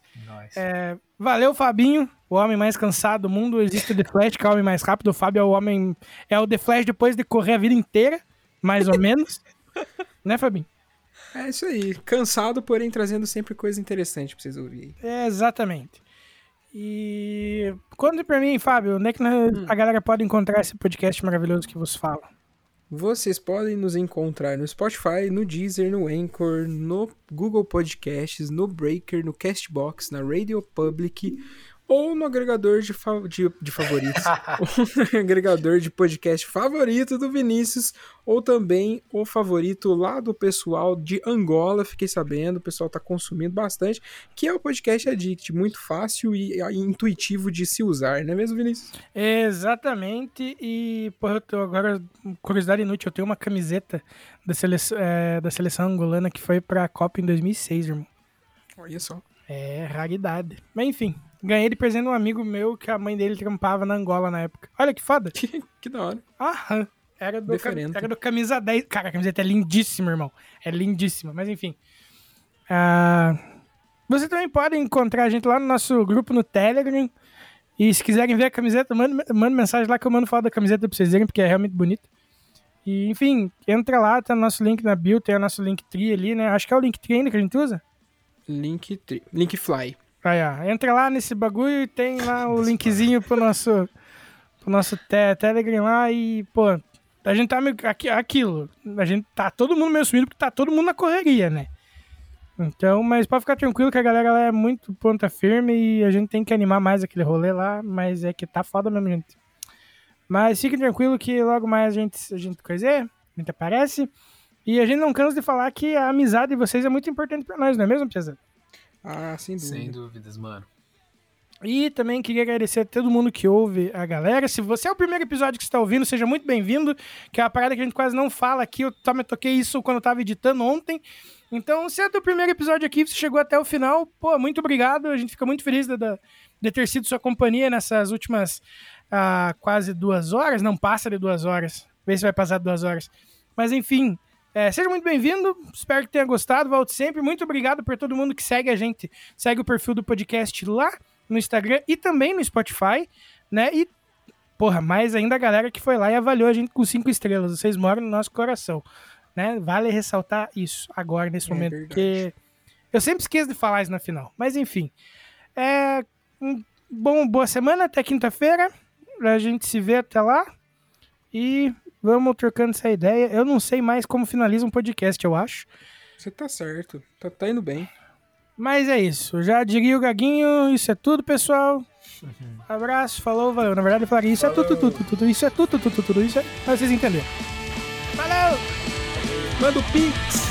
É, valeu, Fabinho, o homem mais cansado do mundo. Existe o The Flash, que é o homem mais rápido. O Fábio é o homem. É o The Flash depois de correr a vida inteira, mais ou menos. né, Fabinho? É isso aí. Cansado, porém trazendo sempre coisa interessante pra vocês ouvirem. É, exatamente. E conta pra mim, Fábio, onde é que Hum. a galera pode encontrar esse podcast maravilhoso que vos fala? Vocês podem nos encontrar no Spotify, no Deezer, no Anchor, no Google Podcasts, no Breaker, no Castbox, na Radio Public ou no agregador de, fa- de, de favoritos. ou no agregador de podcast favorito do Vinícius ou também o favorito lá do pessoal de Angola, fiquei sabendo, o pessoal tá consumindo bastante, que é o podcast Addict, muito fácil e, e intuitivo de se usar, não é mesmo, Vinícius? Exatamente, e porra, eu tô agora, curiosidade inútil, eu tenho uma camiseta da seleção, é, da seleção angolana que foi pra Copa em 2006, irmão. Olha só. É raridade. Mas enfim, ganhei de presente um amigo meu que a mãe dele trampava na Angola na época. Olha que foda. Que, que da hora. Aham. Era do, Diferente. era do camisa 10. Cara, a camiseta é lindíssima, irmão. É lindíssima, mas enfim. Ah, você também pode encontrar a gente lá no nosso grupo no Telegram. E se quiserem ver a camiseta, manda, manda mensagem lá que eu mando foto da camiseta pra vocês verem, porque é realmente bonita. E, enfim, entra lá, tá nosso link na bio, tem o nosso Linktree ali, né? Acho que é o Linktree ainda que a gente usa. Link, tri- link Fly. Aí, ó, entra lá nesse bagulho e tem lá o linkzinho pro nosso, pro nosso te- Telegram lá e, pô, a gente tá meio aqui, aquilo. A gente tá todo mundo meio sumido porque tá todo mundo na correria, né? Então, mas pode ficar tranquilo que a galera lá é muito ponta firme e a gente tem que animar mais aquele rolê lá, mas é que tá foda mesmo, gente. Mas fiquem tranquilo que logo mais a gente, a gente coiser, a gente aparece. E a gente não cansa de falar que a amizade de vocês é muito importante pra nós, não é mesmo, Piazza? Ah, sem dúvida. Sem dúvidas, mano. E também queria agradecer a todo mundo que ouve a galera. Se você é o primeiro episódio que você está ouvindo, seja muito bem-vindo, que é uma parada que a gente quase não fala aqui. Eu só me toquei isso quando eu tava editando ontem. Então, se é o teu primeiro episódio aqui, você chegou até o final, pô, muito obrigado. A gente fica muito feliz de, de- de ter sido sua companhia nessas últimas ah, quase duas horas. Não passa de duas horas. Vê se vai passar de duas horas. Mas enfim, é, seja muito bem-vindo. Espero que tenha gostado. Volte sempre. Muito obrigado por todo mundo que segue a gente. Segue o perfil do podcast lá no Instagram e também no Spotify, né? E, porra, mais ainda a galera que foi lá e avaliou a gente com cinco estrelas. Vocês moram no nosso coração, né? Vale ressaltar isso agora, nesse É momento, verdade. porque eu sempre esqueço de falar isso na final. Mas, enfim. É, um bom, boa semana, até quinta-feira. A gente se vê até lá. E vamos trocando essa ideia. Eu não sei mais como finaliza um podcast, eu acho. Você tá certo. Tá, tá indo bem. Mas é isso. Já diria o Gaguinho. Isso é tudo, pessoal. Abraço, falou, valeu. Na verdade, eu falaria isso é tudo, tudo, tudo, tudo. Isso é tudo, tudo, tudo, tudo. Isso é... Mas vocês entenderam. Valeu! Manda o Pix!